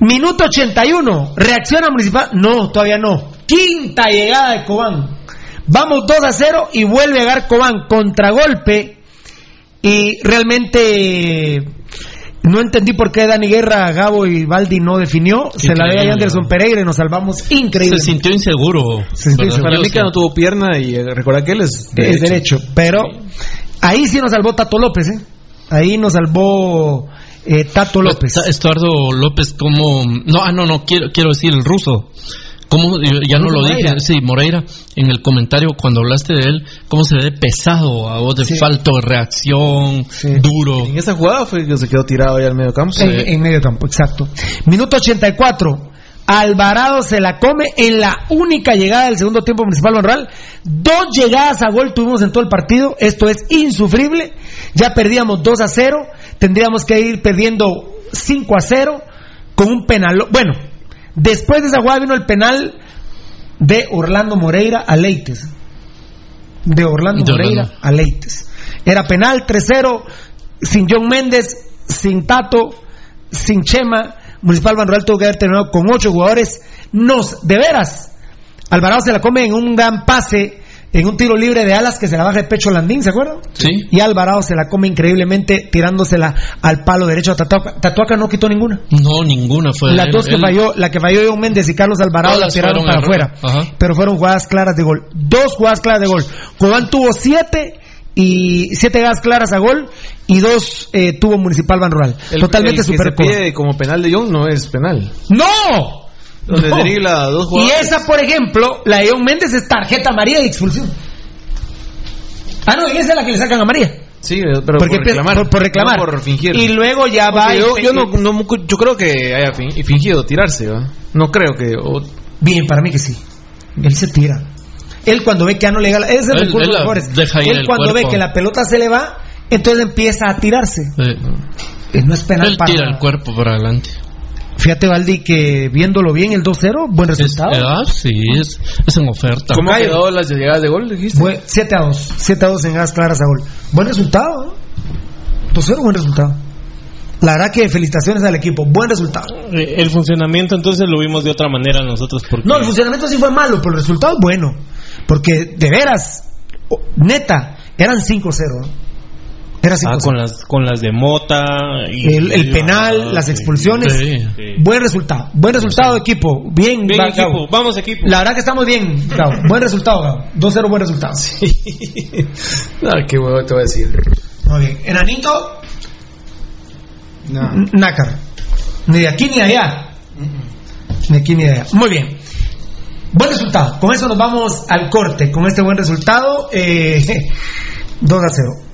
Minuto 81, reacciona Municipal. No, todavía no. Quinta llegada de Cobán. Vamos 2 a 0 y vuelve a llegar Cobán. Contragolpe. Y realmente No entendí por qué Dani Guerra, Gabo y Baldi no definió. Se la ve a. Anderson Pereira y nos salvamos increíble. Se sintió inseguro. Se sintió inseguro. Para mí que no tuvo pierna y eh, recordar que él es Es derecho. Pero ahí sí nos salvó Tato López, ¿eh? Ahí nos salvó eh, Tato López. Estuardo López, como. No, ah, no, no, quiero, quiero decir el ruso. ¿Cómo, ya no lo Moreira. dije, sí, Moreira, en el comentario cuando hablaste de él, cómo se ve pesado a voz de Sí. falta de reacción, duro. En esa jugada fue que se quedó tirado ahí al medio campo. En, en medio campo, exacto. Minuto 84. Alvarado se la come en la única llegada del segundo tiempo municipal Monreal. Dos llegadas a gol tuvimos en todo el partido. Esto es insufrible. Ya perdíamos 2 a 0. Tendríamos que ir perdiendo 5 a 0 con un penal. Bueno, después de esa jugada vino el penal de Orlando Moreira a Leites. De Orlando Moreira a Leites. Era penal 3-0, sin John Méndez, sin Tato, sin Chema. Municipal Banrural tuvo que haber terminado con ocho jugadores. Nos, de veras, Alvarado se la come en un gran pase, en un tiro libre de alas que se la baja de pecho Landín, ¿se acuerdan? Sí. Y Alvarado se la come increíblemente tirándosela al palo derecho a Tatuaca. Tatuaca no quitó ninguna. No, ninguna fue. Las él. dos que Él- falló, la que falló John Méndez y Carlos Alvarado la tiraron para afuera. Ajá. Pero fueron jugadas claras de gol. Dos jugadas claras de gol. Cobán tuvo siete y siete jugadas claras a gol y dos eh, tuvo Municipal Ban Rural. El- Totalmente el que super se pide como penal de Young no es penal. ¡No! Donde No. dribla a dos Y esa, por ejemplo, la de John Méndez es tarjeta amarilla de expulsión. Ah, no, esa es la que le sacan a María. Sí, pero Porque por reclamar. por- por reclamar. no por fingir. Y luego ya va Yo, yo no, no- yo creo que haya fin- fingido tirarse, ¿va? No creo que. o- Bien, para mí que sí. Él se tira. Él cuando ve que ya no le gana, ese es el Él- recurso él ir Él cuando ve que la pelota se le va, entonces empieza a tirarse. Eh, Eh, No es penal él para tira el cuerpo para adelante. Fíjate, Valdi, que viéndolo bien, el 2-0, buen resultado. Eh, ah, sí, es, es en oferta. ¿Cómo Cayo. quedó las llegadas de gol, dijiste? Buen- 7 a 2. 7 a 2 en gas claras a gol. Buen resultado, ¿no? 2-0, buen resultado. La verdad que felicitaciones al equipo. Buen resultado. Eh, El funcionamiento entonces lo vimos de otra manera nosotros porque No, el funcionamiento sí fue malo, pero el resultado es bueno. Porque de veras, neta, eran 5-0. ¿no? Era 5-0. Ah, con las con las de Mota y el, penal, ah, las sí. expulsiones. Sí. Buen resultado. Buen resultado, equipo. Bien, Bien, va, equipo. Gabo. Vamos equipo. La verdad que estamos bien, Gabo. Buen resultado, Gabo. 2-0, buen resultado. No, qué huevo te voy a decir. Muy bien. Enanito, N- nácar. Ni de aquí ni de allá. Ni de aquí ni de allá. Muy bien. Buen resultado. Con eso nos vamos al corte. Con este buen resultado, eh, 2 a 0.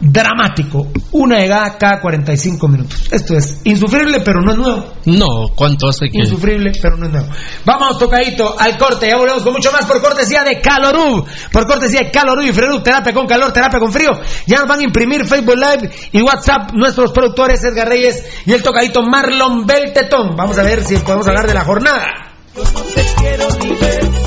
Dramático. Una llegada cada 45 minutos. Esto es insufrible, pero no es nuevo. No, ¿cuánto hace que.? Insufrible, pero no es nuevo. Vamos, tocadito, al corte. Ya volvemos con mucho más por cortesía de Calorub. Por cortesía de Calorub y Fredub. Terapia con calor, terapia con frío. Ya nos van a imprimir Facebook Live y WhatsApp nuestros productores Edgar Reyes y el tocadito Marlon Beltetón. Vamos a ver si podemos hablar de la jornada. Yo no te quiero ni ver.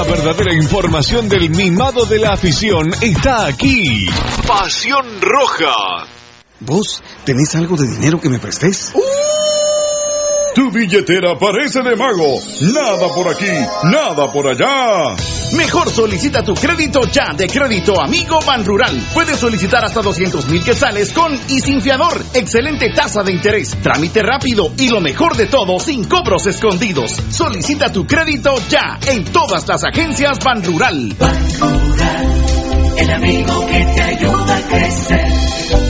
La verdadera información del mimado de la afición está aquí. Pasión Roja. ¿Vos tenés algo de dinero que me prestes? Tu billetera parece de mago. Nada por aquí, nada por allá. Mejor solicita tu crédito ya de Crédito Amigo Ban Rural. Puedes solicitar hasta 200 mil quetzales con y sin fiador. Excelente tasa de interés, trámite rápido y lo mejor de todo, sin cobros escondidos. Solicita tu crédito ya en todas las agencias Ban Rural. El amigo que te ayuda a crecer.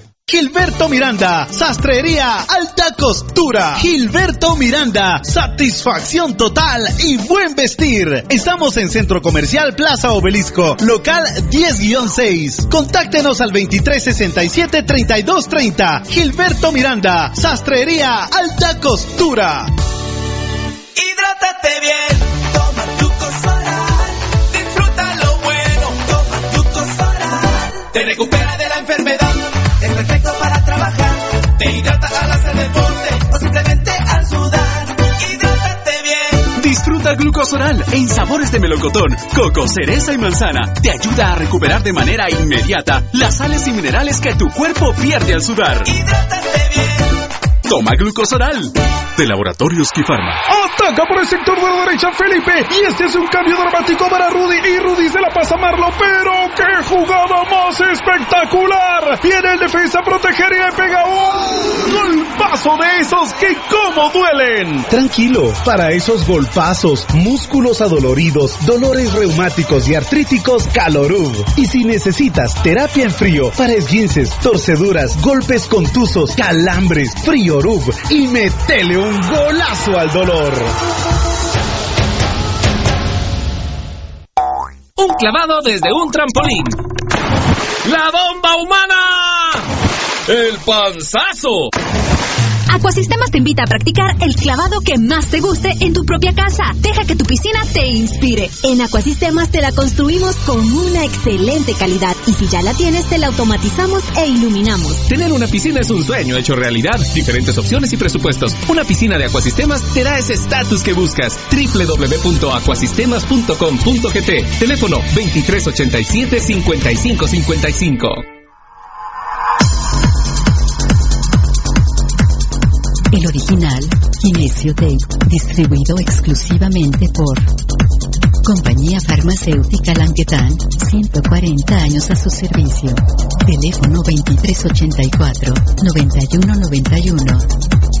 Gilberto Miranda, Sastrería Alta Costura. Gilberto Miranda, satisfacción total y buen vestir. Estamos en Centro Comercial Plaza Obelisco, local 10-6. Contáctenos al 2367-3230. Gilberto Miranda, Sastrería Alta Costura. Hidrátate bien, toma tu Cosoral. Disfruta lo bueno, toma tu Cosoral. Te recupera de la enfermedad, perfecto para trabajar. Te hidrata al hacer deporte o simplemente al sudar. Hidrátate bien. Disfruta glucosoral en sabores de melocotón, coco, cereza y manzana. Te ayuda a recuperar de manera inmediata las sales y minerales que tu cuerpo pierde al sudar. Toma glucosoral de Laboratorios Kifarma. Ataca por el sector de la derecha Felipe. Y este es un cambio dramático para Rudy. Y Rudy se la pasa a Marlo. Pero qué jugada más espectacular. Viene el defensa a proteger y le pega un golpazo de esos que como duelen. Tranquilo, para esos golpazos, músculos adoloridos, dolores reumáticos y artríticos, Calorub. Y si necesitas terapia en frío para esguinces, torceduras, golpes contusos, calambres, Friorub y metele un golazo al dolor. Un clavado desde un trampolín. ¡La bomba humana! ¡El panzazo! Acuasistemas te invita a practicar el clavado que más te guste en tu propia casa. Deja que tu piscina te inspire. En Acuasistemas te la construimos con una excelente calidad y si ya la tienes te la automatizamos e iluminamos. Tener una piscina es un sueño hecho realidad. Diferentes opciones y presupuestos. Una piscina de Acuasistemas te da ese estatus que buscas. www.acuasistemas.com.gt Teléfono 2387-5555. El original, Kinesio Tape, distribuido exclusivamente por Compañía Farmacéutica Languetan, 140 años a su servicio. Teléfono 2384-9191.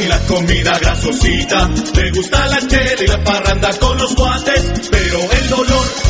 y la comida grasosita. Le gusta la chela y la parranda con los guates. Pero el dolor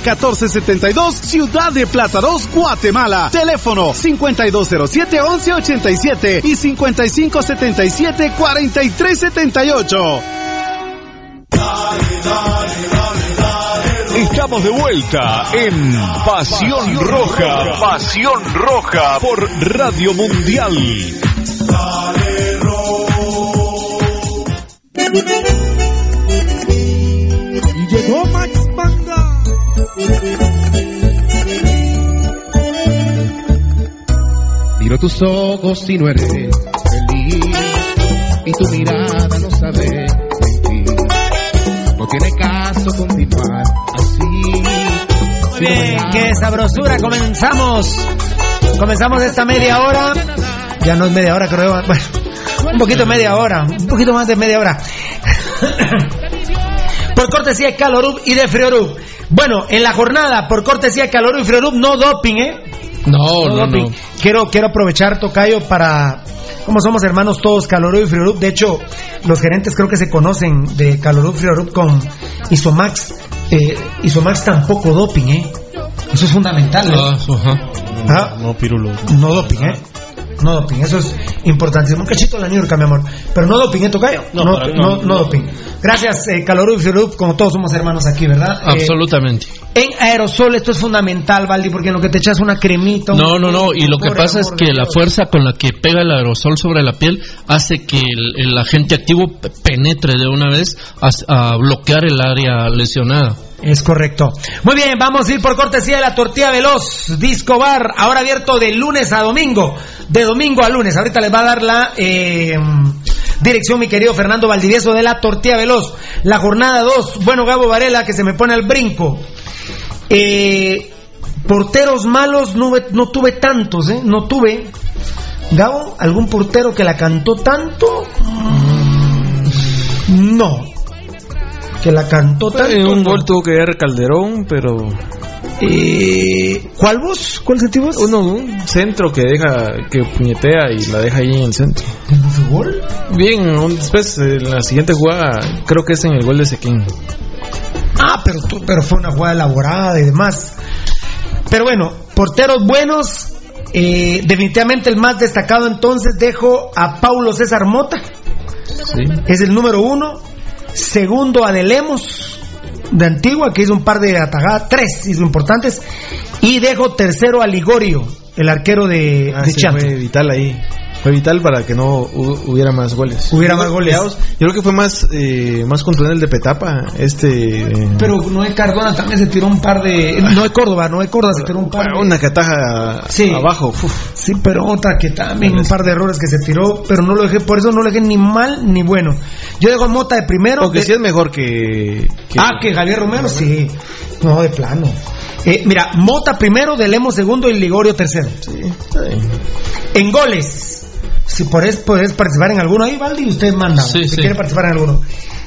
1472, Ciudad de Plátanos, Guatemala. Teléfono 5207-1187 y 5577-4378. Estamos de vuelta en Pasión Roja. Pasión Roja por Radio Mundial. Miro tus ojos y no eres feliz. Y tu mirada no sabe mentir. No tiene caso continuar así. Muy bien, qué sabrosura. Comenzamos. Comenzamos esta media hora. Ya no es media hora, creo. Bueno, un poquito media hora. Un poquito más de media hora. Por cortesía de Calorub y de Friorub. Bueno, en la jornada, por cortesía de Calorub y Friorub, no doping, ¿eh? No, no, doping. no. Quiero, quiero aprovechar, Tocayo, para. Como somos hermanos todos, Calorub y Friorub. De hecho, los gerentes creo que se conocen de Calorub y Friorub con Isomax. Eh, Isomax tampoco doping, ¿eh? Eso es fundamental. ¿eh? Ah, ajá. Ah, No, pirulo. no doping, ¿eh? No doping, eso es importantísimo. Un cachito de la Niurka, mi amor. Pero no doping, ¿eh, Tocayo? No, no, no, no. doping. Gracias, eh, Calorub y como todos somos hermanos aquí, ¿verdad? Eh, Absolutamente. en aerosol esto es fundamental, Valdi, porque en lo que te echas una cremita... un- No, no, no. Y lo que pasa es que la fuerza con la que pega el aerosol sobre la piel hace que el, el agente activo pe- penetre de una vez a, a bloquear el área lesionada. Es correcto. Muy bien, vamos a ir por cortesía de la tortilla veloz, Disco Bar, ahora abierto de lunes a domingo, de domingo a lunes. Ahorita les va a dar la eh, dirección mi querido Fernando Valdivieso de la tortilla veloz. La jornada 2, bueno, Gabo Varela que se me pone al brinco. Eh, porteros malos no, no tuve tantos, ¿eh? No tuve. Gabo, ¿algún portero que la cantó tanto? No. Que la cantó tanto. En un gol tuvo que ver Calderón, pero. Eh, ¿Cuál vos? ¿Cuál sentí vos? Uno, un centro que deja, que puñetea y la deja ahí en el centro. ¿En su gol? Bien, un- después en la siguiente jugada, creo que es en el gol de Sequín. Ah, pero, tú- pero fue una jugada elaborada y demás. Pero bueno, porteros buenos. eh, definitivamente el más destacado entonces dejo a Paulo César Mota. Sí. Es el número uno. Segundo a De Lemos, de Antigua, que hizo un par de atajadas, tres hizo importantes. Y dejo tercero a Ligorio, el arquero de, Ah, de fue vital ahí. Fue vital para que no hu- hubiera más goles. Hubiera más goles. Yo creo que fue más eh, más contundente el de Petapa. Este. eh, Pero Noé Cardona también se tiró un par de. No de Córdoba, Noé Córdoba se tiró un par de. una que ataja Sí. abajo. uf. Sí, pero otra que también un par de errores que se tiró, pero no lo dejé, por eso no lo dejé ni mal ni bueno. Yo dejo a Mota de primero. Aunque de- sí es mejor que. que- Ah, que Javier Romero, sí. No, de plano. Eh, mira, Mota primero, De Lemos segundo y Ligorio tercero. En goles, si podés, podés participar en alguno ahí, Valdi, usted manda. Sí, si sí. quiere participar en alguno.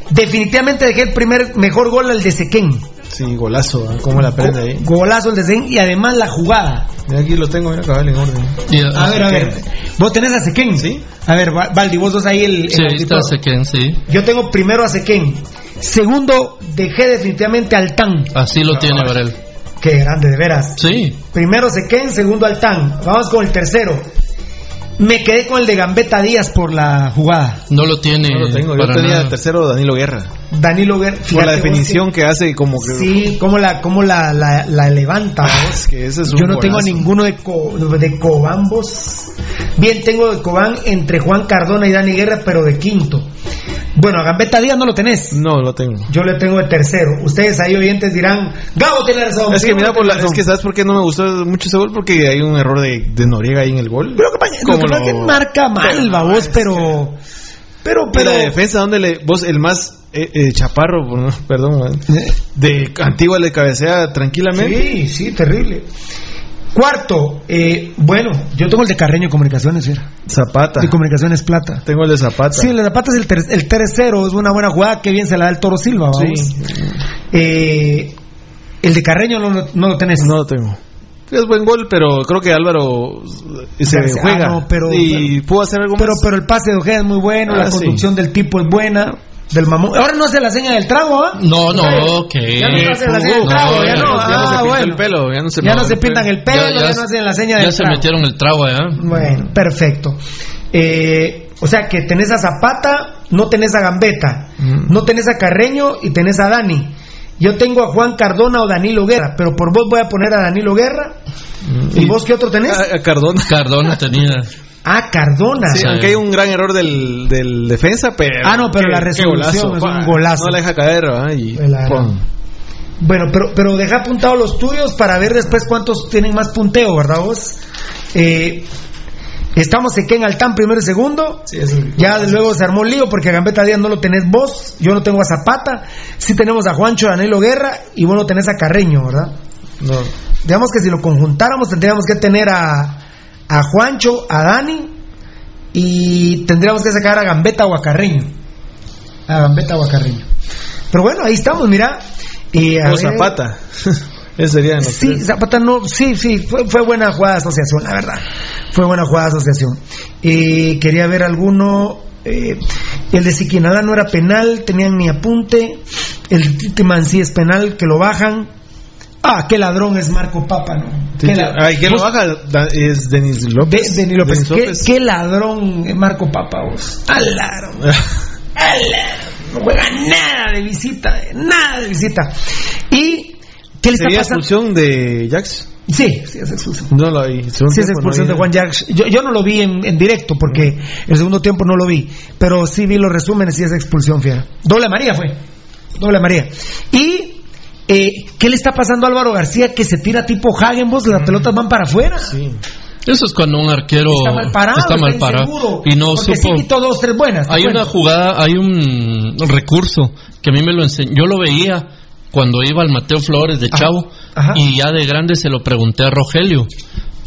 Definitivamente dejé el primer mejor gol al de Sequén. Sí, golazo. ¿eh? ¿Cómo la prende ahí? Golazo el de Sequén y además la jugada. Mira, aquí lo tengo, mira, cabal en orden. Y, A ver, a ver. ¿Vos tenés a Sequén? Sí. A ver, Va- Valdi, vos sos ahí el, el Sí, ahí auditor. está Sequén, sí. Yo tengo primero a Sequén. Segundo, dejé definitivamente al Tan. Así lo tiene Varel. Qué grande, de veras. Sí. Primero Sequén, segundo al Tan. Vamos con el tercero. Me quedé con el de Gambetta Díaz por la jugada. No lo tiene. No lo tengo. Yo tenía nada. el tercero Danilo Guerra. Danilo Guerra. Por la definición que hace como que. que- Sí, cómo la, cómo la, la, la levanta. vos. que ese es un Yo no tengo ninguno de, Co- de Cobambos. Bien, tengo de Cobán entre Juan Cardona y Dani Guerra, pero de quinto. Bueno, a Gambetta Díaz no lo tenés. No, lo tengo. Yo le tengo de tercero. Ustedes ahí oyentes dirán, Gabo tiene razón. Es que mira, por la- razón". es que sabes por qué no me gustó mucho ese gol porque hay un error de, de Noriega ahí en el gol. Pero que lo que marca mal, babos, pero... Pero, Pero pero... la defensa, donde le, vos, el más eh, eh, chaparro, perdón, man, de Antigua le cabecea tranquilamente. Sí, sí, terrible. Cuarto, eh, bueno, yo tengo el de Carreño Comunicaciones, ¿sí? Zapata. De Comunicaciones Plata. Tengo el de Zapata. Sí, el de Zapata es el, ter- el tercero, es una buena jugada, que bien se la da el Toro Silva, vamos. Sí. Eh, el de Carreño no, lo- no lo tenés. No lo tengo. Es buen gol, pero creo que Álvaro se juega. ah, no, pero- y pudo hacer algo Pero, más. pero el pase de Ojeda es muy bueno, Ah, la sí. conducción del tipo es buena, del mamón. Ahora no hace la seña del trago, ¿ah? No, no, que. Ya no hace la seña del trago, ya no. ya no se Ah, pinta bueno. el pelo, ya no se, Ya no se pintan el pelo, ya, no hacen la seña ya del se trago. metieron el trago allá. Bueno, perfecto. Eh, o sea que tenés a Zapata, no tenés a Gambetta, no tenés a Carreño y tenés a Dani. Yo tengo a Juan Cardona o Danilo Guerra, pero por vos voy a poner a Danilo Guerra. ¿Y vos qué otro tenés? A, a Cardona. Cardona tenía. Ah, Cardona. Sí, aunque hay un gran error del, del defensa, pero. Ah, no, pero qué- la resolución es un golazo. No la deja caer, ¿verdad? Y. Bueno, pero, pero deja apuntados los tuyos para ver después cuántos tienen más punteo, ¿verdad vos? Eh, Estamos en Altán primero y segundo. ya luego se armó un lío porque a Gambetta Díaz no lo tenés vos, yo no tengo a Zapata. Sí tenemos a Juancho Danilo Guerra y vos no tenés a Carreño, ¿verdad? No. Digamos que si lo conjuntáramos tendríamos que tener a, a Juancho, a Dani y tendríamos que sacar a Gambetta o a Carreño. A Gambetta o a Carreño. Pero bueno, ahí estamos, mira. Y a O ver- Zapata. Ese sería los Sí. Zapata no, sí, sí, fue, fue buena jugada de asociación, la verdad. Fue buena jugada de asociación. Eh, quería ver alguno. eh, el de Siquinalá no era penal, tenían mi apunte. El de Titiman sí es penal, que lo bajan. Ah, qué ladrón es Marco Papa, ¿no? Sí, Qué Ay, ¿quién lo baja? Es Denis López. De- Denis López. Denis ¿Qué, López. qué ladrón es Marco Papa, vos. Al ladrón. Al ladrón. No juega nada de visita, eh, nada de visita. ¿Y qué le está ¿Sería pasando? expulsión de Jax? Sí, sí, es expulsión. No lo vi. Sí, es expulsión de Juan Jacques. Yo, yo no lo vi en, en directo porque el segundo tiempo no lo vi, pero sí vi los resúmenes y es expulsión, fiera. Doble María fue. Doble María. Y, eh, ¿qué le está pasando a Álvaro García que se tira tipo Hagenbos, las pelotas van para afuera? Eso es cuando un arquero Está mal parado, está mal está parado inseguro, y no porque supo. sí quitó dos, tres buenas. Hay una jugada, hay un recurso que a mí me lo enseñó. Yo lo veía cuando iba al Mateo Flores de Chavo y ya de grande se lo pregunté a Rogelio.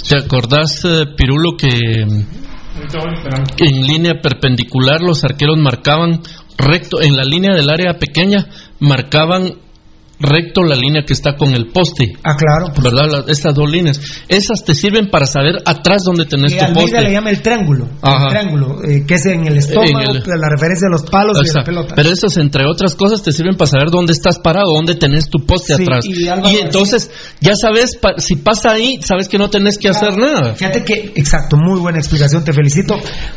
¿Te acordás, eh, Pirulo, que en línea perpendicular los arqueros marcaban recto, en la línea del área pequeña marcaban recto la línea que está con el poste. Ah, claro. ¿Verdad? Estas dos líneas. Esas te sirven para saber atrás dónde tenés tu poste. le llama el triángulo. Ajá. El triángulo, eh, que es en el estómago, En el- la referencia de los palos y de la pelota. Pero esos, entre otras cosas, te sirven para saber dónde estás parado, dónde tenés tu poste Sí, atrás. y entonces, ya sabes, pa- si pasa ahí, sabes que no tenés que hacer nada. Fíjate que, exacto, muy buena explicación, te felicito.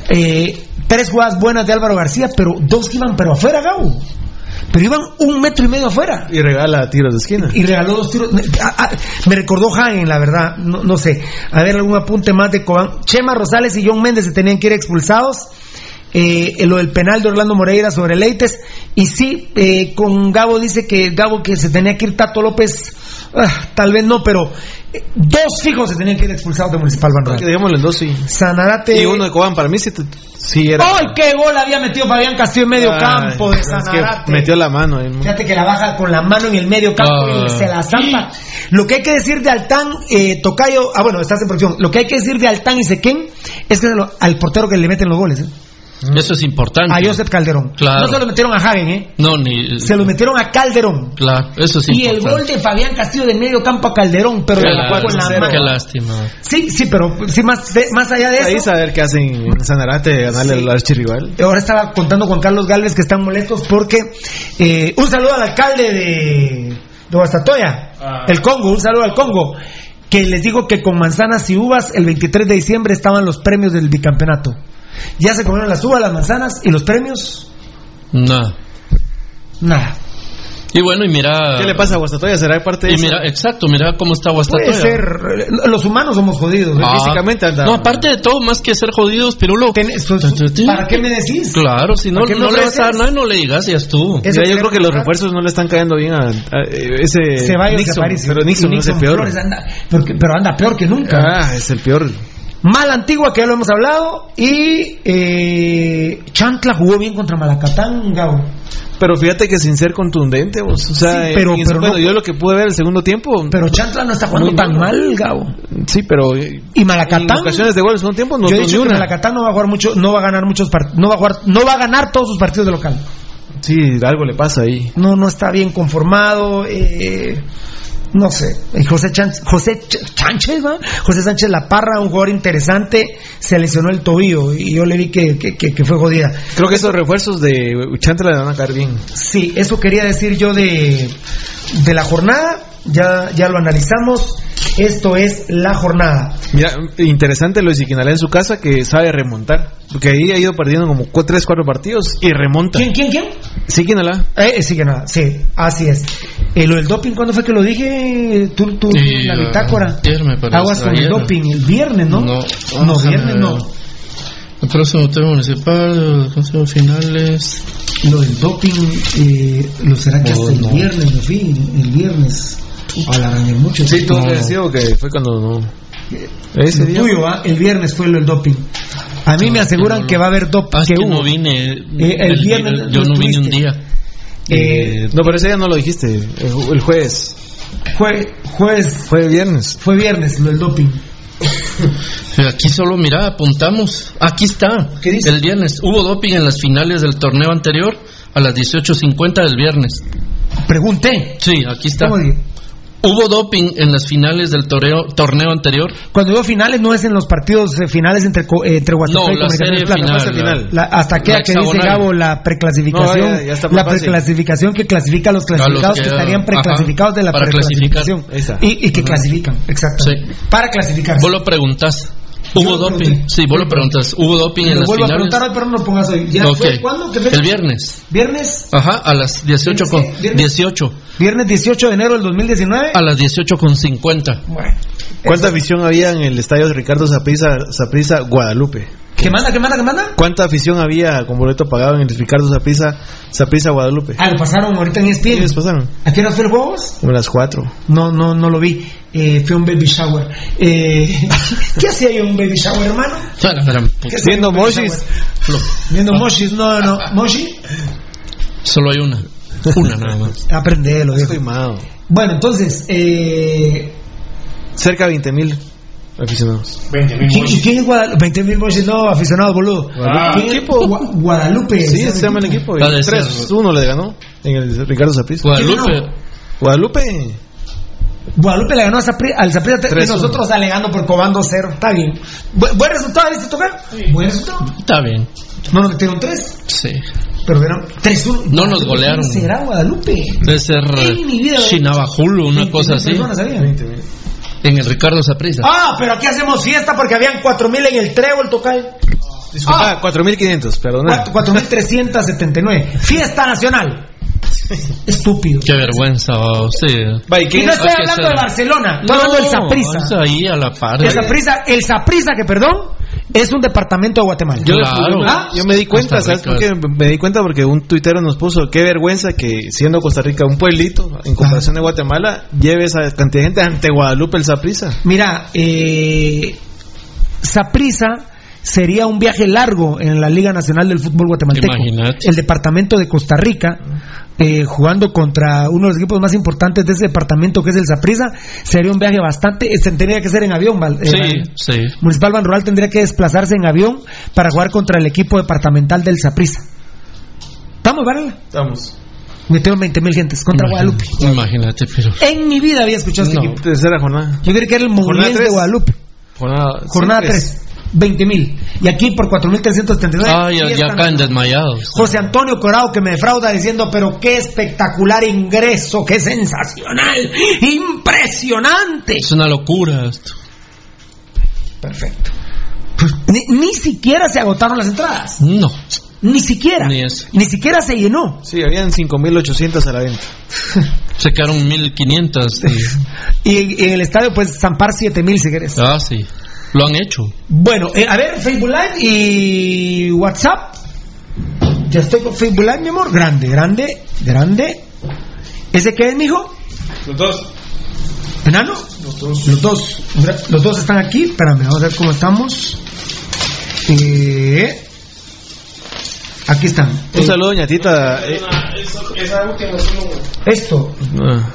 Eh, tres jugadas buenas de Álvaro García, pero dos que iban pero afuera, Gabo. Pero iban un metro y medio afuera. Y regala tiros de esquina. Y regaló dos tiros. Me, ah, ah, me recordó Hagen, la verdad. No, no sé. A ver, algún apunte más de Cobán. Chema Rosales y John Méndez se tenían que ir expulsados. Eh, lo del penal de Orlando Moreira sobre Leites. Y sí, eh, con Gabo dice que Gabo que se tenía que ir Tato López. ah, tal vez no, pero dos fijos se tenían que ir expulsados de Municipal Van Real. Digámosle en dos, sí. Sanarate. Y uno de Cobán, para mí sí, era. ¡Ay, qué gol había metido Fabián Castillo en medio Ay, campo de es que Sanarate! metió la mano. ahí. Fíjate que la baja con la mano en el medio campo Ah. y se la zampa. Lo que hay que decir de Altán, eh, Tocayo, ah bueno, estás en producción. Lo que hay que decir de Altán y Sequén es que al portero que le meten los goles, ¿eh? Eso es importante. a Joseph Calderón. Claro. No se lo metieron a Hagen, ¿eh? No, ni. Se lo metieron a Calderón. Claro, eso es Y el gol de Fabián Castillo del medio campo a Calderón, pero Qué de la con la lástima, mano. qué lástima. Sí, sí, pero sí, más, de- más allá de eso. Ahí saber qué hacen en Sanarate, ganarle Sí. al archirrival. Ahora estaba contando Juan Carlos Galvez que están molestos porque eh, un saludo al alcalde de, de Guastatoya, el Congo, un saludo al Congo, que les digo que con manzanas y uvas el 23 de diciembre estaban los premios del bicampeonato. Ya se comieron las uvas, las manzanas y los premios, Nada. nada. Y bueno, y mira. ¿Qué le pasa a Guastatoya? ¿Será parte de Y eso? mira, exacto, mira cómo está Guastatoya. Puede ser, eh, los humanos somos jodidos. ¿eh? Ah, Físicamente anda- No, aparte de todo, más que ser jodidos, Pirulo. ¿Para qué me decís? Claro, si no, ¿Para qué me no le vas a dar nada, no le digas, ya estuvo. Mira, yo creo que los refuerzos no le están cayendo bien a, a- ese Ceballos y Nixon, Aparicio. pero Nixon, Y no es el peor. Flores anda- porque- pero anda peor que nunca. Ah, es el peor. Mal Antigua, que ya lo hemos hablado. Y eh, Chantla jugó bien contra Malacatán, Gabo. Pero fíjate que sin ser contundente, vos. O sea, Sí, pero- en- pero bueno, no- yo lo que pude ver el segundo tiempo. Pero Chantla no está jugando tan malo. mal, Gabo. Sí, pero. eh, Y Malacatán. En ocasiones de gol el segundo tiempo no Yo he dicho que. Malacatán no va a jugar mucho, no va a ganar muchos part- no va a jugar, no va a ganar todos sus partidos de local. Sí, algo le pasa ahí. No, no está bien conformado. eh, no sé. Y José, Chan- José Ch- Sánchez, ¿va? José Sánchez La Parra, un jugador interesante, se lesionó el tobillo y yo le vi que, que- que- que fue jodida. Creo que esos refuerzos de Chantla le van a caer bien. Sí, eso quería decir yo de, de la jornada. Ya, ya lo analizamos. Esto es la jornada. Mira, interesante lo de Siquinalá en su casa que sabe remontar. Porque ahí ha ido perdiendo como 3, 4 partidos y remonta. ¿Quién, quién, quién? Siquinalá. Eh, nada, sí, así es. Eh, lo del doping, ¿cuándo fue que lo dije? Tú, tú, Sí, la ah, bitácora. Aguas con el doping, el viernes, ¿no? No, viernes no. El próximo tema municipal, los consejos finales. Lo del doping, eh, lo será que Oh, hasta el no. viernes, me fui, el viernes. A la araña mucho. Sí, tú habías sido que fue cuando no. Ese día tuyo, ¿ah? el viernes fue lo del doping. A mí me aseguran que va a haber doping. Ah, que que hubo. no vine. Eh, el viernes yo no vine un día. Eh, no, pero ese día no lo dijiste. El, ju- el jueves. Fue jueves. Fue viernes. Fue viernes lo del doping. Aquí solo, mira, apuntamos. Aquí está. El viernes. Hubo doping en las finales del torneo anterior a las 18.50 del viernes. Pregunté. Sí, aquí está. ¿Cómo dije? Hubo doping en las finales del torneo, torneo anterior. Cuando digo finales no es en los partidos eh, finales entre co- eh, entre Guastatoya No, y Comunicaciones Plata. final, No es el la- La- hasta que, la que dice. Gabo la preclasificación, No, ya- ya la preclasificación que clasifica a los clasificados que- que, estarían ajá, preclasificados de la preclasificación y, y que clasifican, exacto. Sí. Para clasificar. Vos lo preguntás. Hubo doping. Sí, vos lo preguntas. Hubo doping en las vuelvo a preguntar pero no lo pongas hoy. ¿Ya Ok. fue cuándo? ¿Qué? El viernes. ¿Viernes? Ajá, a las 18 con ¿Viernes qué? ¿Viernes? 18. Viernes 18 de enero del 2019. A las 18 con 50. Bueno. ¿Cuánta afición había en el estadio de Ricardo Saprissa, Saprissa Guadalupe? ¿Qué manda? ¿Qué manda? ¿Qué manda? ¿Cuánta afición había con boleto pagado en el Ricardo Saprissa, Saprissa Guadalupe? Ah, lo pasaron ahorita en ESPN. ¿Quiénes pasaron? ¿A qué hora fue el juegos? Como las cuatro. No, no, no lo vi. Eh, fue un baby shower. Eh, ¿Qué hacía yo un baby shower, hermano? ¿Qué Viendo moshis. Viendo moshis, no, no. ¿Moshi? Solo hay una. Una nada más. Aprendelo, viejo. Estoy. Bueno, entonces, eh, Cerca de 20 mil aficionados. ¿quién, ¿y quién es Guadalupe? 20 mil moshis, no, aficionados, boludo. Ah. ¿Quién es Gua- Guadalupe? Sí, se llama el equipo. Ha de ser. 3-1 le ganó en el Ricardo Saprissa. Guadalupe. Guadalupe. Guadalupe le ganó a Zapri- al Zaprisa y 3-1. nosotros alegando por Cobando cero. Está bien. Bu- buen resultado, ¿viste tocar? Buen resultado. Está bien. No nos metieron tres, Sí. pero eran 3-1. No nos golearon. ¿Quién será Guadalupe? Debe ser En mi vida- Chinabajulu, una cosa así. personas había. En el Ricardo Saprissa. Ah, pero aquí hacemos fiesta porque habían 4000 en el trébol, tocal. Ah, 4.500, perdona. 4379. Fiesta nacional. Estúpido. Qué vergüenza, oh, sí. Y no estoy hablando de Barcelona, estoy hablando del No, Saprissa. es ahí a la par. El Saprissa, el Saprissa, que perdón, es un departamento de Guatemala. Yo, Claro. ¿Ah? yo me di cuenta, ¿sabes Rica. por qué? Me di cuenta porque un tuitero nos puso, qué vergüenza que siendo Costa Rica un pueblito, en comparación de Guatemala, lleve esa cantidad de gente ante Guadalupe el Saprissa. Mira, eh, Saprissa sería un viaje largo en la Liga Nacional del Fútbol Guatemalteco. Imagínate. El departamento de Costa Rica, eh, jugando contra uno de los equipos más importantes de ese departamento que es el Saprissa, sería un viaje bastante, eh, tendría que ser en avión. Val- eh, Sí, sí. Municipal Ban Rural tendría que desplazarse en avión para jugar contra el equipo departamental del Saprissa. ¿Estamos, Varela? Estamos. Metieron 20 mil gentes contra Guadalupe. Imagínate, pero. En mi vida había escuchado este No. equipo. Tercera jornada. Yo creí que era el Moulins de. Guadalupe. Jornada, Jornada sí, 3, 20 mil. Y aquí por 4.379. Ah, ya, caen desmayados. José Antonio Corado que me defrauda diciendo, pero qué espectacular ingreso, qué sensacional, impresionante. Es una locura esto. Perfecto. Pues, Ni, ni siquiera se agotaron las entradas. No. Ni siquiera. Ni. Ni siquiera se llenó. Sí, habían 5.800 a la venta. Se quedaron 1500. y- Y, y en el estadio, pues, zampar 7 mil si querés. Ah, sí. Lo han hecho. Bueno, eh, a ver, Facebook Live y WhatsApp. Ya estoy con Facebook Live, mi amor. Grande, grande, grande. ¿Ese qué es, mijo? Los dos. ¿Enano? Los dos. Los dos. Los dos están aquí. Espérame, vamos a ver cómo estamos. Eh, aquí están. Un saludo, eh, Esa última solo. Esto. ah,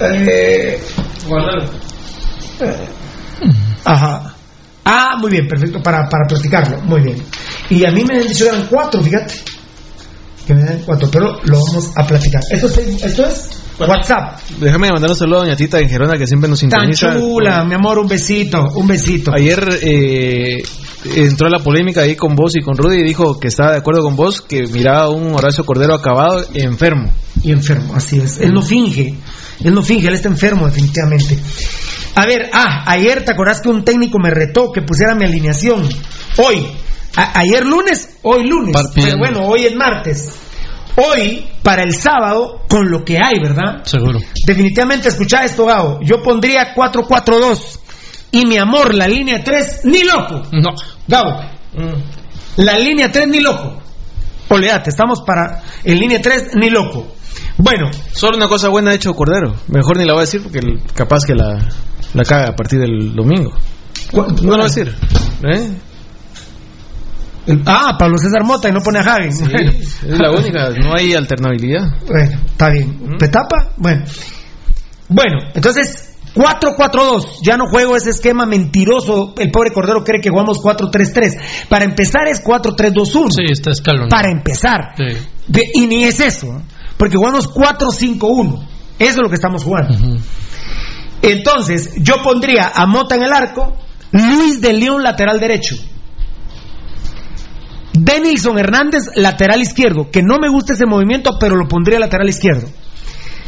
Eh, Guardalo. Ajá. Ah, muy bien, perfecto, para, para platicarlo. Muy bien. Y a mí me han dicho que eran cuatro, fíjate. Que me dan cuatro, pero lo vamos a platicar. Esto es, esto es WhatsApp. déjame mandar un saludo a ñatita en Gerona que siempre nos Tan sintoniza. chula, mi amor, un besito, un besito. Ayer eh, entró la polémica ahí con vos y con Rudy y dijo que estaba de acuerdo con vos, que miraba a un Horacio Cordero acabado enfermo. Y enfermo, así es. Él no finge, él no finge, él está enfermo definitivamente. A ver, ah, ayer te acordás que un técnico me retó que pusiera mi alineación. Hoy, a- ayer lunes, hoy lunes. Partiendo. Pero bueno, hoy es martes. Hoy, para el sábado, con lo que hay, ¿verdad? Seguro. Definitivamente, escucha esto, Gabo. Yo pondría 4-4-2. Y mi amor, la línea 3, ni loco. No. Gabo. La línea 3, ni loco. Oleate, estamos para. En línea 3, ni loco. Bueno. Solo una cosa buena ha hecho Cordero. Mejor ni la voy a decir porque el- capaz que la, la caga a partir del domingo. No lo voy a decir. ¿Eh? Ah, Pablo César Mota y no pone a Hagen. Bueno. Es la única, no hay alternabilidad. Bueno, está bien. ¿Petapa? Bueno. Bueno, entonces, 4-4-2. Ya no juego ese esquema mentiroso. El pobre Cordero cree que jugamos 4-3-3. Para empezar es 4-3-2-1. Sí, está escalonado. Para empezar. Sí. De- y ni es eso. ¿eh? Porque jugamos 4-5-1. Eso es lo que estamos jugando. Entonces, yo pondría a Mota en el arco, Luis de León lateral derecho. Denilson Hernández, lateral izquierdo, que no me gusta ese movimiento, pero lo pondría lateral izquierdo.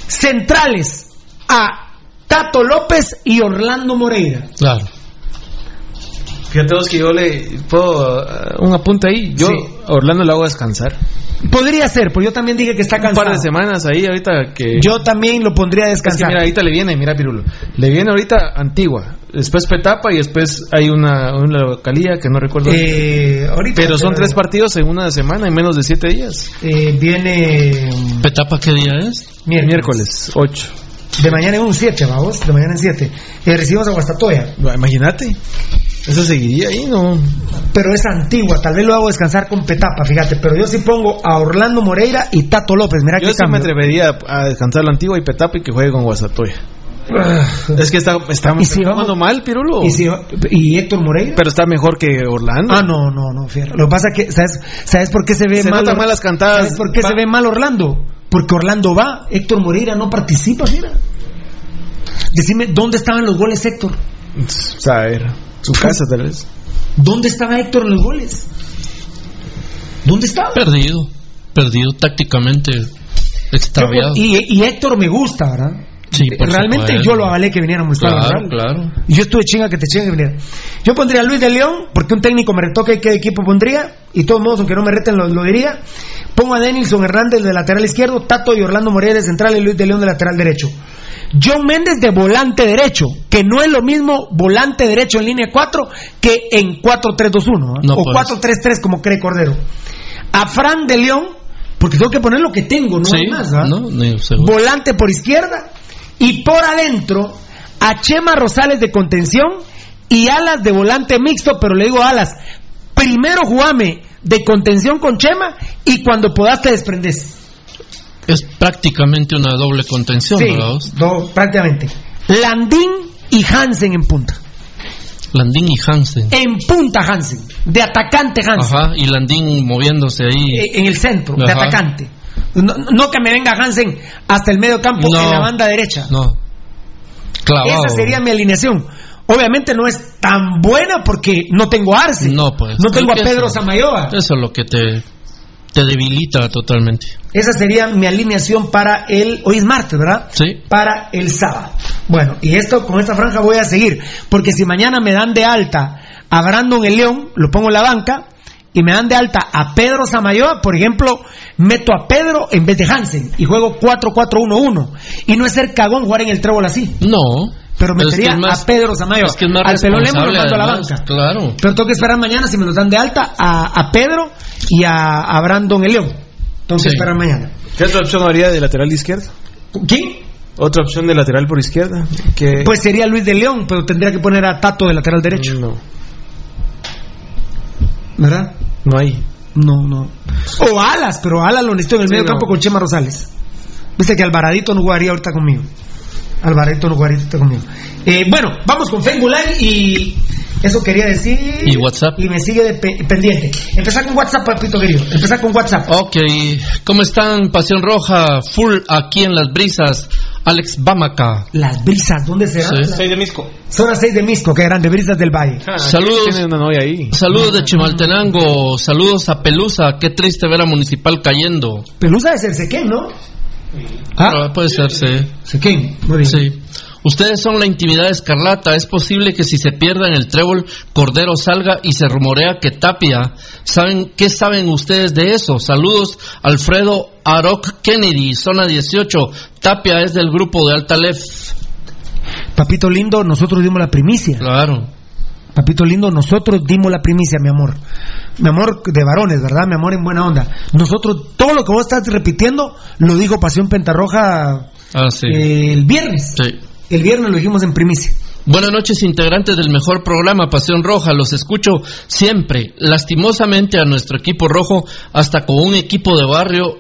Centrales a Tato López y Orlando Moreira. Claro. Fíjate vos que yo le puedo uh, un apunte ahí. Yo Sí. Orlando le hago descansar. Podría ser, pues yo también dije que está Un cansado. par de semanas ahí ahorita que Yo también lo pondría a Es que descansar. mira, ahorita le viene, mira Pirulo. Le viene ahorita Antigua, después Petapa y después hay una, una localía que no recuerdo. Eh, ahorita Pero son tres partidos en una semana, en menos de siete días. Eh, viene ¿Petapa qué día es? miércoles. Miércoles, ocho. De mañana en un 7, vamos. De mañana en 7. Eh, recibimos a Guastatoya. Imagínate. Eso seguiría ahí, ¿no? Pero es antigua. Tal vez lo hago descansar con Petapa, fíjate. Pero yo sí pongo a Orlando Moreira y Tato López. Mira Yo qué sí me atrevería a descansar la Antigua y Petapa y que juegue con Guasatoya. es que está, está, ¿Y si vamos- jugando mal, Pirulo. ¿Y, si- y Héctor Moreira? Pero está mejor que Orlando. Ah, no, no, no, fierro. Lo que pasa es que, ¿sabes, ¿sabes por qué se ve Se mal? notan mal las cantadas. ¿Sabes por qué se ve mal Orlando? Porque Orlando va, Héctor Moreira no participa, mira. Decime, ¿dónde estaban los goles, Héctor? A ver, su casa tal vez. ¿Dónde estaba Héctor en los goles? ¿Dónde estaba? Perdido. Perdido tácticamente. Extraviado. Y, y Héctor me gusta, ¿verdad? Sí, por Realmente supuesto. yo lo avalé que viniera a Claro, claro. Y yo estuve chinga que te chinga que viniera. Yo pondría a Luis de León, porque un técnico me retó que qué equipo pondría, y de todos modos, aunque no me reten, lo, lo diría. Pongo a Denilson Hernández de lateral izquierdo, Tato y Orlando Moreira de central y Luis de León de lateral derecho. John Méndez de volante derecho, que no es lo mismo volante derecho en línea 4 que en 4-3-2-1, ¿eh? No, o pues. 4-3-3 como cree Cordero. A Fran de León, porque tengo que poner lo que tengo, no sí, hay más, ¿verdad? no, volante por izquierda y por adentro a Chema Rosales de contención y alas de volante mixto, pero le digo alas, primero jugame de contención con Chema y cuando puedas te desprendes. Es prácticamente una doble contención, Sí, ¿verdad? do- prácticamente. Landín y Hansen en punta. Landín y Hansen. En punta Hansen, de atacante Hansen. Ajá, y Landín moviéndose ahí. Eh, En el centro, de atacante. No, no que me venga Hansen hasta el medio campo No. en la banda derecha. No. Clavado. Esa sería mi alineación. Obviamente no es tan buena porque no tengo a Arce. No, pues. No tengo a Pedro eso- Samayoa. Eso es lo que te, te debilita totalmente. Esa sería mi alineación para el. Hoy es martes, ¿verdad? Sí. Para el sábado. Bueno, y esto con esta franja voy a seguir. Porque si mañana me dan de alta a Brandon el León, lo pongo en la banca. Y me dan de alta a Pedro Samayoa, por ejemplo, meto a Pedro en vez de Hansen y juego 4-4-1-1. Y no es ser cagón jugar en el trébol así. No. Pero Es que metería es más- a Pedro Samayoa. Es que es más Al Pelolemo lo mando a la banca. Claro. Pero tengo que esperar mañana si me los dan de alta a, a Pedro y a, a Brandon el León. Tengo que Sí. esperar mañana. ¿Qué otra opción haría de lateral izquierdo? ¿Quién? Otra opción de lateral por izquierda. Que... Pues sería Luis de León, pero tendría que poner a Tato de lateral derecho. No. ¿Verdad? No hay. No, no. O Alas, pero Alas lo necesito en el Sí, medio no. campo con Chema Rosales. Viste que Alvaradito no jugaría ahorita conmigo. Alvaradito no jugaría ahorita conmigo. Eh, bueno, vamos con Live y eso quería decir. Y WhatsApp. Y me sigue de pe- pendiente. Empezar con WhatsApp, papito querido. Empezar con WhatsApp. Ok, ¿cómo están? Pasión Roja, full aquí en las brisas. Alex Bamaca. Las brisas, ¿dónde serán? Sí. Las- de Misco. Son las seis de Misco, que eran de brisas del Valle. Saludos. Tiene una novia ahí. Saludos de Chimaltenango, saludos a Pelusa, qué triste ver a Municipal cayendo. Pelusa de Cersequén, ¿no? Ah, puede ser, sí. Cersequén, muy bien. Sí. Ustedes son la intimidad escarlata. Es posible que si se pierda en el trébol, Cordero salga y se rumorea que Tapia. ¿Saben qué saben ustedes de eso? Saludos, Alfredo Aroc Kennedy, zona 18. Tapia es del grupo de Altalef. Papito lindo, nosotros dimos la primicia. Claro. Papito lindo, nosotros dimos la primicia, mi amor. mi amor de varones, ¿verdad? Mi amor en buena onda. Nosotros, todo lo que vos estás repitiendo, lo dijo Pasión Pentarroja Ah, sí. eh, el viernes. Sí. El viernes lo dijimos en primicia. Buenas noches, integrantes del mejor programa Pasión Roja. Los escucho siempre. Lastimosamente a nuestro equipo rojo, hasta con un equipo de barrio,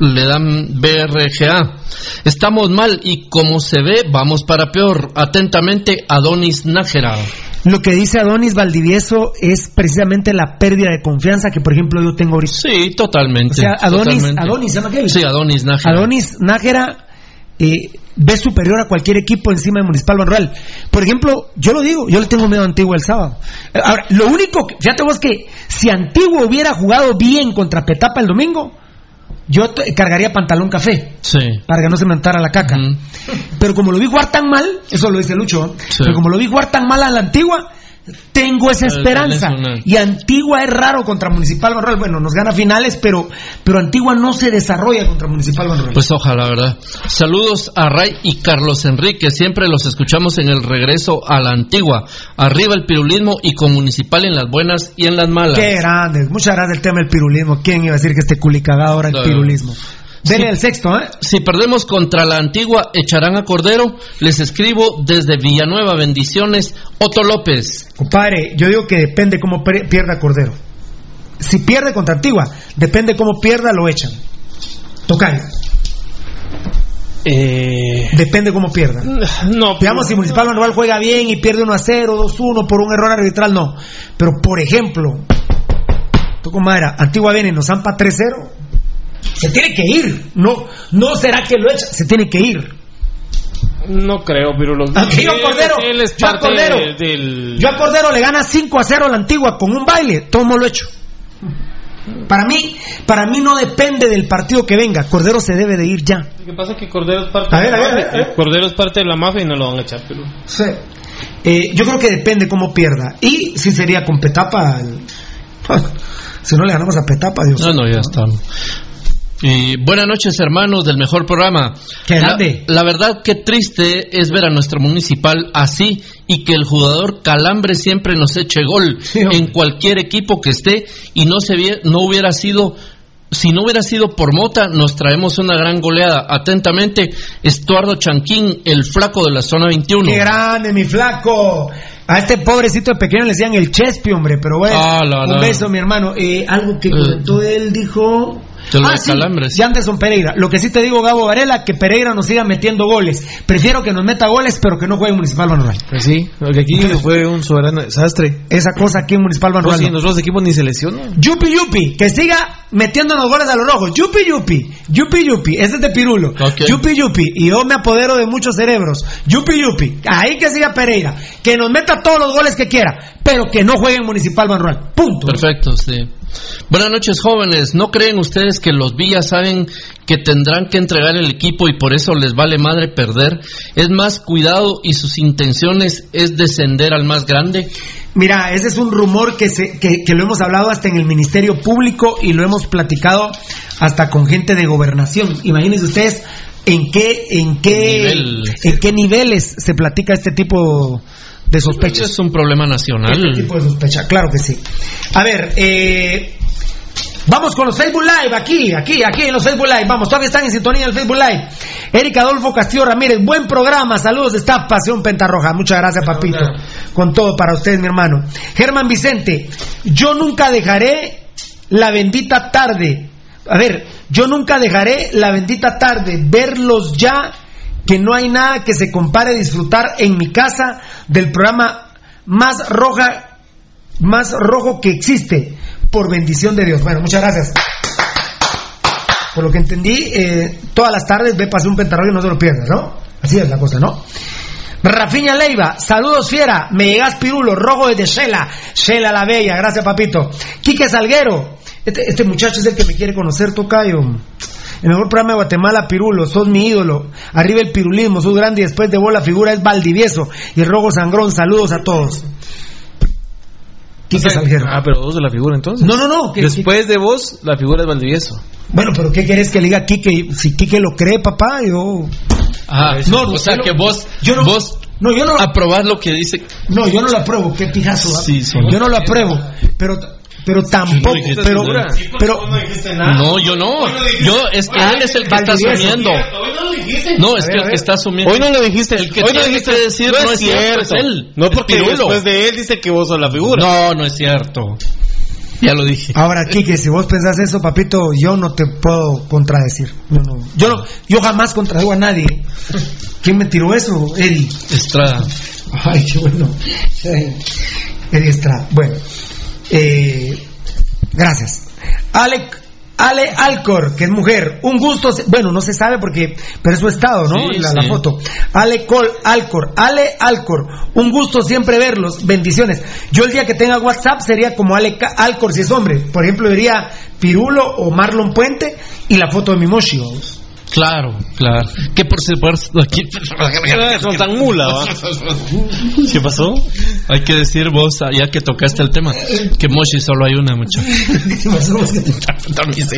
le dan BRGA. Estamos mal y como se ve, vamos para peor. Atentamente, Adonis Nájera. Lo que dice Adonis Valdivieso es precisamente la pérdida de confianza que, por ejemplo, yo tengo ahorita. Sí, totalmente. O sea, Adonis, totalmente. Adonis, ¿se llama aquel? Sí, Adonis Nájera. Adonis Nájera eh, ve superior a cualquier equipo encima de Municipal Banrural. Por ejemplo, yo lo digo, yo le tengo miedo a Antigua el sábado. Ahora, lo único, que, fíjate vos que si Antigua hubiera jugado bien contra Petapa el domingo, yo cargaría pantalón café Sí. para que no se me untara la caca. Pero como lo vi jugar tan mal, eso lo dice Lucho. Sí. pero como lo vi jugar tan mal a la Antigua, tengo esa Eh, esperanza. Y Antigua es raro contra Municipal Banrural. Bueno, nos gana finales, pero, pero Antigua no se desarrolla contra Municipal Banrural. Pues ojalá, ¿verdad? Saludos a Ray y Carlos Enrique. Siempre los escuchamos en el regreso a la antigua. Arriba el pirulismo y con Municipal en las buenas y en las malas. Qué grande. Muchas gracias el tema del pirulismo. ¿Quién iba a decir que este culicagado ahora el No. pirulismo? Dele el sexto, ¿eh? Si perdemos contra la antigua, echarán a Cordero. Les escribo desde Villanueva. Bendiciones. Otto López. Compadre, yo digo que depende cómo pierda Cordero. Si pierde contra Antigua, depende cómo pierda, lo echan. Tocayo. Eh, Depende cómo pierda. no, Digamos, si Municipal Manuel juega bien y pierde 1 a 0, 2 a 1 por un error arbitral, no. Pero, por ejemplo, tú como era, Antigua viene y nos zampa 3 0. Se tiene que ir. No, no será que lo echa, se tiene que ir. no creo, pero los Aquí yo, Cordero, él es yo a Cordero. de- del Yo a Cordero le gana 5 a 0 a la Antigua con un baile, todo lo hecho. Para mí, para mí no depende del partido que venga. Cordero se debe de ir ya. Lo que pasa es que Cordero es parte A ver, de la a ver, a ver. Cordero es parte de la mafia y no lo van a echar, pero Sí. Eh, yo creo que depende cómo pierda. Y si sería con Petapa. el- Si no le ganamos a Petapa, Dios. No, no, ya está. Y buenas noches, hermanos del mejor programa. Qué la, grande. la verdad, qué triste es ver a nuestro municipal así y que el jugador Calambre siempre nos eche gol en cualquier equipo que esté y no se no hubiera sido si no hubiera sido por Mota, nos traemos una gran goleada. Atentamente, Estuardo Chanquín, el flaco de la zona 21. ¡Qué grande, mi flaco! A este pobrecito de pequeño le decían el Chespi, hombre, pero bueno. Ah, la, un beso, mi hermano. Eh, algo que comentó él, dijo. De lo Ah, sí, Anderson Pereira. Lo que sí te digo, Gabo Varela, que Pereira nos siga metiendo goles. Prefiero que nos meta goles, pero que no juegue en Municipal Manuel. Pues sí, porque aquí fue un soberano desastre. Esa cosa aquí en Municipal Pues Manuel. sí, en los otros equipos ni se lesionan. Yupi Yupi, que siga metiéndonos goles a los rojos. Yupi Yupi, Yupi Yupi, ese es de Pirulo. Ok. Yupi Yupi, y yo me apodero de muchos cerebros. Yupi Yupi, ahí que siga Pereira, que nos meta todos los goles que quiera, pero que no juegue en Municipal Manuel. Punto. Perfecto, sí. Buenas noches, jóvenes. ¿No creen ustedes que los Villas saben que tendrán que entregar el equipo y por eso les vale madre perder? Es más cuidado y sus intenciones es descender al más grande. Mira, ese es un rumor que, se, que, que lo hemos hablado hasta en el Ministerio Público y lo hemos platicado hasta con gente de gobernación. Imagínense ustedes en qué, en qué, Nivel. en qué niveles se platica este tipo de sospechas. Es un problema nacional. Este tipo de sospecha, claro que sí. A ver, eh, vamos con los Facebook Live, aquí, aquí, aquí en los Facebook Live. Vamos, todavía están en sintonía en el Facebook Live. Eric Adolfo Castillo Ramírez, buen programa, saludos de esta Pasión Pentarroja. Muchas gracias, papito. Con todo para ustedes, mi hermano. Germán Vicente, yo nunca dejaré la bendita tarde. A ver, yo nunca dejaré la bendita tarde, verlos ya que no hay nada que se compare a disfrutar en mi casa del programa más roja, más rojo que existe, por bendición de Dios. Bueno, muchas gracias. Por lo que entendí, eh, todas las tardes ve pasar un pentarrojo y no se lo pierdas, ¿no? Así es la cosa, ¿no? Rafiña Leiva, saludos fiera, me llegas pirulo, rojo desde Shela, Shela la bella, gracias papito. Quique Salguero, este, este muchacho es el que me quiere conocer, Tocayo. El mejor programa de Guatemala, Pirulo, sos mi ídolo. Arriba el pirulismo, sos grande y después de vos la figura es Valdivieso. Y el rojo sangrón, saludos a todos. Quique Salguero. Ah, pero vos de la figura entonces. No, no, no. que- Después de vos, la figura es Valdivieso. Bueno, pero ¿qué querés que le diga Quique? Si Quique lo cree, papá, yo... Ah, No, o sea que vos, yo no- vos No, yo no... aprobás lo que dice. No, yo no lo apruebo, qué pijazo. ¿ah? Sí, sí. Yo no lo apruebo, pero pero tampoco, dijiste pero, nada. pero, No, yo no. Yo, es que él es el que está asumiendo. No, es que el que está asumiendo. Hoy no lo dijiste. El que hoy no tiene dijiste que decir no es cierto, es él. No Es porque después de él dice que vos sos la figura. No, no es cierto. Ya lo dije. Ahora, Kike, si vos pensás eso, papito, yo no te puedo contradecir. No, no. Yo, no- yo jamás contradigo a nadie. ¿Quién me tiró eso? Eddie. Estrada. Ay, qué bueno. Eddie Estrada. Bueno, eh, gracias. Ale, Ale Alcor, que es mujer. Un gusto. Bueno, no se sabe porque. Pero es su estado, ¿no? Sí, la, foto. Ale Col, Alcor. Ale Alcor. Un gusto siempre verlos. Bendiciones. Yo el día que tenga WhatsApp sería como Ale Alcor si es hombre. Por ejemplo, diría Pirulo o Marlon Puente y la foto de mi Moshi. vamos. Claro, claro. Que por supuesto aquí. Son tan mula, ¿va? ¿Qué pasó? Hay que decir vos, ya que tocaste el tema, que Moshi solo hay una, muchacho. También sí.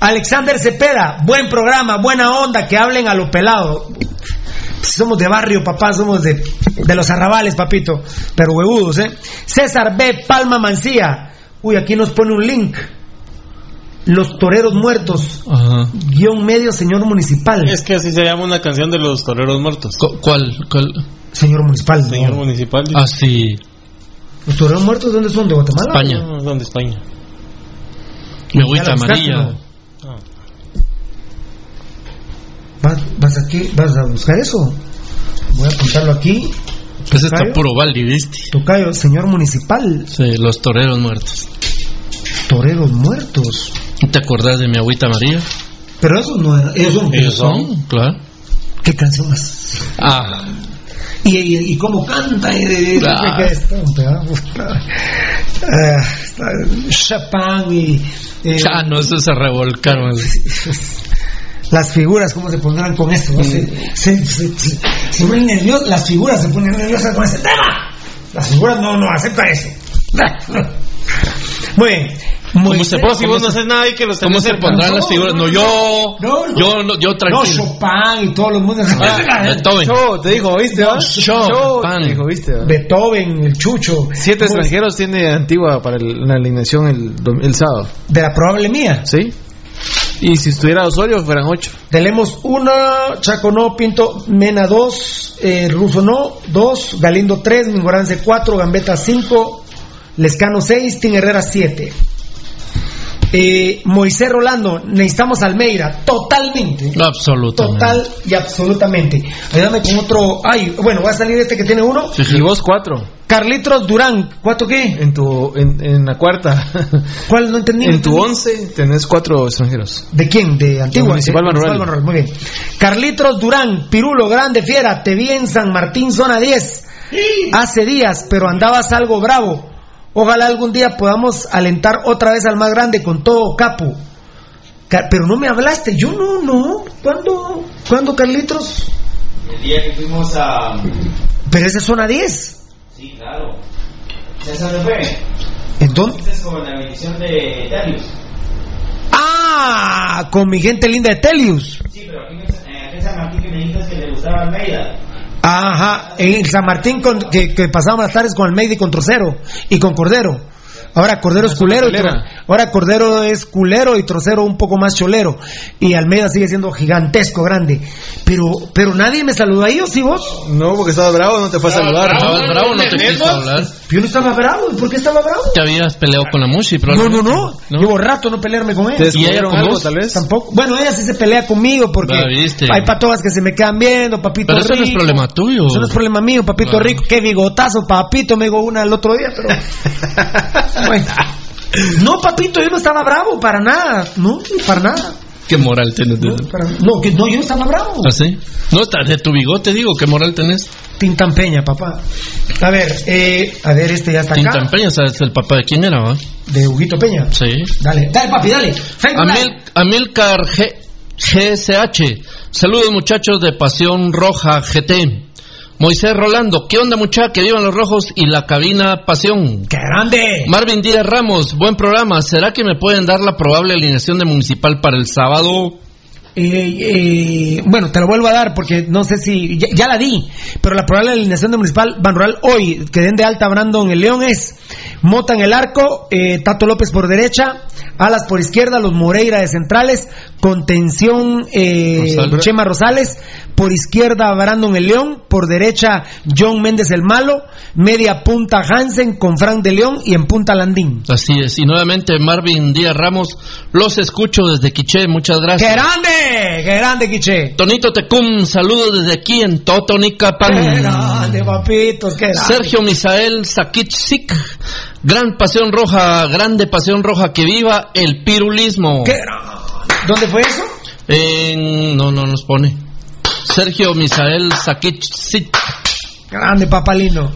Alexander Cepeda, buen programa, buena onda, que hablen a lo pelado. Somos de barrio, papá, somos de, de los arrabales, papito, pero huevudos, ¿eh? César B. Palma Mancía, uy, aquí nos pone un link. Los toreros muertos, Ajá. guion medio, señor municipal. Es que así se llama una canción de los toreros muertos. Cu- ¿Cuál? cuál? Señor municipal. Señor no. municipal. Ah, sí. ¿Los toreros muertos dónde son? ¿De Guatemala? España. No, son de España. Me la buscaste, amarilla. ¿no? ¿Vas, vas aquí, ¿Vas a buscar eso? Voy a apuntarlo aquí. Pues está Tocayo. puro Valdi, ¿viste? Tocayo, señor municipal, Sí, los toreros muertos. toreros muertos. ¿Te acordás de mi agüita amarilla? Pero esos no eran, ellos son. Ellos son, claro. ¿Qué canción más? Ah, Y, y, y cómo canta. Y, y- y- Ah. ¿qué es? Está- Chopin y. eh, ya no, eso se revolcaron. las figuras, ¿cómo se pondrán con esto? Se, se, se- se ponen nerviosas, las figuras se ponen nerviosas con ese tema. Las figuras no, no aceptan eso. Muy bien. Muy ¿Cómo se, Vos, si vos no haces nada y que los ¿Cómo tenés se pondrán No, las figuras? No, no, yo, no, no. yo, no, yo No, tranquilo. Chopin y todos los mundos. Ah, Beethoven. Show, te dijo, ¿viste? Show, pan. te dijo, ¿viste? va? Beethoven, el Chucho. Siete Pues, extranjeros tiene Antigua para el- la alineación el, sábado. De la probable mía. ¿Sí? Y si estuviera Osorio, fueran ocho. Tenemos una, Chaco no, Pinto Mena 2, eh, Ruso no, 2, Galindo 3, Mingorance 4, Gambetta 5, Lescano 6, Tin Herrera 7. Eh, Moisés Rolando, necesitamos Almeida, totalmente. Absolutamente. Total y absolutamente. Ayúdame con otro. Ay, bueno, va a salir este que tiene uno. Y vos cuatro. Carlitos Durán, ¿cuánto qué? En tu, en, en la cuarta. ¿Cuál no entendí? en tu once tenés cuatro extranjeros. ¿De quién? De Antigua. Municipal Manuel. Municipal Manuel, Muy bien. Carlitos Durán, Pirulo, grande fiera, te vi en San Martín, zona 10. Hace días, pero andabas algo bravo. Ojalá algún día podamos alentar otra vez al más grande con todo capo. Ca- Pero no me hablaste, yo no, no. ¿Cuándo? ¿Cuándo, Carlitos? El día que fuimos a. Pero esa es zona 10. Sí, claro. ¿Ya sabe fue? ¿En dónde? Este es con la bendición de Darius. Ah, con mi gente linda de Telius. Sí, pero aquí en eh, aquí en San Martín que me dijiste que le gustaba Almeida. Ajá, en San Martín con- que, que pasábamos las tardes con Almeida y con Trocero y con Cordero. Ahora Cordero es culero, y ahora Cordero es culero y Trocero un poco más cholero y Almeida sigue siendo gigantesco, grande. Pero pero nadie me saludó ahí, ¿o sí vos? No, porque estaba bravo, no te fue a saludar. Estabas bravo, no te quiso hablar. Yo no estaba bravo, ¿y por qué estaba bravo? Te habías peleado con la Mushi, No, no, probablemente. no, Llevo rato no pelearme con ¿Te ella. con algo, vos? tal vez? Tampoco. Bueno, ella sí se pelea conmigo porque ¿viste? hay patogas que se me quedan viendo, papito Pero eso no es problema tuyo. Eso no es problema mío, papito rico. Qué bigotazo, papito, me digo una el otro día, pero. No, papito, yo no estaba bravo, para nada. No, para nada. ¿Qué moral tenés? Para- no, que no, yo no estaba bravo. ¿Ah, sí? No, de tu bigote, digo, ¿qué moral tenés? Tintampeña, papá. A ver, eh, a ver, este ya está acá. Tintampeña, ¿sabes el papá de quién era, va? De Huguito Peña. Sí. Dale, dale, papi, dale. Amilcar G- GSH. Saludos, muchachos de Pasión Roja GT. Moisés Rolando, ¿qué onda, muchacha? Que vivan los rojos y la cabina Pasión. ¡Qué grande! Marvin Díaz Ramos, buen programa. ¿Será que me pueden dar la probable alineación de Municipal para el sábado? Eh, eh, bueno, te lo vuelvo a dar porque no sé si, ya, ya la di, pero la probable alineación de Municipal Ban Rural hoy, que den de alta a Brandon el León es Mota en el arco, eh, Tato López por derecha, Alas por izquierda, los Moreira de centrales, contención eh, Rosales. Chema Rosales, por izquierda Brandon el León, por derecha John Méndez el Malo, media punta Hansen con Frank de León y en punta Landín. Así es. Y nuevamente Marvin Díaz Ramos, los escucho desde Quiché. Muchas ¡Qué gracias. grande! ¡Qué grande, Quiche! Tonito Tecum, saludos desde aquí en ¡Qué Totonicapán. grande, papitos! ¡Qué grande! Sergio Misael Sakichik, gran pasión roja, grande pasión roja, que viva el pirulismo. ¡Qué grande! ¿Dónde fue eso? En- no, no nos pone. Sergio Misael Sakichik. Grande, papalino.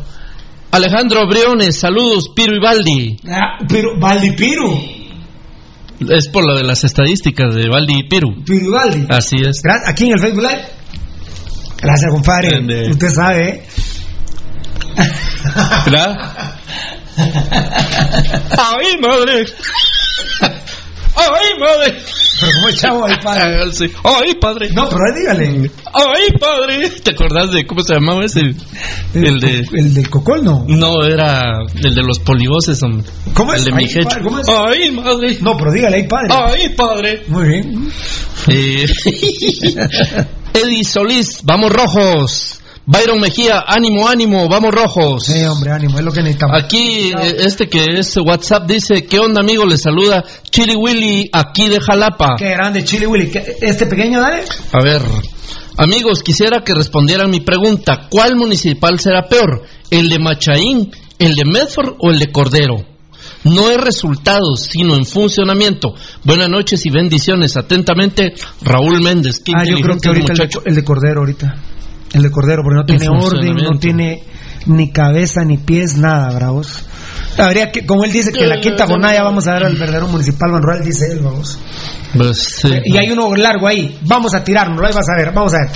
Alejandro Briones, saludos, Piru y Baldi. Ah, Piru, Baldi Piru. Es por lo de las estadísticas de Baldi y Piru. Piru Baldi. Así es. Aquí en el Facebook Live. Gracias, compadre. Grande. Usted sabe, ¿eh? ¿Verdad? ¡Ay, madre! ¡Ay, madre! Pero como el chavo ahí, padre. ¡Ay, padre! No, pero ahí dígale. ¡Ay, padre! ¿Te acordás de cómo se llamaba ese? El de. El del cocol, no. No, era el de los polivoces, hombre. ¿Cómo es? El de Ay, mi jecho. padre, ¿cómo es? ¡Ay, madre! No, pero dígale ahí, padre. ¡Ay, padre! Muy bien. Eh, Eddie Solís, vamos rojos. Byron Mejía, ánimo, ánimo, vamos rojos. Sí, hombre, ánimo, es lo que necesitamos. Aquí, eh, este que es WhatsApp dice, ¿qué onda, amigo? Le saluda Chili Willy, aquí de Jalapa. Qué grande, Chile Willy. ¿Qué- Este pequeño, dale. A ver, amigos, quisiera que respondieran mi pregunta. ¿Cuál municipal será peor? ¿El de Machaín, el de Medford o el de Cordero? No es resultados, sino en funcionamiento. Buenas noches y bendiciones. Atentamente, Raúl Méndez. Qué Ah, yo creo que el ahorita el el de Cordero, ahorita. El de Cordero, porque no tiene orden, no tiene ni cabeza ni pies, nada, bravos. Habría que, como él dice que en la quinta jornada ya vamos a dar al verdadero municipal Manuel, dice él, vamos. Pues, sí. Y hay uno largo ahí. Vamos a tirarnos, ahí vas a ver, vamos a ver.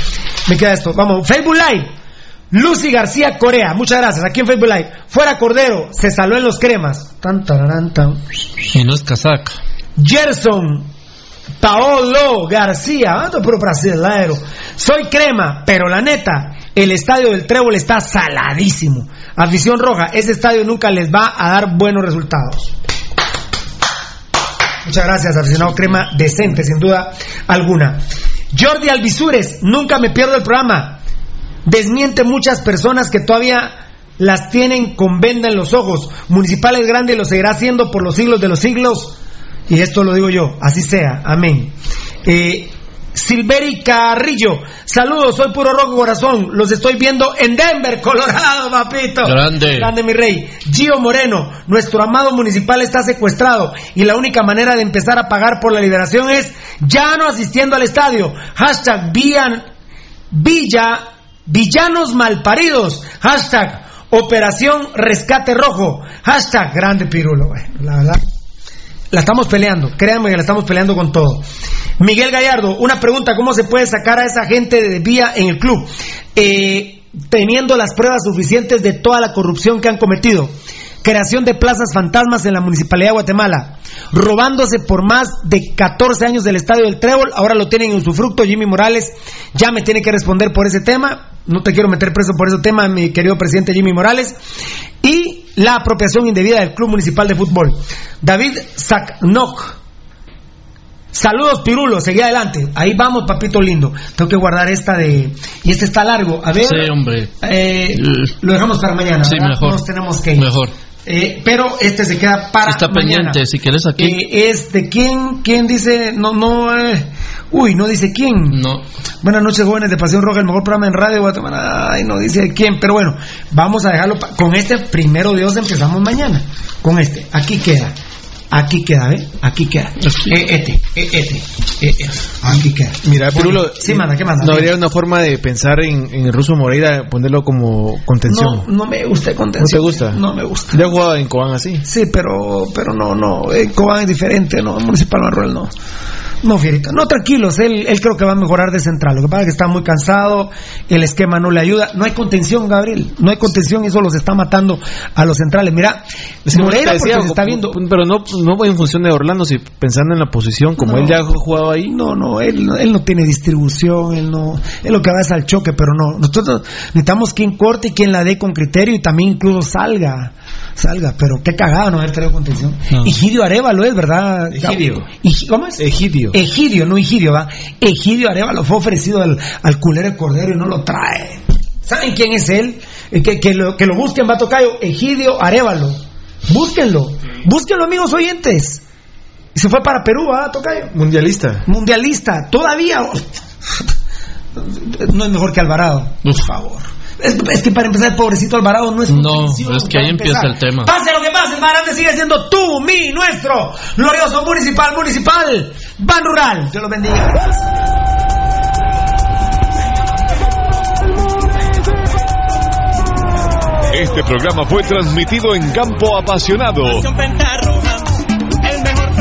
Me queda esto. Vamos, Facebook Live. Lucy García Corea, muchas gracias. Aquí en Facebook Live. Fuera Cordero, se saló en los cremas. Tan, tararán, tan. Y no es casaca. Gerson Paolo García, otro puro brasileiro. Soy crema, pero la neta, el estadio del Trébol está saladísimo. Afición roja, ese estadio nunca les va a dar buenos resultados. Muchas gracias, aficionado crema, decente, sin duda alguna. Jordi Alvisures, nunca me pierdo el programa. Desmiente muchas personas que todavía las tienen con venda en los ojos. Municipal es grande y lo seguirá haciendo por los siglos de los siglos. Y esto lo digo yo, así sea, amén. Eh, Silveri Carrillo, saludos, soy puro rojo corazón, los estoy viendo en Denver, Colorado, papito. Grande. Grande, mi rey. Gio Moreno, nuestro amado municipal está secuestrado y la única manera de empezar a pagar por la liberación es ya no asistiendo al estadio. Hashtag Villan- Villa, Villanos Malparidos. Hashtag Operación Rescate Rojo. Hashtag Grande Pirulo. Bueno, la verdad. La estamos peleando, créanme que la estamos peleando con todo. Miguel Gallardo, una pregunta, ¿cómo se puede sacar a esa gente de vía en el club? Eh, teniendo las pruebas suficientes de toda la corrupción que han cometido. Creación de plazas fantasmas en la Municipalidad de Guatemala. Robándose por más de 14 años del Estadio del Trébol. Ahora lo tienen en usufructo. Jimmy Morales ya me tiene que responder por ese tema. No te quiero meter preso por ese tema, mi querido presidente Jimmy Morales. Y la apropiación indebida del Club Municipal de Fútbol. David Zaknok. Saludos, Pirulo, seguí adelante. Ahí vamos, papito lindo. Tengo que guardar esta de. Y este está largo. A ver. Sí, hombre. eh, lo dejamos para mañana. Sí, mejor. Nos tenemos que ir. Mejor. Eh, pero este se queda para Está mañana. pendiente, si quieres aquí. Eh, es de quién, quién dice, no, no, eh, uy, no dice quién. No. Buenas noches, jóvenes de Pasión Roja, el mejor programa en radio de Guatemala. Ay, no dice quién, pero bueno, vamos a dejarlo con este primero Dios empezamos mañana. Con este, aquí queda. Aquí queda, ¿eh? Aquí queda. Eh, este, eh, este, eh, eh, aquí queda. Mira, Pirulo, Sí, manda, ¿qué manda? no habría una forma de pensar en, en el ruso Moreira, ponerlo como contención. No, no me gusta el ¿No contención. te gusta? No me gusta. Yo he jugado en Cobán así. Sí, pero, pero no, no. Eh, Cobán es diferente, no. Municipal Marruel no. No, Fierita, no, tranquilos, él, él creo que va a mejorar de central. Lo que pasa es que está muy cansado, el esquema no le ayuda. No hay contención, Gabriel, no hay contención eso los está matando a los centrales. Mira, que Moreira te porque decía, se está viendo... Pero no, no en función de Orlando, si pensando en la posición, como No. él ya ha jugado ahí. No, no, él, no- él no tiene distribución, él no, él lo que va es al choque, pero no, nosotros necesitamos quien corte y quien la dé con criterio y también incluso salga, salga, pero qué cagada no haber traído contención. No. Egidio Arevalo es, ¿verdad? Egidio. Egi- ¿Cómo es? Egidio. Egidio, no Egidio, ¿va? Egidio Arevalo fue ofrecido al, al culero de Cordero y no lo trae. ¿Saben quién es él? Eh, Que, que, lo, que lo busquen, va Tocayo, Egidio Arevalo. Búsquenlo, búsquenlo amigos oyentes. Y se fue para Perú, ¿va Tocayo? Mundialista. mundialista, todavía no es mejor que Alvarado, por favor. Es, es que para empezar, el pobrecito Alvarado no es No, es que ahí empieza el tema. Pase lo que pase, el Marante sigue siendo tú, mi, nuestro, glorioso municipal, municipal, ban rural. Dios los bendiga. Este programa fue transmitido en Campo Apasionado.